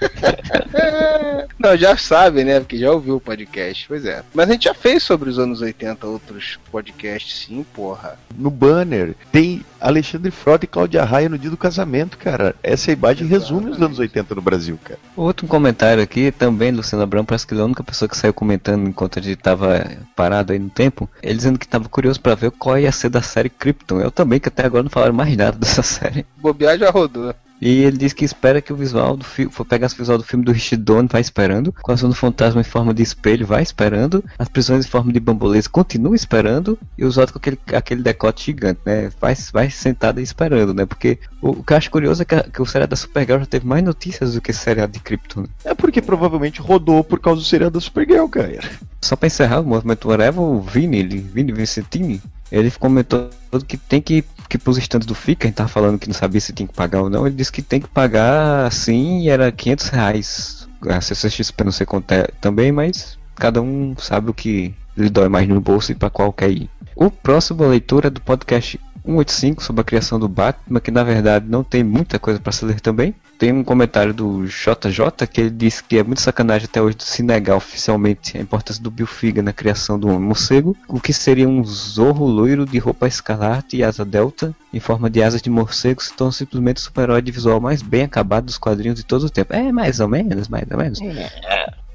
não, já sabe, né? Porque já ouviu o podcast. Pois é. Mas a gente já fez sobre os anos 80 outros podcasts, sim, porra. No banner tem Alexandre Frota e Cláudia Raia no dia do casamento, cara. Essa imagem resume os anos 80 no Brasil, cara. Outro comentário aqui, também Luciano Abrão, parece que ele é a única pessoa que saiu comentando enquanto a gente tava parado aí no tempo. Ele dizendo que tava curioso pra ver qual ia ser da série Krypton. Eu também, que até agora não falaram mais nada dessa série. Bobear já rodou. E ele diz que espera que o visual do filme, for pegar o visual do filme do Richard Donner, vai esperando. Com a ação do fantasma em forma de espelho, vai esperando. As prisões em forma de bambolês, continua esperando. E os outros com aquele, aquele decote gigante, né? Vai, vai sentado aí esperando, né? Porque o, o que eu acho curioso é que, a- que o seriado da Supergirl já teve mais notícias do que o seriado de Krypton. É porque provavelmente rodou por causa do seriado da Supergirl, cara. Só pra encerrar o movimento Whatever, o Vini, ele, Vini Vicentini, ele comentou que tem que, que pros estandes do FICA, a gente tava falando que não sabia se tinha que pagar ou não, ele disse que tem que pagar sim era 500 reais. A CCXP não sei quanto é também, mas cada um sabe o que lhe dói mais no bolso e pra qual quer ir. O próximo leitura é do podcast 185 sobre a criação do Batman, que na verdade não tem muita coisa para se ler também. Tem um comentário do JJ que ele disse que é muito sacanagem até hoje se negar oficialmente a importância do Bill Figa na criação do Homem Morcego, o que seria um zorro loiro de roupa escarlate e asa delta em forma de asas de morcego se torna simplesmente o super-herói de visual mais bem acabado dos quadrinhos de todo o tempo. É, mais ou menos, mais ou menos.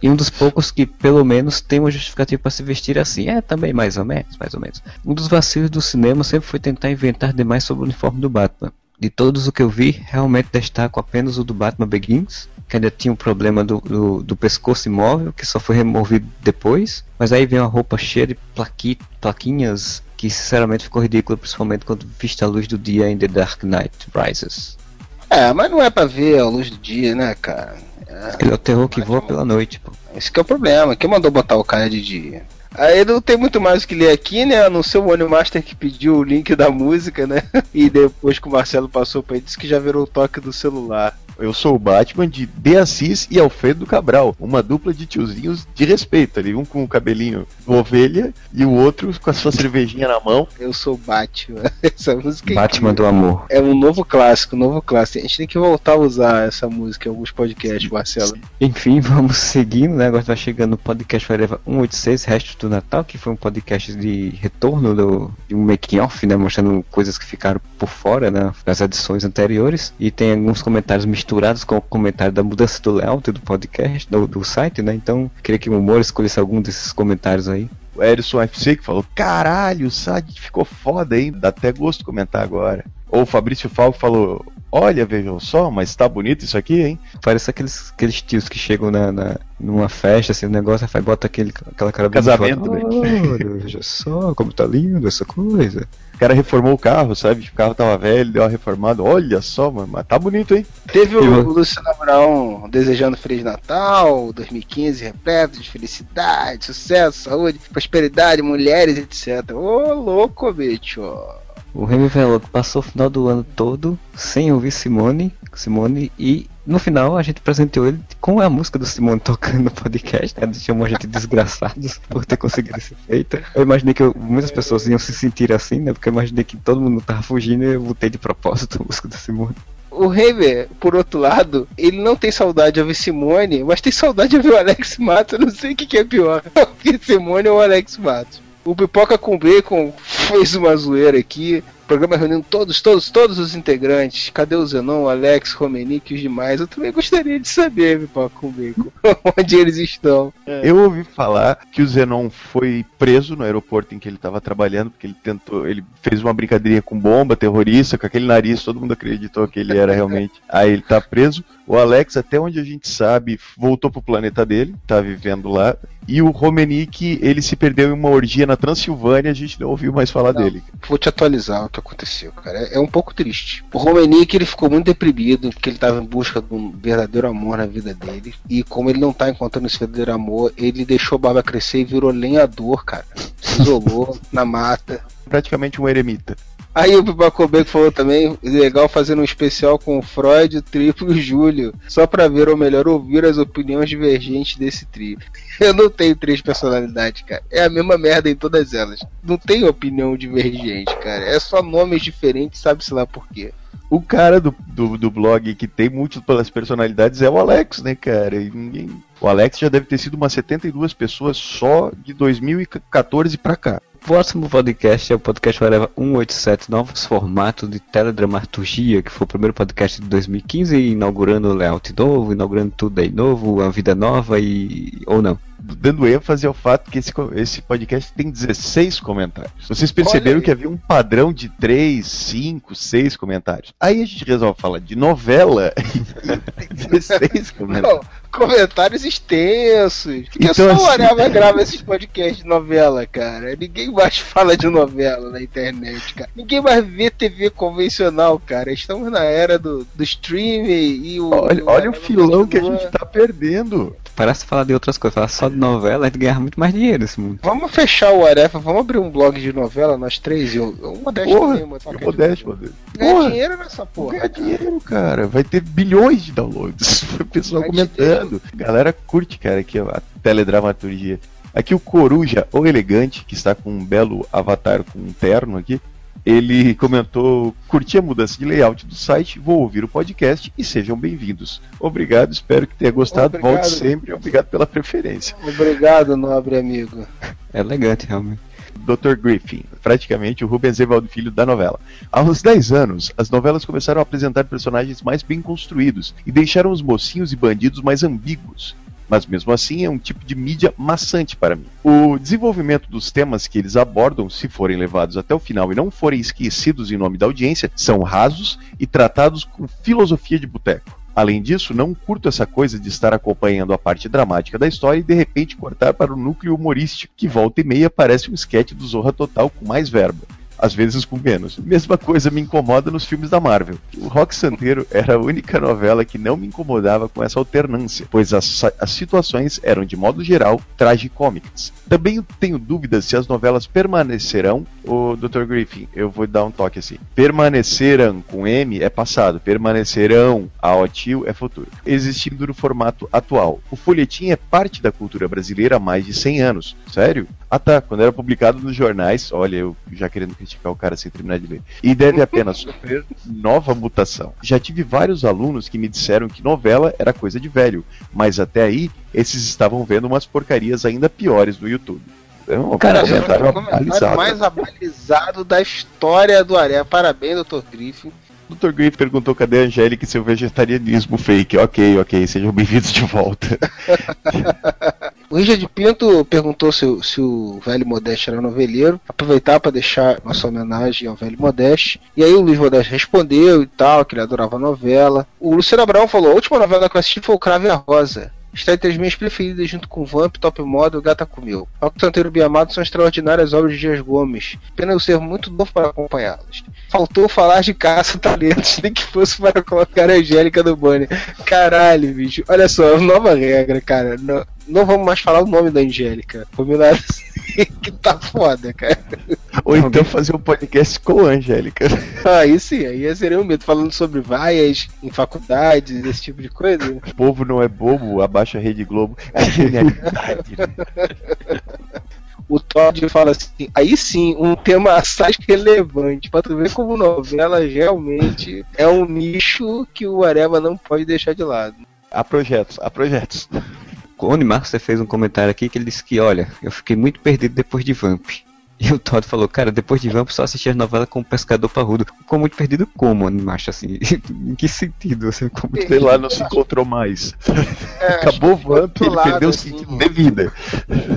E um dos poucos que, pelo menos, tem uma justificativa para se vestir assim. É, também mais ou menos, mais ou menos. Um dos vacilos do cinema sempre foi tentar inventar demais sobre o uniforme do Batman. De todos o que eu vi, realmente destaco apenas o do Batman Begins, que ainda tinha um problema do, do, do pescoço imóvel, que só foi removido depois. Mas aí vem uma roupa cheia de plaqui, plaquinhas, que sinceramente ficou ridícula, principalmente quando vista a luz do dia em The Dark Knight Rises. É, mas não é pra ver a luz do dia, né, cara? Ele é o terror que voa pela noite, pô. Esse que é o problema. Quem mandou botar o cara de dia? Aí não tem muito mais o que ler aqui, né? A não ser o One Master que pediu o link da música, né? E depois que o Marcelo passou pra ele, disse que já virou o toque do celular. Eu sou o Batman de De Assis e Alfredo Cabral, uma dupla de tiozinhos de respeito ali, um com o cabelinho de ovelha e o outro com a sua cervejinha na mão. Eu sou o Batman. Essa música é Batman do amor. É um novo clássico, um novo clássico. A gente tem que voltar a usar essa música em alguns podcasts, Marcelo. Enfim, vamos seguindo, né? Agora tá chegando o podcast Forever 186, Resto do Natal, que foi um podcast de retorno do, de um making-off, né? Mostrando coisas que ficaram por fora, né? Das edições anteriores. E tem alguns comentários misturados com o comentário da mudança do layout do podcast, do, do site, né? Então, queria que o humor escolhesse algum desses comentários aí. O Erison FC que falou: Caralho, o site ficou foda, hein? Dá até gosto comentar agora. Ou o Fabrício Falco falou: Olha, vejam só, mas tá bonito isso aqui, hein? Parece aqueles, aqueles tios que chegam na, na- numa festa, assim, um negócio, aí bota aquele, aquela cara bem Casamento, de foto. Olha, veja só como tá lindo essa coisa. O cara reformou o carro, sabe? O carro tava velho, deu uma reformada. Olha só, mano, mas tá bonito, hein? Teve o Luciano Abraão desejando Feliz Natal, 2015 repleto de felicidade, sucesso, saúde, prosperidade, mulheres, etc. Ô, louco, bicho. O Remy que passou o final do ano todo sem ouvir Simone, Simone e no final a gente presenteou ele com a música do Simone tocando no podcast, né? Chamou a gente de desgraçados por ter conseguido esse feito. Eu imaginei que eu- muitas pessoas iam se sentir assim, né? Porque eu imaginei que todo mundo tava fugindo e eu botei de propósito a música do Simone. O Heimer, por outro lado, ele não tem saudade de ouvir Simone, mas tem saudade de ouvir o Alex Matos. Eu não sei o que, que é pior, ouvir Simone ou o Alex Matos. O Pipoca com Bacon fez uma zoeira aqui. O programa reunindo todos, todos, todos os integrantes. Cadê o Zenon, o Alex, Romenick e os demais? Eu também gostaria de saber, Pipoca com Bacon, onde eles estão. Eu ouvi falar que o Zenon foi preso no aeroporto em que ele estava trabalhando, porque ele tentou, ele fez uma brincadeirinha com bomba, terrorista, com aquele nariz, todo mundo acreditou que ele era realmente. Aí ele tá preso. O Alex, até onde a gente sabe, voltou pro planeta dele, tá vivendo lá. E o Romenick, ele se perdeu em uma orgia na Transilvânia, a gente não ouviu mais falar dele. Vou te atualizar o que aconteceu, cara. É, é um pouco triste. O Romenick, ele ficou muito deprimido, porque ele estava em busca de um verdadeiro amor na vida dele. E como ele não tá encontrando esse verdadeiro amor, ele deixou a barba crescer e virou lenhador, cara. Se isolou na mata. Praticamente um eremita. Aí o Pipaco Beco falou também, legal fazendo um especial com o Freud, o Triplo e o Júlio, só pra ver, ou melhor, ouvir as opiniões divergentes desse trio. Eu não tenho três personalidades, cara. É a mesma merda em todas elas. Não tem opinião divergente, cara. É só nomes diferentes, sabe-se lá por quê. O cara do, do, do blog que tem múltiplas personalidades é o Alex, né, cara? E ninguém... O Alex já deve ter sido umas 72 pessoas só de 2014 pra cá. O próximo podcast é o podcast Forever 187, novos formatos de teledramaturgia, que foi o primeiro podcast de 2015, inaugurando o layout novo, inaugurando tudo aí novo, a vida nova e. ou não. Dando ênfase ao fato que esse, esse podcast tem 16 comentários. Vocês perceberam que havia um padrão de 3, 5, 6 comentários. Aí a gente resolve falar de novela e tem 16 comentários. Não, comentários extensos. Porque Então, só o assim- Areva grava esses podcasts de novela, cara. Ninguém mais fala de novela na internet, cara. Ninguém mais vê TV convencional, cara. Estamos na era do, do streaming e o. Olha, o olha o filão que a gente tá perdendo. Parece falar de outras coisas, falar só de novela, a gente ganhava muito mais dinheiro nesse mundo. Vamos fechar o Arefa, vamos abrir um blog de novela, nós três e o o Modesto Porra, também, modesto, Modesto. Ganhar Porra. dinheiro nessa porra. Ganhar dinheiro, cara. Vai ter bilhões de downloads. O pessoal Vai comentando. Galera curte, cara, aqui ó, a teledramaturgia. Aqui o Coruja, o elegante, que está com um belo avatar com um terno aqui. Ele comentou: curti a mudança de layout do site, vou ouvir o podcast e sejam bem-vindos. Obrigado, espero que tenha gostado. Obrigado. Volte sempre, obrigado pela preferência. Obrigado, nobre amigo. É elegante, realmente. Dr. Griffin, praticamente o Rubens Evaldo Filho da novela. Aos 10 anos, as novelas começaram a apresentar personagens mais bem construídos e deixaram os mocinhos e bandidos mais ambíguos. Mas mesmo assim é um tipo de mídia maçante para mim. O desenvolvimento dos temas que eles abordam, se forem levados até o final e não forem esquecidos em nome da audiência, são rasos e tratados com filosofia de boteco. Além disso, não curto essa coisa de estar acompanhando a parte dramática da história e de repente cortar para o núcleo humorístico, que volta e meia parece um sketch do Zorra Total com mais verba. Às vezes com menos. Mesma coisa me incomoda nos filmes da Marvel. O Rock Santeiro era a única novela que não me incomodava com essa alternância, pois as, as situações eram, de modo geral, tragicômicas. Também tenho dúvidas se as novelas permanecerão. O Dr. Griffin, eu vou dar um toque assim. Permaneceram com M é passado, permanecerão a OTIL é futuro. Existindo no formato atual. O folhetim é parte da cultura brasileira há mais de 100 anos. Sério? Ah tá, quando era publicado nos jornais, olha, eu já querendo criticar o cara sem terminar de ler. E deve apenas sofrer nova mutação. Já tive vários alunos que me disseram que novela era coisa de velho, mas até aí esses estavam vendo umas porcarias ainda piores no YouTube. Um Cara, comentário é o comentário mais abalizado da história do Aré. Parabéns, Dr. Griffin. Dr. Griffin perguntou cadê a Angélica e seu vegetarianismo fake. Ok, ok, sejam bem-vindos de volta. O Richard Pinto perguntou se, o- se o velho Modeste era noveleiro. Aproveitar para deixar nossa homenagem ao velho Modeste. E aí o Luiz Modeste respondeu e tal, que ele adorava a novela. O Luciano Abraão falou: a última novela que eu assisti foi o Cravo e a Rosa. Está entre as minhas preferidas, junto com Vamp, Top Model e Gata Comeu. Alco Santeiro Biamado são extraordinárias obras de Dias Gomes. Pena eu ser muito novo para acompanhá-las. Faltou falar de caça-talentos, nem que fosse para colocar a Angélica no banner. Caralho, bicho. Olha só, nova regra, cara. Não vamos mais falar o nome da Angélica. Combinado assim, que tá foda, cara. Ou então fazer um podcast com a Angélica. Aí sim, aí seria um medo. Falando sobre vaias em faculdades, esse tipo de coisa. O povo não é bobo, abaixa a Rede Globo. É genialidade. O Todd fala assim, aí sim, um tema assaz relevante, pra tu ver como novela realmente é um nicho que o Areva não pode deixar de lado. Há projetos, há projetos. O Oni Master fez um comentário aqui que ele disse que, olha, eu fiquei muito perdido depois de Vamp. E o Todd falou, cara, depois de Vamp só assisti as novelas com o Pescador Parrudo. Ficou muito perdido como, Oni Master, assim? em que sentido você ficou muito Sei lá, não se encontrou mais. É, Acabou o Vamp, ele lado, perdeu o assim. sentido de vida.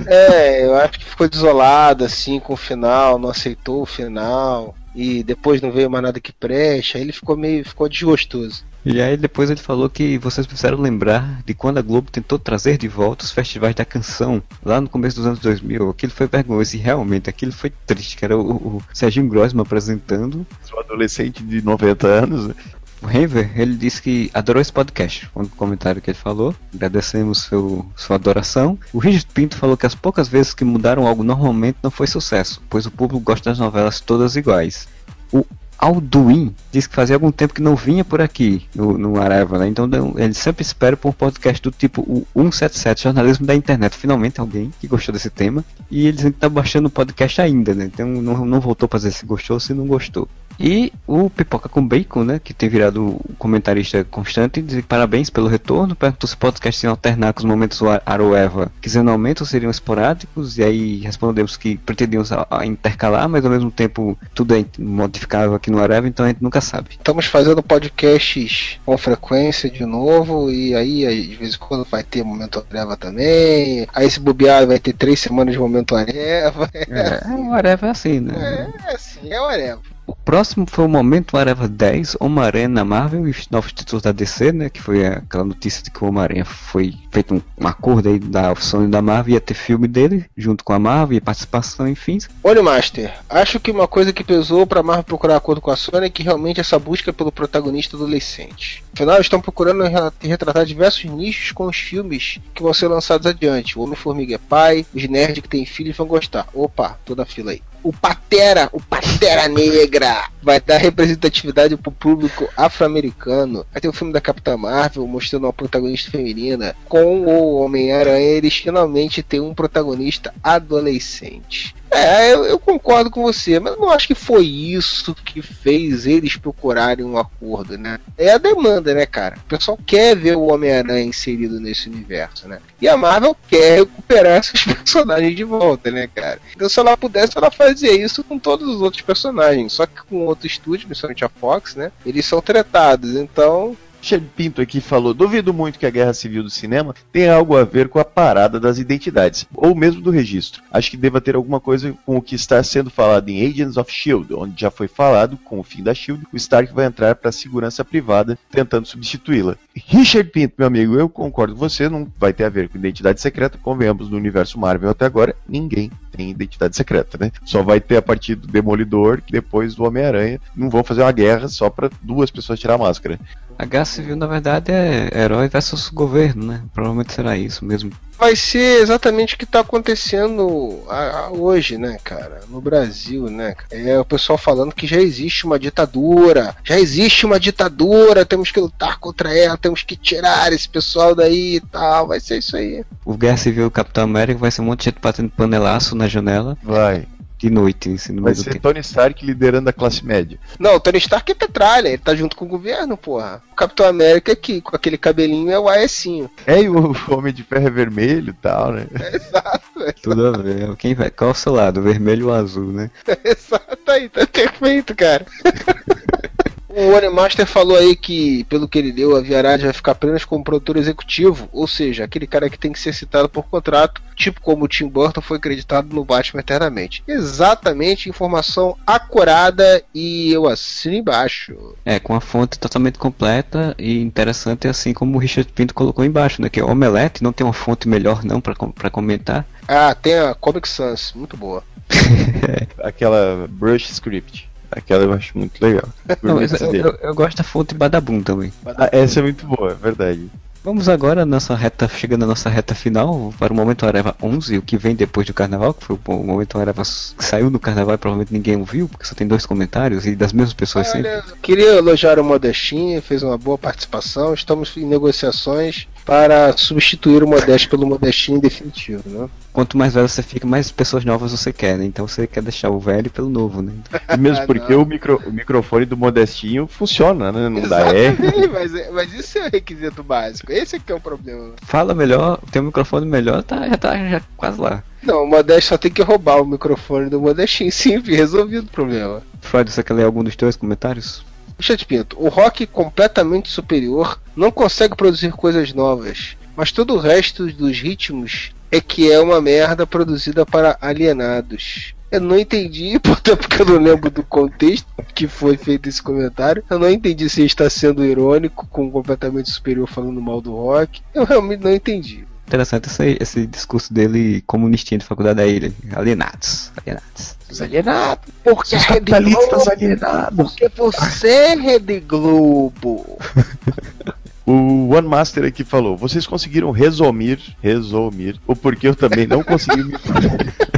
É, eu acho que ficou desolado, assim, com o final, não aceitou o final, e depois não veio mais nada que preste, aí ele ficou meio, ficou desgostoso. E aí depois ele falou que vocês precisaram lembrar de quando a Globo tentou trazer de volta os festivais da canção, lá no começo dos anos 2000. Aquilo foi vergonhoso e realmente aquilo foi triste, que era o, o Serginho Grossman apresentando. Sou adolescente de 90 anos. O Henver, ele disse que adorou esse podcast. Foi um comentário que ele falou. Agradecemos seu, sua adoração. O Richard Pinto falou que as poucas vezes que mudaram algo normalmente não foi sucesso, pois o público gosta das novelas todas iguais. O Alduin disse que fazia algum tempo que não vinha por aqui no, no Areva, né? Então ele sempre espera por um podcast do tipo o 177, jornalismo da internet. Finalmente alguém que gostou desse tema. E ele dizendo que tá baixando o podcast ainda, né? Então não, não voltou pra dizer se gostou ou se não gostou. E o Pipoca com Bacon, né? Que tem virado comentarista constante, diz parabéns pelo retorno. Perguntou se o podcast ia alternar com os momentos Aroeva quinzenalmente ou seriam esporádicos. E aí respondemos que pretendíamos a- a intercalar, mas ao mesmo tempo tudo é modificável aqui no Areva, então a gente nunca sabe. Estamos fazendo podcasts com frequência de novo, e aí aí, de vez em quando vai ter Momento Areva também, aí se bobear vai ter três semanas de Momento Areva. É, o Areva é assim, né? É assim, é o Areva. O próximo foi o momento Areva 10, Homem-Aranha na Marvel e os novos títulos da DC, né? Que foi aquela notícia de que o Homem-Aranha foi feito um, um acordo aí da Sony da Marvel, ia ter filme dele, junto com a Marvel, e participação, enfim. Olha, Master, acho que uma coisa que pesou pra Marvel procurar acordo com a Sony é que realmente essa busca pelo protagonista adolescente. Afinal, estão procurando re- retratar diversos nichos com os filmes que vão ser lançados adiante. O Homem-Formiga é pai, os nerds que têm filhos vão gostar. Opa, toda a fila aí. O Patera, o Patera Negra, vai dar representatividade pro público afro-americano. Vai ter o filme da Capitã Marvel mostrando uma protagonista feminina. Com o Homem-Aranha, eles finalmente têm um protagonista adolescente. É, eu, eu concordo com você, mas não acho que foi isso que fez eles procurarem um acordo, né? É a demanda, né, cara? O pessoal quer ver o Homem-Aranha inserido nesse universo, né? E a Marvel quer recuperar esses personagens de volta, né, cara? Então, se ela pudesse, ela fazia isso com todos os outros personagens. Só que com outro estúdio, principalmente a Fox, né? Eles são tratados. Então, Richard Pinto aqui falou: duvido muito que a guerra civil do cinema tenha algo a ver com a parada das identidades, ou mesmo do registro. Acho que deva ter alguma coisa com o que está sendo falado em Agents of Shield, onde já foi falado, com o fim da Shield, o Stark vai entrar para a segurança privada, tentando substituí-la. Richard Pinto, meu amigo, eu concordo com você, não vai ter a ver com identidade secreta, convenhamos, no universo Marvel até agora, ninguém tem identidade secreta, né? Só vai ter a partir do Demolidor, depois do Homem-Aranha. Não vão fazer uma guerra só para duas pessoas tirar a máscara. A guerra civil, na verdade, é herói versus governo, né? Provavelmente será isso mesmo. Vai ser exatamente o que tá acontecendo a- a- hoje, né, cara? No Brasil, né? cara? É o pessoal falando que já existe uma ditadura, já existe uma ditadura, temos que lutar contra ela, temos que tirar esse pessoal daí e tal. Vai ser isso aí. O Guerra Civil Capitão América vai ser um monte de gente batendo panelaço na janela. Vai. De noite, assim, no Vai ser tempo. Tony Stark liderando a classe média. Não, o Tony Stark é petralha, ele tá junto com o governo, porra. O Capitão América aqui, com aquele cabelinho, é o Aecinho. É, e o Homem de Ferro é vermelho e tal, né? Exato, Tudo a ver. Quem vai? Qual o seu lado? Vermelho ou azul, né? Exato, aí, tá perfeito, cara. O Warren Master falou aí que, pelo que ele deu, a Viarad vai ficar apenas como produtor executivo, ou seja, aquele cara que tem que ser citado por contrato, tipo como o Tim Burton foi acreditado no Batman Eternamente. Exatamente, informação acurada e eu assino embaixo. É, com a fonte totalmente completa e interessante, assim como o Richard Pinto colocou embaixo, né? Que é Omelete, não tem uma fonte melhor não pra, com- pra comentar. Ah, tem a Comic Sans, muito boa. Aquela Brush Script. Aquela eu acho muito legal. Não, eu, eu- eu gosto da fonte Badabum também. Ah, essa é muito boa, é verdade. Vamos agora, nossa reta, chegando na nossa reta final, para o Momento Areva 11, o que vem depois do Carnaval, que foi o Momento Areva que saiu no Carnaval e provavelmente ninguém ouviu, porque só tem dois comentários e das mesmas pessoas sempre. Olha, queria elogiar o Modestinha, fez uma boa participação. Estamos em negociações para substituir o Modeste pelo Modestinho em definitivo, né? Quanto mais velho você fica, mais pessoas novas você quer, né? Então você quer deixar o velho pelo novo, né? E mesmo porque o, micro- o microfone do Modestinho funciona, né? Não dá é. Exatamente, mas, é- mas isso é o requisito básico. Esse é que é o problema. Fala melhor, tem um microfone melhor, tá, já tá já quase lá. Não, o Modeste só tem que roubar o microfone do Modestinho. Simples, resolvido o problema. Freud, você quer ler algum dos teus comentários? Richard Pinto, o rock completamente superior não consegue produzir coisas novas, mas todo o resto dos ritmos é que é uma merda produzida para alienados. Eu não entendi, porque eu não lembro do contexto que foi feito esse comentário. Eu não entendi se ele está sendo irônico com o completamente superior falando mal do rock. Eu realmente não entendi. Interessante esse, esse discurso dele comunistinha de faculdade da ilha. Alienados. Alienados. Os alienados. Porque a Rede Globo- alienados. Porque você é Rede Globo. O One Master aqui falou: vocês conseguiram resumir, resumir o porquê eu também não consegui me.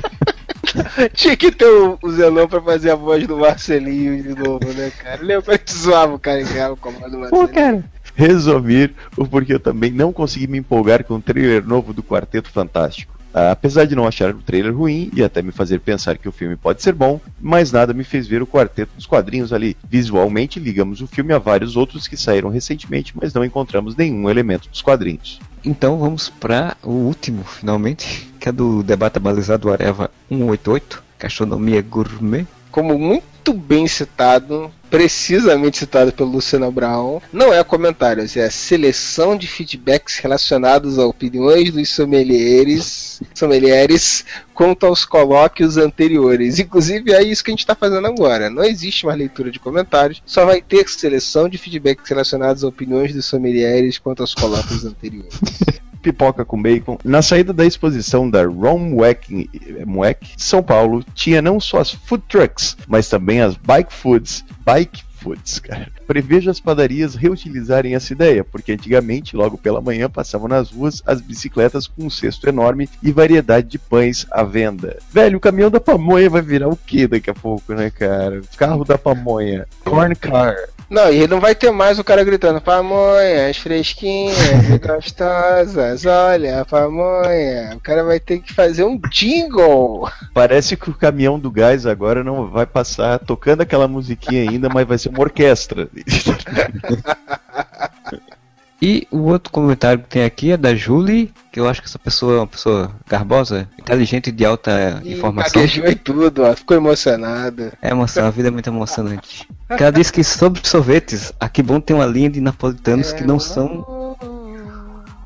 Tinha que ter o, o Zenon pra fazer a voz do Marcelinho de novo, né, cara? Lembra que zoava o cara que ganhava o comando do Marcelinho? cara. Resumir o porquê eu também não consegui me empolgar com o trailer novo do Quarteto Fantástico. Ah, apesar de não achar o trailer ruim e até me fazer pensar que o filme pode ser bom, mas nada me fez ver o quarteto dos quadrinhos ali. Visualmente, ligamos o filme a vários outros que saíram recentemente, mas não encontramos nenhum elemento dos quadrinhos. Então vamos para o último, finalmente, que é do debate balizado Areva 188, Gastronomia Gourmet. Como muito bem citado, precisamente citado pelo Luciano Brown, não é comentários, é seleção de feedbacks relacionados a opiniões dos sommeliers, sommeliers quanto aos colóquios anteriores. Inclusive é isso que a gente está fazendo agora. Não existe mais leitura de comentários, só vai ter seleção de feedbacks relacionados a opiniões dos sommeliers quanto aos colóquios anteriores. pipoca com bacon. Na saída da exposição da Rom Wack, Mueck, São Paulo, tinha não só as food trucks, mas também as bike foods. Bike foods, cara. Prevejo as padarias reutilizarem essa ideia, porque antigamente, logo pela manhã, passavam nas ruas as bicicletas com um cesto enorme e variedade de pães à venda. Velho, o caminhão da pamonha vai virar o que daqui a pouco, né, cara? Carro da pamonha. Corn car. Não, e não vai ter mais o cara gritando pamonhas fresquinhas e gostosas, olha pamonha. O cara vai ter que fazer um jingle. Parece que o caminhão do gás agora não vai passar tocando aquela musiquinha ainda, mas vai ser uma orquestra. E o outro comentário que tem aqui é da Julie, que eu acho que essa pessoa é uma pessoa garbosa, inteligente e de alta informação. Gaguejou e tudo, ó. Ficou emocionada. É emoção, a vida é muito emocionante. Ela disse que sobre sorvetes, a Que Bom tem uma linha de napolitanos que não são.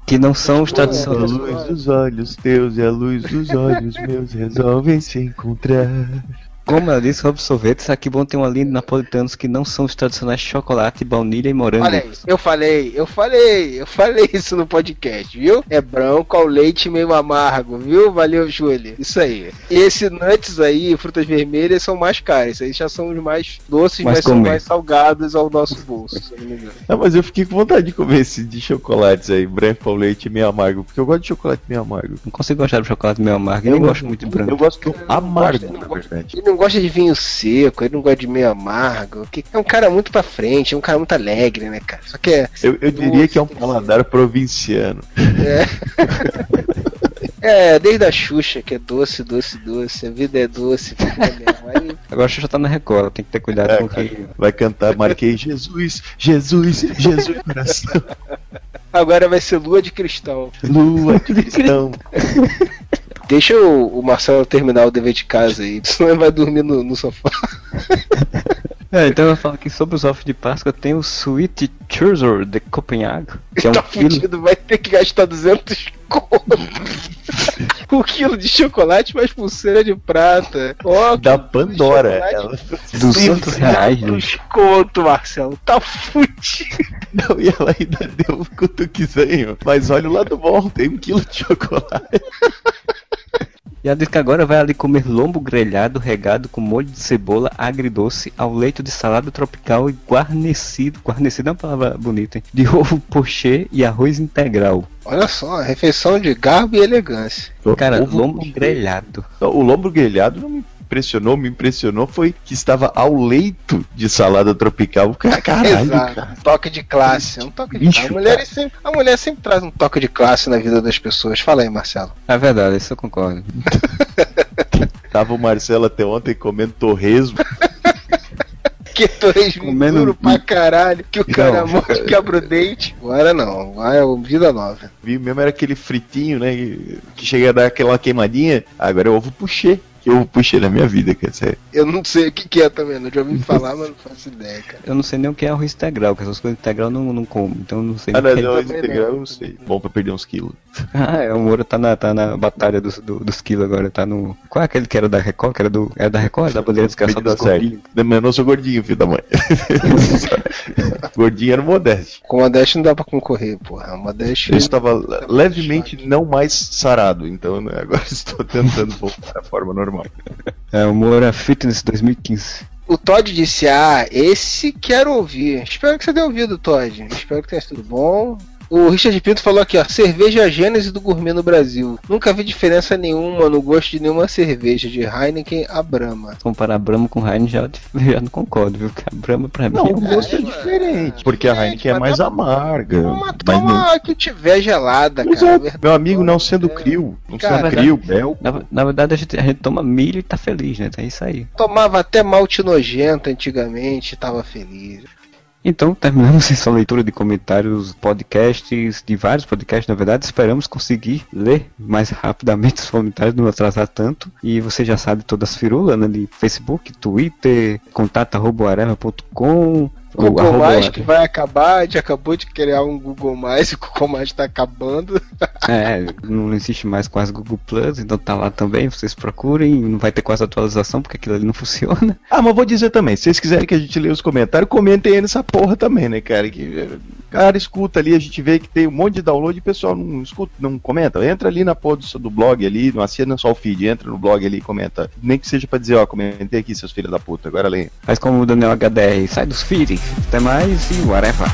Que não são os A tradicionais. luz dos olhos teus e a luz dos olhos meus resolvem se encontrar. Como ela disse sobre sorvetes, a Que Bom tem uma linha de napolitanos que não são os tradicionais chocolate, baunilha e morango. Olha aí, eu falei, eu falei, eu falei isso no podcast, viu? É branco ao leite meio amargo, viu? Valeu, Júlia. Isso aí. E esse nuts aí, frutas vermelhas, são mais caros. Esses aí já são os mais doces, Mais mas são mais salgados ao nosso bolso, se eu não me engano. Não, mas eu fiquei com vontade de comer esse de chocolates aí, branco ao leite e meio amargo, porque eu gosto de chocolate meio amargo. Não consigo gostar do chocolate meio amargo, e nem gosto muito de branco. Eu gosto do amargo, na verdade. Não gosta de vinho seco, ele não gosta de meio amargo. que É um cara muito pra frente, é um cara muito alegre, né, cara? Só que é. Eu, eu diria que é um paladar provinciano. É, desde a Xuxa, que é doce, doce, doce. A vida é doce. Aí Agora a Xuxa tá na Record, tem que ter cuidado É, com que. Vai cantar, marquei Jesus, Jesus, Jesus coração, Agora vai ser lua de cristal. lua de cristão. Deixa o, o Marcelo terminar o dever de casa aí, senão ele vai dormir no, no sofá. É, então eu falo aqui sobre os ovos de Páscoa tem o Sweet Churzer de Copenhague, que é um tá quilo. fudido, vai ter que gastar 200 conto. um quilo de chocolate mais pulseira de prata. Ó, Da Pandora. Ela... 200 reais, 200 conto, Marcelo. Tá fudido. Não, e ela ainda deu um cutuquezinho. Mas olha o lado bom, tem um quilo de chocolate. E ela diz que agora vai ali comer lombo grelhado regado com molho de cebola agridoce ao leito de salada tropical e guarnecido, guarnecido é uma palavra bonita, hein? De ovo pochê e arroz integral. Olha só, refeição de garbo e elegância. Cara, Ovo lombo pochê. grelhado. Não, o lombo grelhado não me impressionou, me impressionou foi que estava ao leito de salada tropical. Ca- Caralho, Exato. cara. Toque de classe. Um toque de Bicho, classe. A mulher, sempre, a mulher sempre traz um toque de classe na vida das pessoas. Fala aí, Marcelo. É verdade, isso eu concordo. Tava o Marcelo até ontem comendo torresmo. Que torresmo Comendo- duro pra caralho. Que o cara Não. morre quebra o dente. Agora não. Agora é vida nova. Vi mesmo era aquele fritinho, né? Que chega a dar aquela queimadinha. Agora é ovo puxê. Que ovo puxê na minha vida, quer dizer. Eu não sei o que, que é também. Não já ouvi falar, mas não faço ideia, cara. Eu não sei nem o que é arroz integral, porque essas coisas integral eu não, não como, então eu não sei Ah, não, o que é. não, também integral não. eu não sei. Bom pra perder uns quilos. Ah, é, o Moura tá na, tá na batalha dos, do- dos quilos agora, tá no. Qual é aquele que era da Record? Que era, do, era da Record? Da bandeira dos certa. gordinhos? Mas eu não sou gordinho, filho da mãe. gordinho era modeste. Com o Modeste não dá pra concorrer, porra. O Modeste. Eu estava levemente não mais sarado, então né, agora estou tentando voltar à forma normal. É, o Moura Fitness 2015. O Todd disse: Ah, esse quero ouvir. Espero que você tenha ouvido, Todd. Espero que tenha sido bom. O Richard Pinto falou aqui, ó, cerveja gênese do gourmet no Brasil. Nunca vi diferença nenhuma no gosto de nenhuma cerveja, de Heineken a Brahma. Comparar Brahma com Heineken já, já não concordo, viu? Porque a Brahma pra Não, mim. o gosto é diferente, porque a Heineken é mais amarga. Mas não, Toma que tiver gelada, Mas cara. é, meu amigo, não sendo crio, não Cara, sendo crio, Bel. Na, na verdade, a gente, a gente toma milho e tá feliz, né? É isso aí. Tomava até malte nojento antigamente, tava feliz. Então, terminamos essa leitura de comentários, podcasts, de vários podcasts, na verdade. Esperamos conseguir ler mais rapidamente os comentários, não atrasar tanto. E você já sabe todas as firulas, né? De Facebook, Twitter, contato.areva.com. O Google Mais que vai acabar, a gente acabou de criar um Google Mais e o Google Mais tá acabando. É, não existe mais quase Google Plus, então tá lá também, vocês procurem, não vai ter quase atualização porque aquilo ali não funciona. Ah, mas vou dizer também, se vocês quiserem que a gente leia os comentários, comentem aí nessa porra também, né, cara? Que, cara, escuta ali, a gente vê que tem um monte de download e o pessoal não escuta, não comenta. Entra ali na porra do, do blog ali, não assina só o feed, entra no blog ali e comenta. Nem que seja pra dizer, ó, comentei aqui, seus filhos da puta, agora leia. Faz como o Daniel HDR, sai dos feeds. Até mais e whatever.